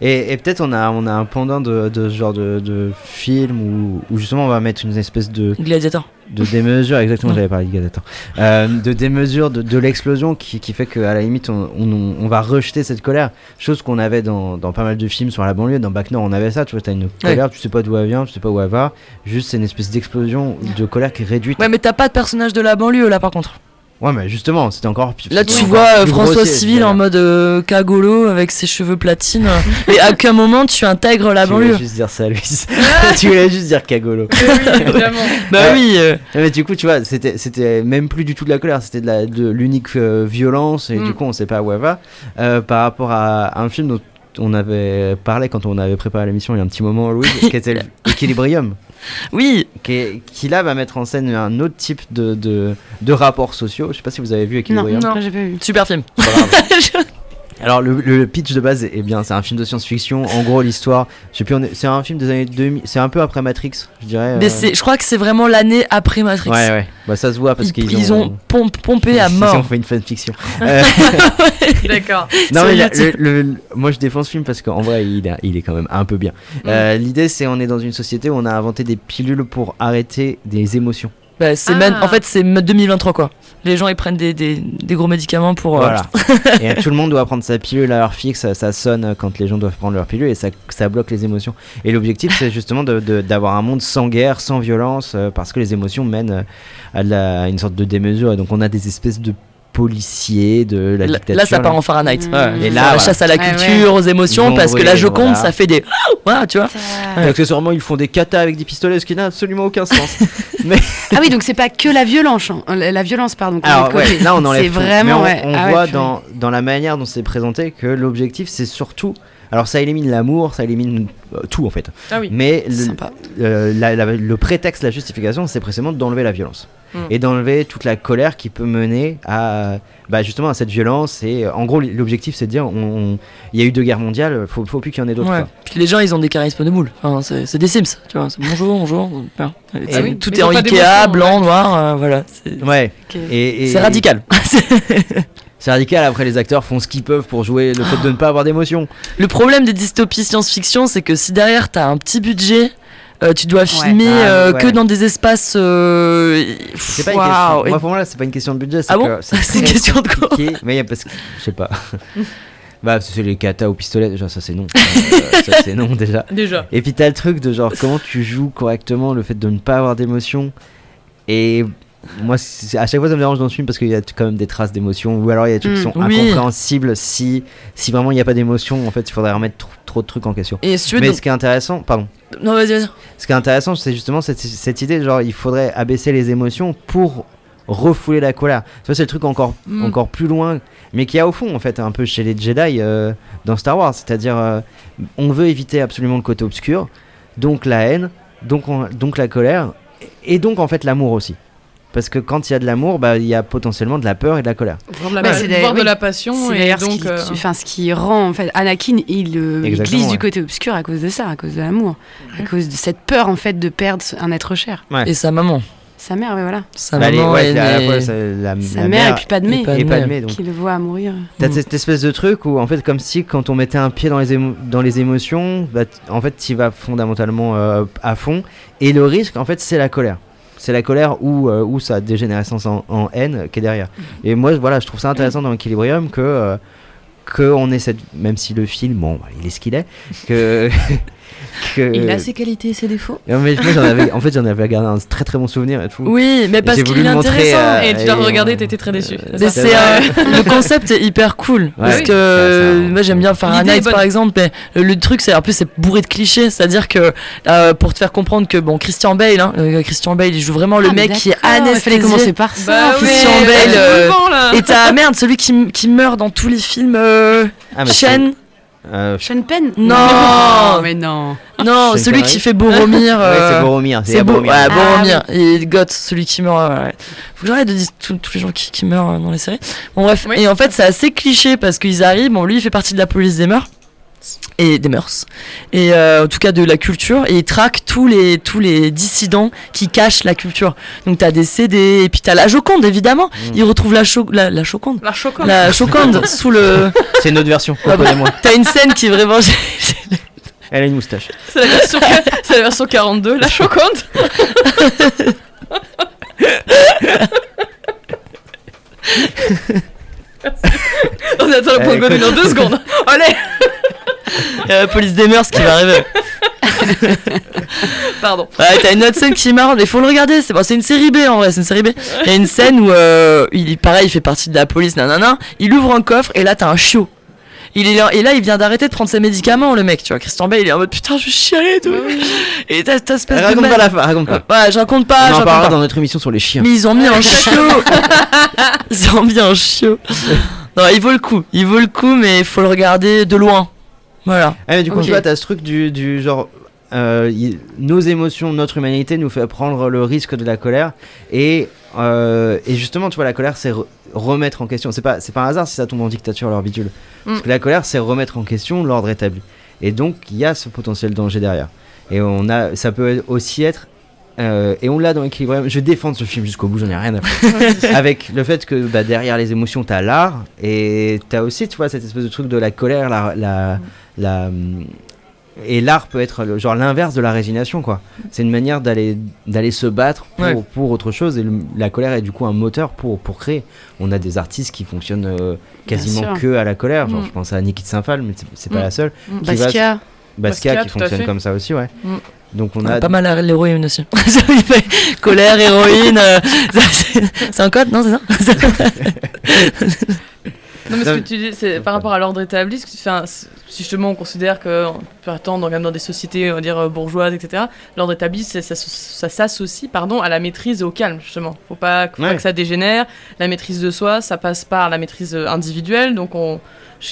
Et, et peut-être on a, on a un pendant de, de ce genre de, de film où, où justement on va mettre une espèce de, Gladiator. de démesure, exactement, j'avais parlé de Gladiator, euh, de démesure de, de l'explosion qui, qui fait qu'à la limite on, on, on va rejeter cette colère. Chose qu'on avait dans, dans pas mal de films sur la banlieue, dans Bac Nord on avait ça, tu vois, t'as une colère, tu sais pas d'où elle vient, tu sais pas où elle va, juste c'est une espèce d'explosion de colère qui est réduite. Ouais, mais t'as pas de personnage de la banlieue là par contre. Ouais, mais justement, c'était encore plus. Là, tu vois euh, François grossier, Civil en mode euh, cagolo avec ses cheveux platines. et à quel moment tu intègres la Tu voulais banlieue juste dire ça, Louis. tu voulais juste dire cagolo. oui, évidemment. Bah oui. euh, mais du coup, tu vois, c'était, c'était même plus du tout de la colère, c'était de, la, de l'unique euh, violence, et Mm. du coup, on sait pas où elle va. Euh, par rapport à un film dont on avait parlé quand on avait préparé l'émission il y a un petit moment, Louis, qui était Equilibrium, Oui. qui, est- qui là va mettre en scène un autre type de, de, de rapports sociaux. Je sais pas si vous avez vu Non, Equilibrium. non, j'ai pas vu. Super film. Alors le, le pitch de base est, bien, c'est un film de science-fiction. En gros l'histoire, je sais plus, on est- c'est un film des années 2000, c'est un peu après Matrix, je dirais. Mais euh. c'est, je crois que c'est vraiment l'année après Matrix. Ouais ouais, bah ça se voit parce ils, qu'ils ils ont, pomp- pompé à Ils ont mort. fait une fanfiction. Euh, D'accord. non mais le- le- moi je défends ce film parce qu'en vrai il, a- il est quand même un peu bien. Euh, L'idée c'est on est dans une société où on a inventé des pilules pour arrêter des émotions. Bah, c'est Ah. même- en fait, c'est 2023 quoi. Les gens ils prennent des, des, des gros médicaments pour. euh, Voilà. et tout le monde doit prendre sa pilule à l'heure fixe, ça, ça sonne quand les gens doivent prendre leur pilule et ça, ça bloque les émotions. Et l'objectif c'est justement de- de- d'avoir un monde sans guerre, sans violence, euh, parce que les émotions mènent euh, à, de la- à une sorte de démesure. Et donc on a des espèces de policiers de la Là, dictature. là, ça part en Fahrenheit. Mmh. Ouais. Et là, la voilà. chasse à la Ah ouais. culture, aux émotions, parce que la Joconde, voilà. ça fait des. Voilà, tu vois. Et accessoirement ils font des katas avec des pistolets, ce qui n'a absolument aucun sens. Ah oui, donc c'est pas que la violence, hein. la la violence, pardon. Alors ouais, là on enlève C'est vraiment, Mais on, ouais. on Ah voit dans, dans la manière dont c'est présenté que l'objectif c'est surtout... Alors ça élimine l'amour, ça élimine euh, tout en fait. Ah oui. Mais le, Sympa. euh, la- la- le prétexte, la justification, c'est précisément d'enlever la violence. Mm. Et d'enlever toute la colère qui peut mener à bah, justement à cette violence. Et en gros, l'objectif c'est de dire on- on- il y a eu deux guerres mondiales, faut, faut plus qu'il y en ait d'autres. Ouais. quoi. Puis les gens, ils ont des charismes de moule. Enfin, c'est c'est des Sims, tu vois. c'est Bonjour, bonjour. Ah oui, tout est en Ikea, blanc, noir, euh, voilà. C'est Ouais. Et- c'est radical. C'est radical. Après, les acteurs font ce qu'ils peuvent pour jouer le fait de ne pas avoir d'émotion. Le problème des dystopies science-fiction, c'est que si derrière t'as un petit budget, euh, tu dois filmer Ah, euh, ouais. que dans des espaces. euh, C'est pas une waouh, question. et- Moi, pour moi, là, c'est pas une question de budget. Ah bon C'est une très question de quoi Mais il y a parce que je sais pas. bah, c'est les katas au pistolet. Déjà, ça c'est non. Euh, ça c'est non déjà. Déjà. Et puis t'as le truc de genre comment tu joues correctement le fait de ne pas avoir d'émotion. Et moi, à chaque fois, ça me dérange dans ce film parce qu'il y a quand même des traces d'émotion. Ou alors il y a des trucs qui Mm, sont oui. incompréhensibles si, si vraiment il n'y a pas d'émotion. En fait, il faudrait remettre trop, trop de trucs en question. Et si. Mais donc- ce qui est intéressant, pardon. Non, vas-y, vas-y. Ce qui est intéressant, c'est justement cette, cette idée, genre il faudrait abaisser les émotions pour refouler la colère. Vois, c'est le truc encore, Mm. encore plus loin, mais qui a au fond, en fait, un peu chez les Jedi euh, dans Star Wars. C'est-à-dire, euh, on veut éviter absolument le côté obscur, donc la haine, donc, on- donc la colère, et donc en fait l'amour aussi. Parce que quand il y a de l'amour, bah, il y a potentiellement de la peur et de la colère. Voir de la, Bah, voir de la passion et d'ailleurs ce, donc. qui, euh, enfin, ce qui rend en fait Anakin, il, euh, il glisse ouais. du côté obscur à cause de ça, à cause de l'amour, à cause de cette peur en fait de perdre un être cher. Et sa maman. Sa mère, ouais, voilà. Sa Bah, maman. ouais, est à la la, Sa la mère, et puis pas de et mère, et mère. mère, donc qui le voit mourir. T'as Mm. cette espèce de truc où, en fait, comme si quand on mettait un pied dans les, émo- dans les émotions, bah, en fait, tu vas fondamentalement euh, à fond. Et le risque, en fait, c'est la colère. C'est la colère ou, euh, sa dégénérescence en, haine qui est derrière. Et moi, voilà, je trouve ça intéressant dans Equilibrium que, euh, on ait cette. Même si le film, bon, il est ce qu'il est, que. que Il a ses qualités et ses défauts. Non, mais moi, j'en avais, en fait, j'en avais gardé un très très bon souvenir et tout. Oui, mais parce j'ai voulu qu'il est intéressant. euh, Et tu l'as regardé, t'étais très déçu. Euh, Mais ça c'est euh, le concept est hyper cool parce oui. que moi j'aime bien Fahrenheit par exemple mais le, truc c'est un peu c'est bourré de clichés c'est-à-dire que euh, pour te faire comprendre que bon Christian Bale hein, euh, Christian Bale il joue vraiment le Ah, mec qui est d'accord, Il fallait anesthésié commencer par ça. Bah Christian euh, Bale, euh, là. et t'as merde celui qui, qui meurt dans tous les films euh, Ah, Chen c'est- euh, Sean Penn Non. Non, mais non. non Sean celui Connery qui fait Boromir ouais, euh, c'est Boromir. c'est Boromir. ouais, Ah, Boromir. Et Goth, celui qui meurt. ouais. Faut que j'arrête de dire tous tous les gens qui, qui meurent euh, dans les séries. Bon, bref. Oui. Et en fait, c'est assez cliché parce qu'ils arrivent. Bon, lui, il fait partie de la police des mœurs. Et des mœurs. Et euh, en tout cas, de la culture. Et il traque tous les, tous les dissidents qui cachent la culture. Donc t'as des CD, et puis t'as la Joconde, évidemment. Mm. Ils retrouvent la, cho la, la Joconde. La chocolat. La Joconde sous le. C'est une autre version, Ah bah, T'as une scène qui est vraiment. Elle a une moustache. C'est la, version- c'est la version 42, la choquante. On attend le point de deux secondes. Allez, Il y a la police des mœurs qui va arriver. pardon. Ouais, t'as une autre scène qui est marrante, mais faut le regarder. C'est bon, c'est une série B en vrai, c'est une série B. Il y a une scène où euh, il, pareil, il fait partie de la police, nanana. Il ouvre un coffre et là t'as un chiot. Il est là, et là il vient d'arrêter de prendre ses médicaments, le mec. Tu vois, Christian Bale, il est en mode putain, je suis chialé et tout. Et t'as cette espèce de. Raconte pas la fin, raconte pas. Ouais, je raconte pas, On je en raconte parlera dans notre émission sur les chiens. Mais ils ont mis un chiot. ils ont mis un chiot. Non, il vaut le coup. Il vaut le coup, mais il faut le regarder de loin. Voilà. Ah, mais du coup, tu vois, t'as ce truc du, du genre. euh, y- nos émotions, notre humanité nous fait prendre le risque de la colère. Et, euh, et justement, tu vois, la colère, c'est re- remettre en question. C'est pas, c'est pas un hasard si ça tombe en dictature, leur bidule. Parce Mm. que la colère, c'est remettre en question l'ordre établi. Et donc, il y a ce potentiel danger derrière. Et on a, ça peut aussi être. Euh, et on l'a dans Equilibrium. Je vais défendre ce film jusqu'au bout, j'en ai rien à faire. Avec le fait que bah, derrière les émotions, t'as l'art. Et t'as aussi, tu vois, cette espèce de truc de la colère, la. la, la, hum, et l'art peut être le- genre l'inverse de la résignation, quoi. C'est une manière d'aller d'aller se battre pour, Ouais. pour autre chose. Et le- la colère est du coup un moteur pour, pour créer. On a des artistes qui fonctionnent euh, quasiment que à la colère. Genre, Mm. je pense à Niki de Saint-Phal, mais c'est- pas Mm. la seule. Mm. Basquiat. Basquiat, qui fonctionne comme ça aussi, ouais. Mm. Donc on On a a. pas mal à l'héroïne aussi. Colère, héroïne. euh, c'est un code, non C'est ça? Non, mais ce que tu dis, c'est par rapport à l'ordre établi, que un- si justement on considère qu'on peut attendre même dans des sociétés, on va dire, euh, bourgeoises, etc., l'ordre établi, ça, ça s'associe pardon, à la maîtrise et au calme, justement. Faut pas, faut Ouais. pas que ça dégénère. La maîtrise de soi, ça passe par la maîtrise euh, individuelle, donc on.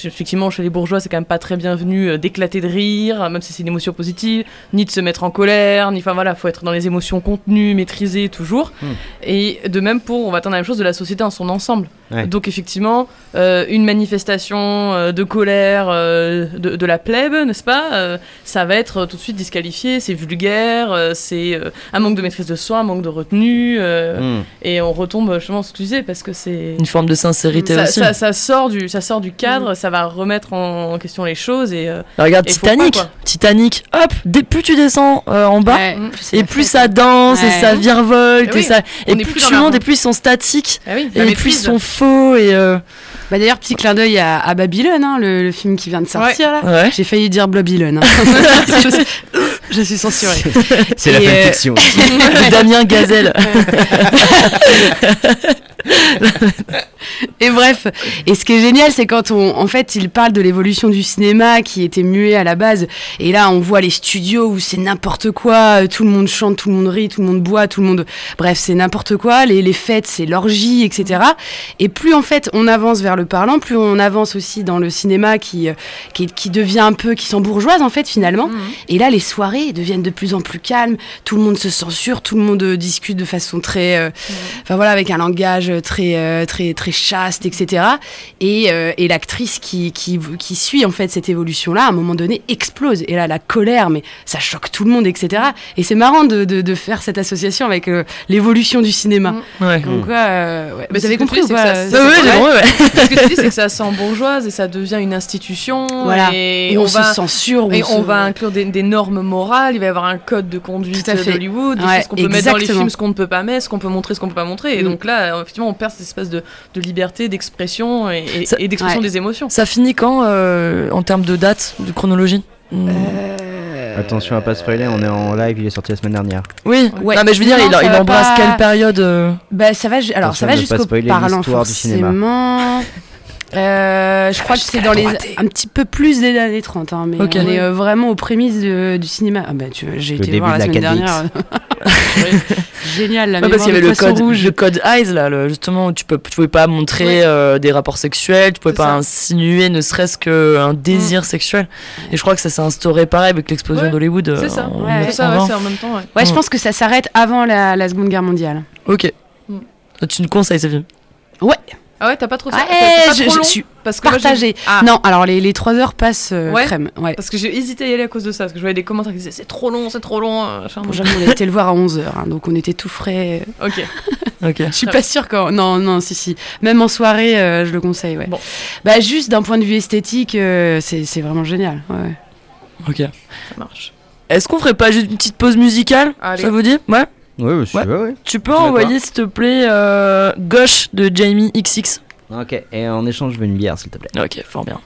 Effectivement, chez les bourgeois, c'est quand même pas très bienvenu euh, d'éclater de rire, même si c'est une émotion positive, ni de se mettre en colère, ni enfin voilà, faut être dans les émotions contenues, maîtrisées toujours. Hmm. Et de même pour, on va attendre la même chose de la société en son ensemble. Ouais. Donc effectivement, euh, une manifestation euh, de colère euh, de, de la plèbe, n'est-ce pas euh, Ça va être tout de suite disqualifié, c'est vulgaire, euh, c'est euh, un manque de maîtrise de soi, un manque de retenue, euh, Mm. et on retombe justement ce que tu disais parce que c'est Une forme de sincérité ça, aussi. ça, ça sort du ça sort du cadre, ça va remettre en, en question les choses et euh, Regarde Et pas, Titanic. Titanic, hop, dès, plus tu descends euh, en bas, Ouais, Mm. et plus ça danse, et ça virevolte, Eh et, oui, ça, et plus plus tu montes, et plus ils sont statiques, ah oui, la et plus ils sont faux, et euh, Bah d'ailleurs, petit clin d'œil à, à Babylone, hein, le, le film qui vient de sortir là. ouais. J'ai failli dire Babylone. hein. je, suis, je suis censurée. C'est la Et, euh, fanfiction. Damien Gazelle. Et bref, et ce qui est génial, c'est quand on, en fait, il parle de l'évolution du cinéma qui était muet à la base, et là, on voit les studios où c'est n'importe quoi, tout le monde chante, tout le monde rit, tout le monde boit, tout le monde, bref, c'est n'importe quoi, les, les fêtes, c'est l'orgie, etc. Et plus en fait on avance vers le parlant, plus on avance aussi dans le cinéma qui, euh, qui, qui devient un peu, qui s'embourgeoise en fait finalement. Mhm. Et là, les soirées deviennent de plus en plus calmes. Tout le monde se censure, tout le monde euh, discute de façon très, euh, enfin voilà, avec un langage très, euh, très, très chaste, etc. Et, euh, et l'actrice qui, qui, qui suit en fait cette évolution-là, à un moment donné, explose. Et là, la colère, mais ça choque tout le monde, etc. Et c'est marrant de, de, de faire cette association avec euh, l'évolution du cinéma. Mhm. Ouais. Donc, ouais, euh, ouais. Mais vous avez compris ou c'est pas ça- euh, Ouais, ouais. Ce que tu dis, c'est que ça s'embourgeoise et ça devient une institution. Voilà. Et, Et on, on, va. se censure. Et se- on va inclure des, des normes morales, il va y avoir un code de conduite d'Hollywood, des Ouais, choses qu'on peut mettre dans les films, ce qu'on ne peut pas mettre, ce qu'on peut montrer, ce qu'on peut pas montrer. Et Mm. donc là, effectivement, on perd cette espèce de, de liberté d'expression et, et- Ça- et d'expression Ouais. des émotions. Ça finit quand euh, en termes de date, de chronologie Hmm. Euh, Attention à pas spoiler, on est en live, il est sorti la semaine dernière. Oui, Ouais. non mais je veux dire, Non, il, embrasse pas- quelle période euh, Bah ça va, ju- alors Attention ça va jusqu'au parlant l'histoire du cinéma. Euh, je crois que c'est dans les un petit peu plus des années 30 hein, mais Ok. on est euh, vraiment aux prémices de- du cinéma. Ah bah tu j'ai été voir la de la semaine 4DX. dernière. Génial la Ouais, parce qu'il y avait le code, rouge. le code Eyes là, le- justement où tu peux, tu pouvais pas montrer Ouais. euh, des rapports sexuels, tu pouvais pas ça. insinuer ne serait-ce qu'un désir sexuel. Et je crois que ça s'est instauré pareil avec l'explosion Ouais, d'Hollywood. C'est ça, c'est ça, ouais, 1920. c'est en même temps. ouais. Ouais, je Mm. pense que ça s'arrête avant la, la Seconde Guerre mondiale. Ok. Mm. Tu nous conseilles ce film Ouais. Ah ouais, t'as pas trop ça Ouais, c'est pas je- trop je long suis parce que moi, j'ai- Partagé. Ah, Non, alors les, les 3 heures passent euh, Ouais. crème. Ouais. Parce que j'ai hésité à y aller à cause de ça, parce que je voyais des commentaires qui disaient c'est trop long, c'est trop long. euh. Bon, j'avoue, on été le voir à 11h, donc on était tout frais. Ok. Ok. Je suis pas sûre quand. Non, non, si, si. Même en soirée, euh, je le conseille, ouais. Bon. Bah, juste d'un point de vue esthétique, euh, c'est c'est vraiment génial. Ouais. Ok. Ça marche. Est-ce qu'on ferait pas juste une petite pause musicale? Allez. Ça vous dit? Ouais. Ouais, ouais, si Ouais. tu veux, ouais. Tu peux envoyer, s'il te plaît, euh, Gauche de Jamie XX. Ok, et en échange, je veux une bière, s'il te plaît. Ok, fort bien.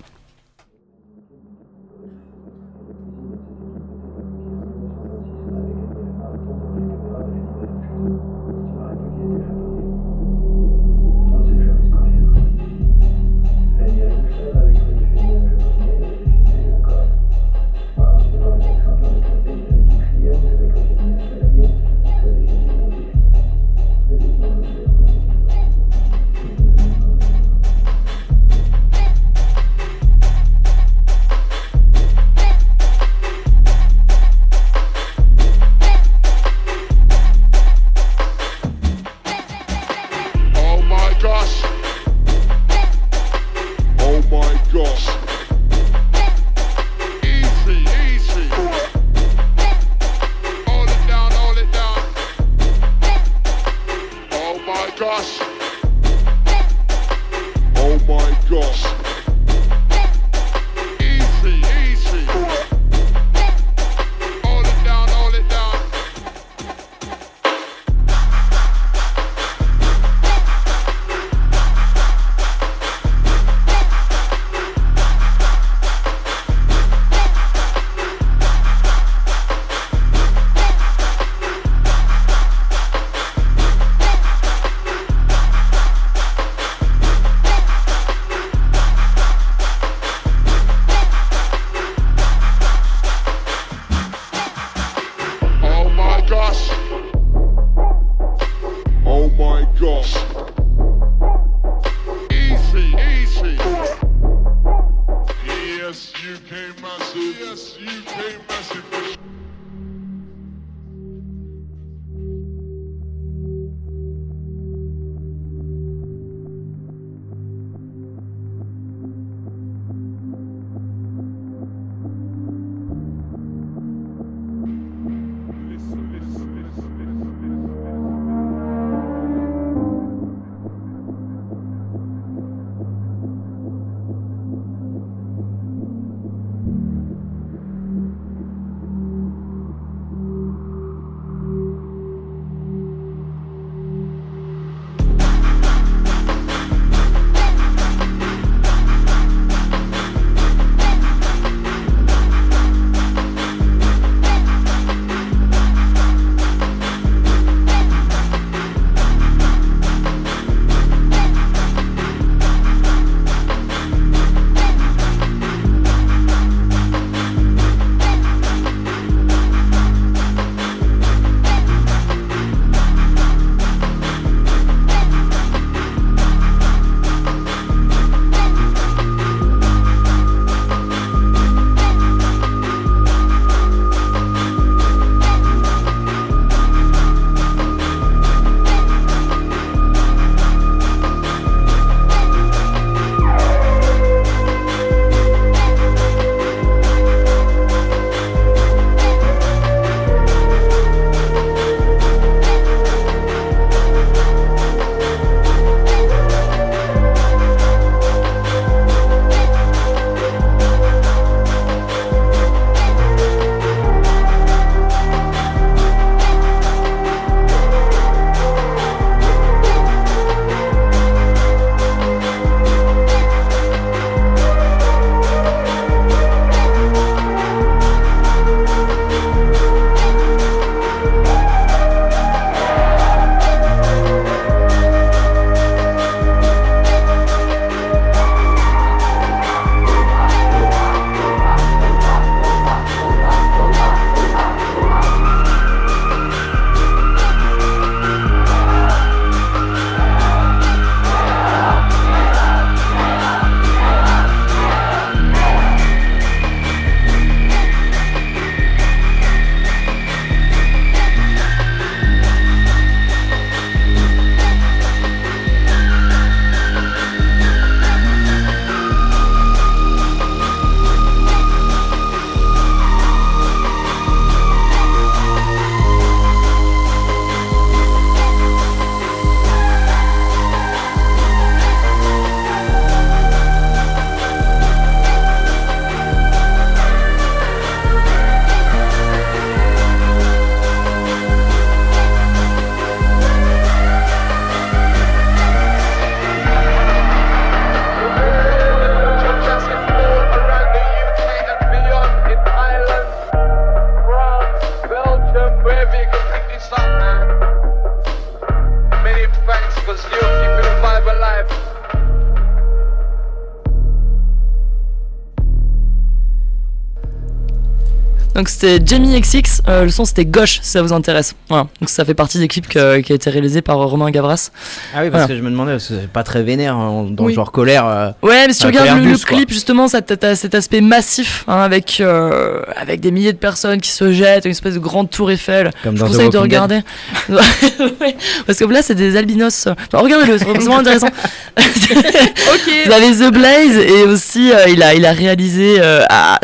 Donc c'était Jamie XX, euh, le son c'était Gauche si ça vous intéresse. Voilà. Donc ça fait partie des clips que- qui a été réalisé par euh, Romain Gavras. Ah oui, parce Voilà. que je me demandais, parce que c'est pas très vénère hein, dans Oui. le genre colère. euh, Ouais, mais si tu regardes le, douce, clip, justement, ça t'as- t'as cet aspect massif hein, avec, euh, avec des milliers de personnes qui se jettent, une espèce de grande tour Eiffel. Comme Je conseille de regarder. Ouais, Parce que là, c'est des albinos. Enfin, Regardez-le, c'est vraiment intéressant. Ok. Vous avez The Blaze et aussi il, a, il a réalisé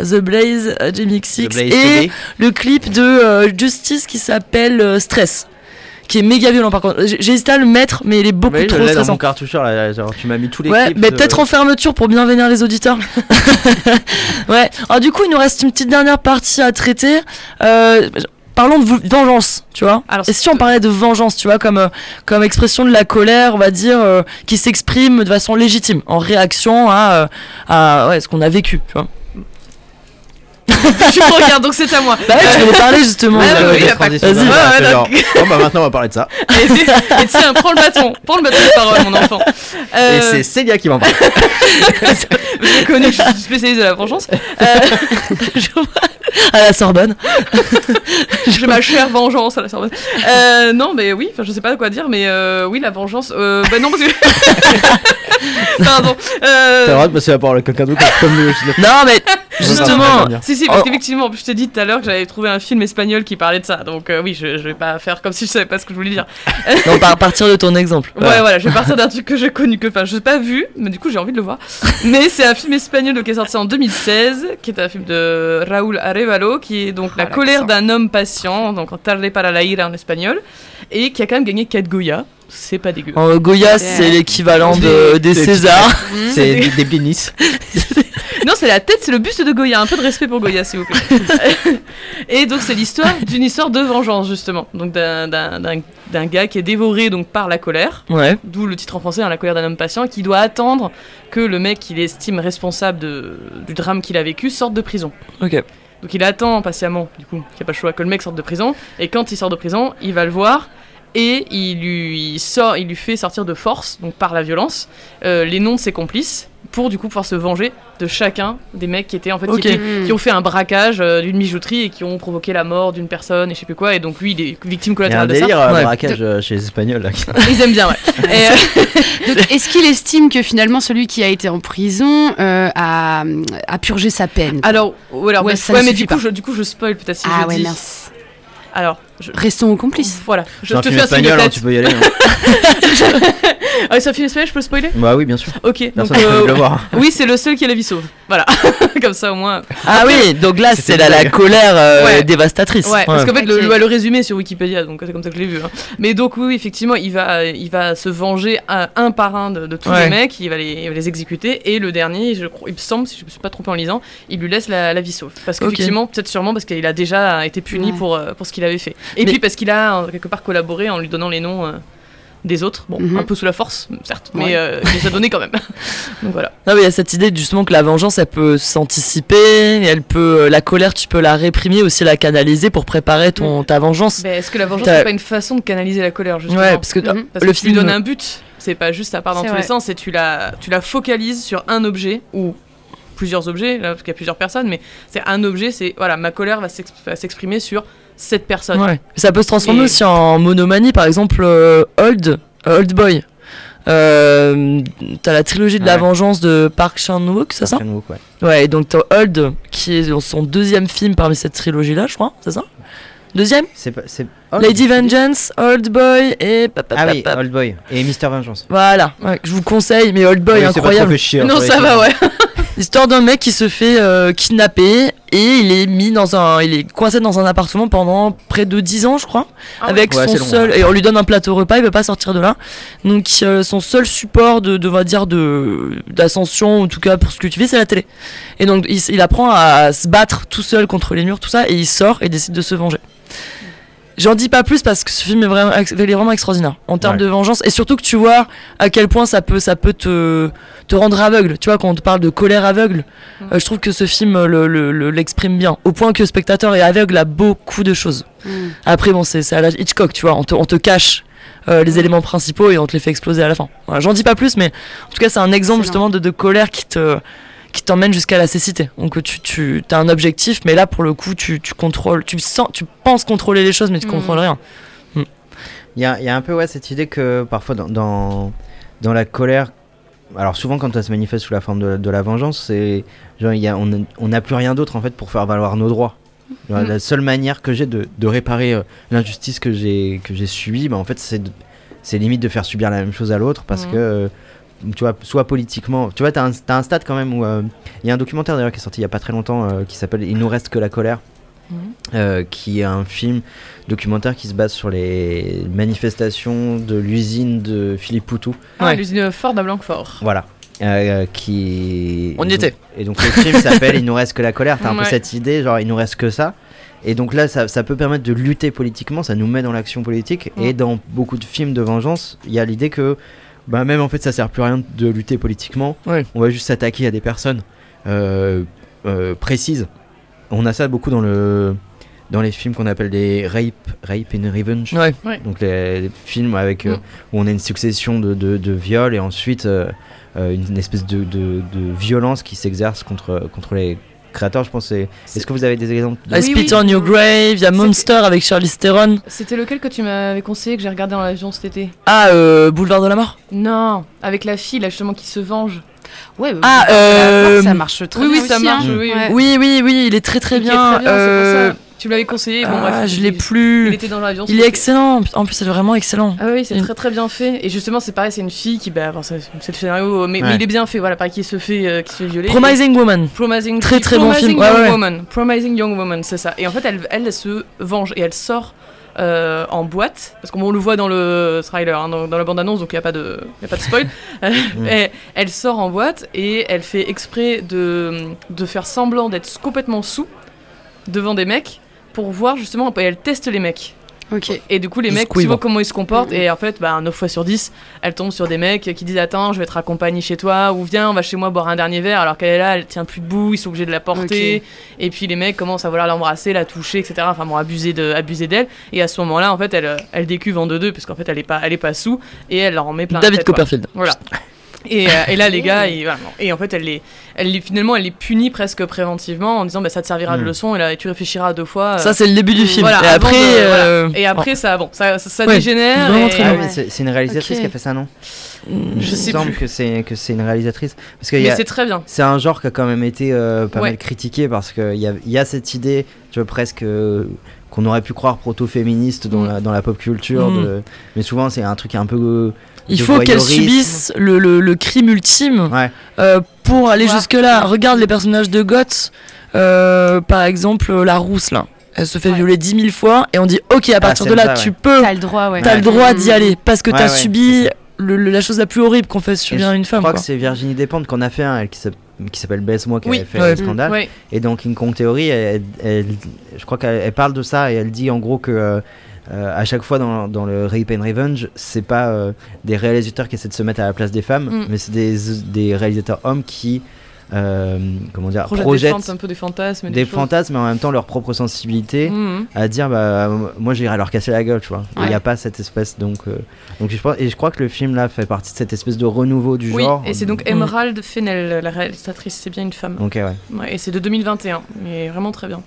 The Blaze, Jamie XX The Blaze et TV. Le clip de euh, Justice qui s'appelle euh, Stress. Qui est méga violent par contre. J'ai hésité à le mettre, mais il est beaucoup Oui, je trop l'ai dans stressant. mon cartoucheur, là, genre, tu m'as mis tous les Ouais, clips. mais de- peut-être en fermeture pour bien vénérer les auditeurs. ouais. Alors du coup, il nous reste une petite dernière partie à traiter. Euh, parlons de vengeance, tu vois. Alors, Et si on parlait de vengeance, tu vois, comme euh, comme expression de la colère, on va dire, euh, qui s'exprime de façon légitime, en réaction à euh, à ouais, ce qu'on a vécu, tu vois. tu me regardes, donc c'est à moi. Bah ouais, tu voulais parler justement. Ouais, de- ouais, Des il a pas- transitions Vas-y. d'un Ouais, genre, Bon, bah maintenant on va parler de ça. Et, et tiens, prends le bâton, prends le bâton de parole, mon enfant. Euh, Et c'est Célia qui m'en parle. je connais, je suis spécialiste de la vengeance. Euh, à la Sorbonne. J'ai ma chère vengeance à la Sorbonne. Euh, non, mais oui, enfin, je sais pas quoi dire, mais euh, oui, la vengeance. Euh, bah non, parce que. Pardon. Euh, T'as le droit de passer la parole à quelqu'un d'autre comme le Non mais justement. Si, si, parce Oh. qu'effectivement, je t'ai dit tout à l'heure que j'avais trouvé un film espagnol qui parlait de ça. Donc, euh, oui, je, je vais pas faire comme si je savais pas ce que je voulais dire. Non, par partir de ton exemple. Ouais, voilà, je vais partir d'un truc que j'ai connu, que enfin, je n'ai pas vu, mais du coup, j'ai envie de le voir. mais c'est un film espagnol donc, qui est sorti en 2016, qui est un film de Raúl Arevalo, qui est donc La colère d'un homme patient, donc en Tarde para la ira en espagnol, et qui a quand même gagné 4 Goya. C'est pas dégueu. En Goya, c'est l'équivalent de, des Césars. C'est des, des. Non, c'est la tête, c'est le buste de Goya. Un peu de respect pour Goya, s'il vous plaît. et donc, c'est l'histoire d'une histoire de vengeance, justement. Donc, d'un- d'un d'un- d'un gars qui est dévoré donc, par la colère. Ouais. D'où le titre en français, hein, La colère d'un homme patient, qui doit attendre que le mec qu'il estime responsable de, du drame qu'il a vécu sorte de prison. Ok. Donc il attend patiemment, du coup, qu'il n'y a pas le choix, que le mec sorte de prison. Et quand il sort de prison, il va le voir et il lui, sort, il lui fait sortir de force, donc par la violence, euh, les noms de ses complices pour du coup pouvoir se venger de chacun des mecs qui étaient en fait qui, étaient- qui ont fait un braquage euh, d'une bijouterie et qui ont provoqué la mort d'une personne et je sais plus quoi et donc lui il est victime Il y a un collatérale de ça. délire euh, Ouais. braquage euh, chez les Espagnols. Là. Ils aiment bien ouais. Euh, est-ce qu'il estime que finalement celui qui a été en prison euh, a, a purgé sa peine? Alors voilà, Ouais, bah, ça ouais, mais du coup, je, du coup je spoil peut-être si Ah je ouais, dis. mince. Alors, je, Restons aux complices. voilà, je C'est un te film fais un signe de espagnol, hein, tête. tu peux y aller. hein. Ah, c'est un film espagnol, je peux le spoiler Bah oui, bien sûr. Ok, donc Personne ne euh, le voir. oui, c'est le seul qui a la vie sauve. Voilà, comme ça au moins. Ah oui, donc là, c'est la, la colère euh, Ouais. dévastatrice. Ouais, parce qu'en fait, le, Ok. le- le résumé sur Wikipédia, donc c'est comme ça que je l'ai vu. hein. Mais donc, oui, effectivement, il va, il va se venger un, un par un de, de tous Ouais. les mecs, il va, les, il va les exécuter, et le dernier, je crois, il me semble, si je me suis pas trompé en lisant, il lui laisse la, la vie sauve. Parce qu'effectivement, peut-être sûrement parce qu'il a déjà été puni Ouais. pour, euh, pour ce qu'il avait fait. Et Mais- puis parce qu'il a, quelque part, collaboré en lui donnant les noms. euh, des autres, bon, Mhm. un peu sous la force, certes, mais Ouais. euh, il les a donnés quand même. donc voilà. Non, mais il y a cette idée justement que la vengeance, elle peut s'anticiper, et elle peut, euh, la colère, tu peux la réprimer, aussi la canaliser pour préparer ton, ta vengeance. Mais est-ce que la vengeance c'est pas une façon de canaliser la colère justement Ouais, parce que Mhm. Parce le que tu lui film. donnes un but, c'est pas juste ça part dans tous les sens, c'est tu la, tu la focalises sur un objet ou plusieurs objets, là, parce qu'il y a plusieurs personnes, mais c'est un objet, c'est voilà, ma colère va s'exprimer sur cette personne. Ouais. Ça peut se transformer Et- aussi en monomanie, par exemple, euh, Old, euh, Old Boy. Euh, t'as la trilogie de la vengeance de Park Chan-wook, c'est ça? Park Chan-wook, ouais. Ouais, donc t'as Old, qui est son deuxième film parmi cette trilogie-là, je crois, c'est ça? Deuxième? C'est pas. c'est- Lady Vengeance, Old Boy et... pap, pap, Ah oui, pap. Old Boy et Mister Vengeance. Voilà, ouais, je vous conseille, mais Old Boy, Oui, c'est pas trop incroyable. fait chier, hein, Non, les ça va, ouais. L'histoire d'un mec qui se fait euh, kidnapper et il est mis dans un, il est coincé dans un appartement pendant près de 10 ans, je crois, Ah ouais. avec Ouais, son long, seul hein. et on lui donne un plateau repas, il veut pas sortir de là. Donc euh, son seul support de, de on va dire de d'ascension, en tout cas pour ce que tu fais, c'est la télé. Et donc il, il apprend à se battre tout seul contre les murs, tout ça, et il sort et décide de se venger. J'en dis pas plus parce que ce film est vraiment, ex- il est vraiment extraordinaire en termes Ouais. de vengeance et surtout que tu vois à quel point ça peut, ça peut te, te rendre aveugle. Tu vois, quand on te parle de colère aveugle, euh, je trouve que ce film euh, le- le- le- l'exprime bien. Au point que le spectateur est aveugle à beaucoup de choses. Mm. Après, bon, c'est c'est à la Hitchcock, tu vois, on te, on te cache euh, les éléments principaux et on te les fait exploser à la fin. Voilà, J'en dis pas plus, mais en tout cas, c'est un exemple Excellent. justement de, de colère qui te, qui t'emmène jusqu'à la cécité. Donc tu, tu as un objectif, mais là pour le coup tu, tu contrôles, tu sens, tu penses contrôler les choses, mais tu Mhm. contrôles rien. Il y a, il y a un peu ouais, cette idée que parfois dans, dans, dans la colère, alors souvent quand ça se manifeste sous la forme de, de la vengeance, c'est genre il y a, on n'a on n'a plus rien d'autre en fait pour faire valoir nos droits. Genre, Mm. La seule manière que j'ai de, de réparer euh, l'injustice que j'ai que j'ai subie, bah, en fait c'est c'est limite de faire subir la même chose à l'autre parce Mhm. que euh, tu vois, soit politiquement, tu vois, t'as un, t'as un stade quand même où euh, il y a un documentaire d'ailleurs qui est sorti il y a pas très longtemps euh, qui s'appelle Il nous reste que la colère, Mhm. euh, qui est un film documentaire qui se base sur les manifestations de l'usine de Philippe Poutou. Ah, Ouais. l'usine Ford à Blanquefort. Voilà. Euh, qui On y était. Et donc le film s'appelle Il nous reste que la colère. T'as un peu cette idée, genre il nous reste que ça. Et donc là, ça, ça peut permettre de lutter politiquement, ça nous met dans l'action politique. Ouais. Et dans beaucoup de films de vengeance, il y a l'idée que, bah même en fait, ça sert plus à rien de lutter politiquement. Ouais. On va juste s'attaquer à des personnes euh, euh, précises. On a ça beaucoup dans le dans les films qu'on appelle des rape, rape and revenge. Ouais. Donc les, les films avec euh, où on a une succession de, de, de viols et ensuite une, une espèce de, de, de violence qui s'exerce contre, contre les créateurs. Je pense. c'est- Est-ce que vous avez des exemples de- I Oui, Spit oui. on Your Grave, il y a Monster avec Charlize Theron. C'était lequel que tu m'avais conseillé que j'ai regardé dans l'avion cet été? Ah, euh, Boulevard de la Mort. Non, avec la fille là justement qui se venge. Ouais, bah, Ah, euh, ça marche très oui, bien oui, ça aussi, marche. hein. Oui, oui. Ouais. Oui, oui, oui, il est très très est bien. très bien, Euh, c'est pour ça. Tu me l'avais conseillé. Bon, ah, bref, je l'ai plus. Il était dans l'avion. Il est excellent. En plus, c'est vraiment excellent. Ah oui, c'est Il- très très bien fait. Et justement, c'est pareil, c'est une fille qui, bah, enfin, c'est le scénario, mais, mais il est bien fait. Voilà, pareil, qui se fait, euh, qui se fait violer. Promising Woman. Promising, Très, très bon Promising film. Ouais, Young ouais. Woman. Promising Young Woman, c'est ça. Et en fait, elle, elle, elle se venge et elle sort euh, en boîte, parce qu'on le voit dans le trailer, hein, dans, dans la bande-annonce, donc il n'y a, pas de- y a pas de spoil. Euh, et elle sort en boîte et elle fait exprès de, de faire semblant d'être complètement sous devant des mecs pour voir justement, elle teste les mecs. Ok. Et du coup, les mecs, suivant vont. comment ils se comportent, et en fait, bah, 9 fois sur 10, elle tombe sur des mecs qui disent Attends, je vais te raccompagner chez toi, ou viens, on va chez moi boire un dernier verre, alors qu'elle est là, elle tient plus debout, ils sont obligés de la porter. Et puis les mecs commencent à vouloir l'embrasser, la toucher, etc. Enfin bon, abuser de- abuser d'elle. Et à ce moment-là, en fait, elle, elle décuve en deux-deux, parce qu'en fait, elle est pas, elle est pas sous, et elle leur en met plein la David tête, quoi. Copperfield. Voilà. Et, euh, et là, les gars, ils- voilà, bon. et en fait, elle les, elle les, finalement, elle les punit presque préventivement en disant bah, ça te servira de Mm. leçon et là, tu réfléchiras à deux fois. euh, Ça, c'est le début du film. voilà, et après. de- voilà. euh, et après, ça, bon, ça, ça, ça Ouais, dégénère. vraiment et- très Ah c'est une réalisatrice qui a fait ça, non Je sais semble plus. que c'est que c'est une réalisatrice parce Mais a c'est très bien. c'est un genre qui a quand même été euh, pas Ouais. mal critiqué parce qu'il y a, il y a cette idée, tu vois, presque euh, qu'on aurait pu croire proto-féministe dans, Mm. la, dans la pop culture. De- mais souvent, c'est un truc un peu. Il faut qu'elle subisse le, le, le crime ultime Ouais. euh, pour aller Ouais. jusque-là. Regarde les personnages de Goth, euh, par exemple, euh, la rousse là. Elle se fait Ouais. violer 10 000 fois et on dit Ok, à partir de là, tu ouais. peux, T'as le droit, ouais. t'as le droit d'y aller parce que Ouais, t'as ouais, subi le- le- la chose la plus horrible qu'on fait subir à une femme. Je crois quoi. que c'est Virginie Despentes qu'on a fait un, elle qui s'appelle qui s'appelle Baisse-moi qui Oui. avait fait Ouais. le scandale. Ouais. Et dans King Kong Theory, elle, elle- je crois qu'elle elle parle de ça et elle dit en gros que euh, euh, à chaque fois dans, dans le Rape and Revenge, c'est pas euh, des réalisateurs qui essaient de se mettre à la place des femmes, Mm. mais c'est des, des réalisateurs hommes qui euh, comment dire, Projette des projettent fentes, un peu des fantasmes. et des fantasmes mais en même temps leur propre sensibilité Mhm. à dire bah moi j'irai leur casser la gueule tu vois il n'y a pas cette espèce donc euh, donc je pense et je crois que le film là fait partie de cette espèce de renouveau du Oui, genre et c'est donc Mm. Emerald Fennell, la réalisatrice, c'est bien une femme. ok ouais Ouais, et c'est de 2021, mais vraiment très bien.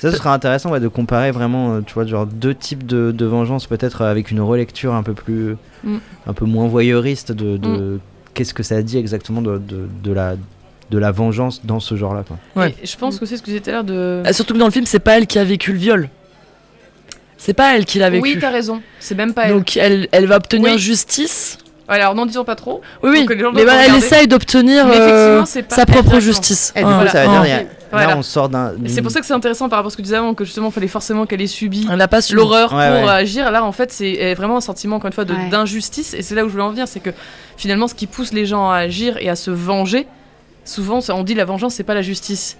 Ça, ce sera intéressant ouais, de comparer vraiment, euh, tu vois, genre deux types de, de vengeance, peut-être euh, avec une relecture un peu plus, Mm. un peu moins voyeuriste de, de qu'est-ce que ça dit exactement de, de, de la, de la vengeance dans ce genre-là. Ouais. Je pense que c'est ce que vous disiez tout à l'heure de. Euh, Surtout que dans le film, c'est pas elle qui a vécu le viol. C'est pas elle qui l'a vécu. Oui, t'as raison, c'est même pas elle. Donc elle, elle va obtenir Oui. justice. Alors n'en disons pas trop. Oui, oui. Pour que les gens Mais elle essaye d'obtenir euh, sa propre justice. Et du Ah, coup, ça veut dire, il y a- Voilà. là, on sort d'un. C'est pour ça que c'est intéressant par rapport à ce que tu disais avant, que justement, il fallait forcément qu'elle ait subi l'horreur Ouais, pour ouais. agir. Là, en fait, c'est vraiment un sentiment, encore une fois, Ouais. d'injustice. Et c'est là où je voulais en venir, c'est que finalement, ce qui pousse les gens à agir et à se venger, souvent, ça- on dit la vengeance, c'est pas la justice.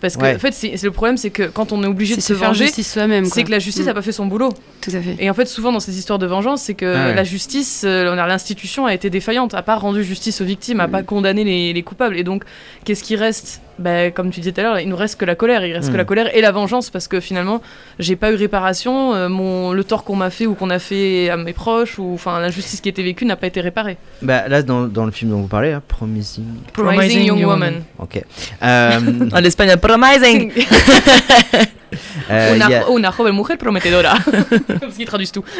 Parce que, Ouais. en fait, c'est le problème, c'est que quand on est obligé de se faire venger, soi-même. c'est que la justice Mm. n'a pas fait son boulot. Tout à fait. Et en fait, souvent dans ces histoires de vengeance, c'est que Ah ouais. la justice, euh, on a- l'institution a été défaillante, a pas rendu justice aux victimes, a Mm. pas condamné les, les coupables. Et donc, qu'est-ce qui reste? Bah, comme tu disais tout à l'heure, il nous reste que la colère. Il reste Mm. que la colère et la vengeance parce que finalement, j'ai pas eu réparation. euh, mon, le tort qu'on m'a fait ou qu'on a fait à mes proches ou enfin l'injustice qui a été vécue n'a pas été réparée. Bah, là, dans, dans le film dont vous parlez, hein, Promising. Promising Young Woman. Ok. Euh, En espagnol, promising. euh, una, a- una joven mujer prometedora. Parce qu'ils traduisent tout.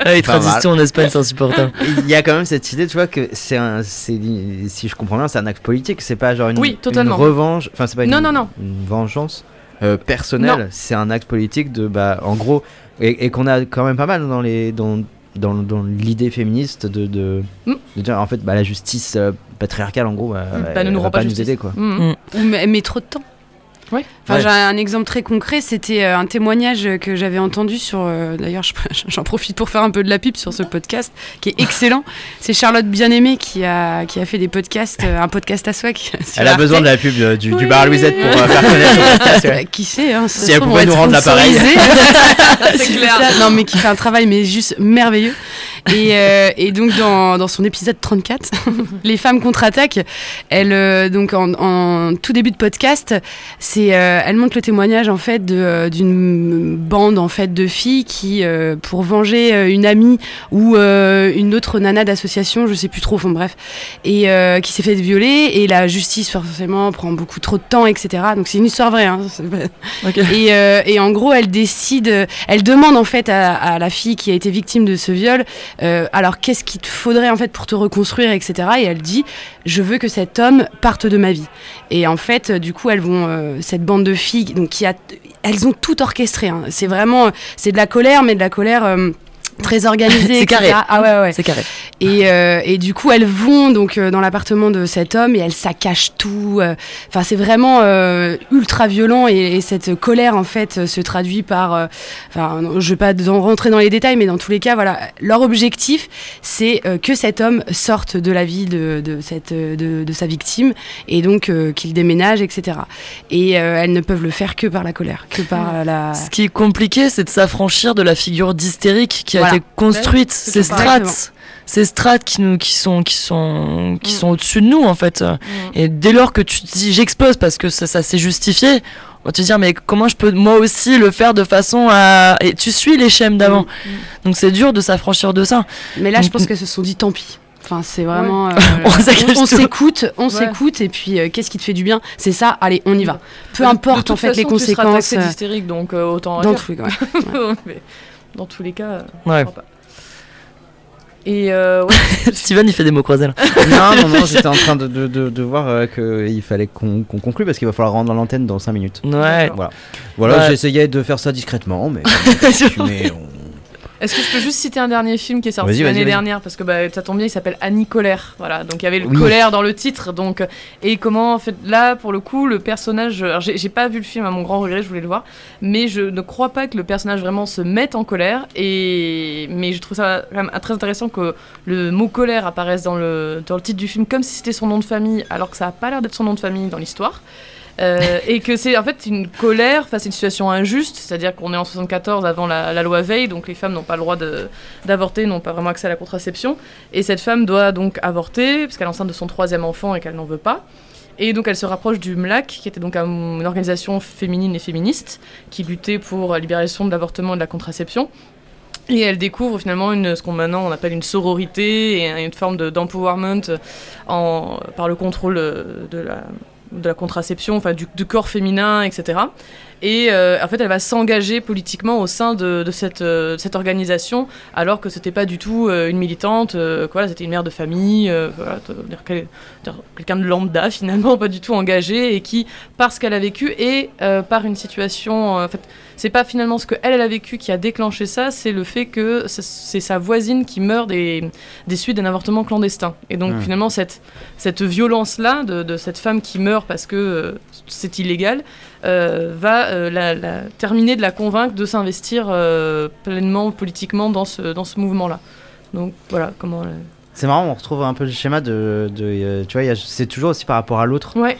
Ah, Pas mal. traductions en Espagne, c'est insupportable. Il y a quand même cette idée, tu vois, que c'est si je comprends bien, c'est un acte politique. C'est pas genre une, Oui, totalement. une revanche. Enfin, c'est pas une, Non, non, non. une vengeance euh, personnelle. C'est un acte politique de, bah, en gros, et, et qu'on a quand même pas mal dans les, dans, dans, dans l'idée féministe de, de, Mm. de dire, en fait, bah, la justice euh, patriarcale, en gros, bah, Bah, elle ne nous rend pas nous justice. aider, quoi. Mm. Ou mais, mais trop de temps. Oui. Enfin, Ouais. j'ai un exemple très concret, c'était euh, un témoignage que j'avais entendu sur. euh, D'ailleurs, je- j'en profite pour faire un peu de la pipe sur ce podcast, qui est excellent. C'est Charlotte Bien-Aimée qui a, qui a fait des podcasts, euh, un podcast à soi. Qui, Elle a besoin de la pub euh, du, bar Louisette pour faire connaître le podcast, ouais. Euh, Qui sait, hein, Si elle pouvait nous rendre l'appareil. C'est C'est clair. ça. Non, mais qui fait un travail, mais juste merveilleux. Et, euh, et donc, dans, dans son épisode 34, Les femmes contre-attaquent, elle, euh, donc en, en tout début de podcast, c'est, euh, elle montre le témoignage en fait euh, d'une bande en fait de filles qui, euh, pour venger une amie ou euh, une autre nana d'association, je sais plus trop, enfin bref, et euh, qui s'est fait violer et la justice forcément prend beaucoup trop de temps, etc. Donc c'est une histoire vraie. Hein, c'est pas- Ok. et, euh, et en gros, elle décide, elle demande en fait à, à la fille qui a été victime de ce viol, euh, alors qu'est-ce qu'il te faudrait en fait pour te reconstruire, etc. Et elle dit, je veux que cet homme parte de ma vie. Et en fait, euh, du coup, elles vont, euh, cette bande de filles, donc qui a, elles ont tout orchestré. hein. C'est vraiment, c'est de la colère, mais de la colère. euh, très organisée C'est carré. ah ouais ouais C'est carré. et, euh, et du coup, elles vont donc euh, dans l'appartement de cet homme et elles saccagent tout. euh. Enfin, c'est vraiment euh, ultra violent et, et cette colère en fait se traduit par. euh, Enfin, je vais pas en rentrer dans les détails, mais dans tous les cas, voilà, leur objectif, c'est que cet homme sorte de la vie de, de cette de, de sa victime et donc qu'il déménage, etc. Et elles ne peuvent le faire que par la colère, que par la. Ce qui est compliqué, c'est de s'affranchir de la figure d'hystérique qui a Voilà. été construite. c'est Ces strates, ces strates qui nous, qui sont, qui sont, qui Mm. sont au-dessus de nous en fait. Et dès lors que tu te dis j'explose parce que ça, ça s'est justifié, on va te dire mais comment je peux moi aussi le faire de façon à et tu suis les schèmes d'avant. Donc c'est dur de s'affranchir de ça. Mais là, je pense qu'elles se sont dit tant pis. Enfin, c'est vraiment. euh, On s'écoute, on Ouais. s'écoute, et puis euh, qu'est-ce qui te fait du bien? C'est ça. Allez, on y va. Peu importe en fait les façon, tu seras conséquences. taxé euh, d'hystérique, donc euh, autant dans les cas. ouais. Mais dans tous les cas, euh, Ouais. je crois pas. Et euh, ouais, Steven il fait des mots croisés là. non, non, non, j'étais en train de, de, de, de voir euh, qu'il fallait qu'on qu'on conclue parce qu'il va falloir rendre l'antenne dans 5 minutes. Ouais. Voilà, voilà Ouais. de faire ça discrètement, mais, mais on- Est-ce que je peux juste citer un dernier film qui est sorti l'année dernière? Parce que bah, ça tombe bien, il s'appelle Annie Colère. Voilà, donc il y avait le Oui. colère dans le titre. Donc et comment en fait là pour le coup le personnage, alors, j'ai pas vu le film à mon grand regret, je voulais le voir, mais je ne crois pas que le personnage vraiment se mette en colère. Et mais je trouve ça quand même très intéressant que le mot colère apparaisse dans le dans le titre du film comme si c'était son nom de famille, alors que ça a pas l'air d'être son nom de famille dans l'histoire. Euh, et que c'est en fait une colère face à une situation injuste, c'est-à-dire qu'on est en 74 avant la, loi Veil, donc les femmes n'ont pas le droit de- d'avorter, n'ont pas vraiment accès à la contraception, et cette femme doit donc avorter, parce qu'elle est enceinte de son troisième enfant et qu'elle n'en veut pas. Et donc elle se rapproche du MLAC, qui était donc un- une organisation féminine et féministe, qui luttait pour la libération de l'avortement et de la contraception. Et elle découvre finalement ce qu'on maintenant appelle une sororité et une forme de- d'empowerment en, par le contrôle de la, de la contraception, enfin du, corps féminin, etc. Et euh, en fait, elle va s'engager politiquement au sein de, euh, cette organisation, alors que c'était pas du tout euh, une militante. voilà, c'était une mère de famille, voilà, quelqu'un de lambda finalement, pas du tout engagé, et qui, parce qu'elle a vécu et par une situation, en fait, c'est pas finalement ce que elle, elle a vécu qui a déclenché ça, c'est le fait que c'est- sa voisine qui meurt des, des suites d'un avortement clandestin. Et donc Hmm. finalement, cette, cette violence-là de, de cette femme qui meurt parce que euh, c'est illégal, euh, va euh, la, la- terminer de la convaincre de s'investir pleinement politiquement dans ce, dans ce mouvement-là. Donc voilà comment. c'est marrant, on retrouve un peu le schéma de. de, tu vois, c'est toujours aussi par rapport à l'autre. Ouais,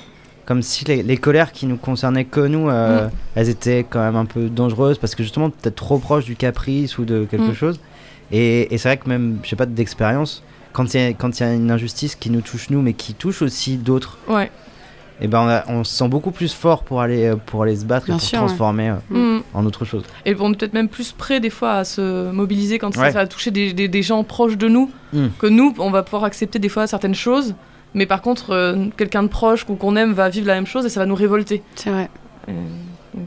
Comme si les, les colères qui nous concernaient que nous, euh, Mm. elles étaient quand même un peu dangereuses parce que justement, peut-être trop proche du caprice ou de quelque Mm. chose. Et, et c'est vrai que même, je sais pas, d'expérience, quand il y, y a une injustice qui nous touche nous, mais qui touche aussi d'autres, ouais. et ben on, a- on se sent beaucoup plus fort pour aller, euh, pour aller se battre Bien et pour sûr, ouais. transformer euh, Mm. en autre chose. Et on est peut-être même plus prêt des fois à se mobiliser quand ça, Ouais. ça va toucher des, des- des gens proches de nous, que nous, on va pouvoir accepter des fois certaines choses, mais par contre, euh, quelqu'un de proche ou qu'on aime va vivre la même chose et ça va nous révolter. C'est vrai. Euh, Et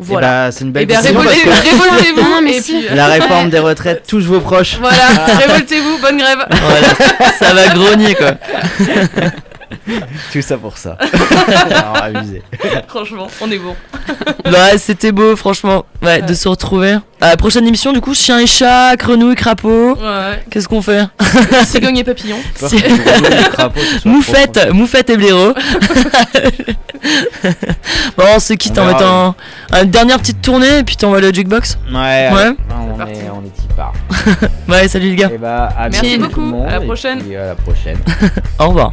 voilà. bah, c'est une belle décision parce que révoltez-vous et si. puis, euh, la réforme des retraites touche vos proches. Voilà, révoltez-vous, bonne grève. Voilà, ça va grogner quoi. Tout ça pour ça. Alors, abusé. Franchement, on est bon. Ouais, c'était beau, franchement, ouais, de se retrouver. À la prochaine émission, du coup, chien et chat, grenouille, crapaud. Ouais. Qu'est-ce qu'on fait? Cigogne et papillon. Moufette, moufette et blaireau. bon, on se quitte On en mettant une dernière petite tournée et puis t'envoies le jukebox. Ouais, Ouais. allez, on, est, on est part. Ouais, salut les gars. Et bah, à Merci tout beaucoup, le monde, à la et prochaine. puis à la prochaine. Au revoir.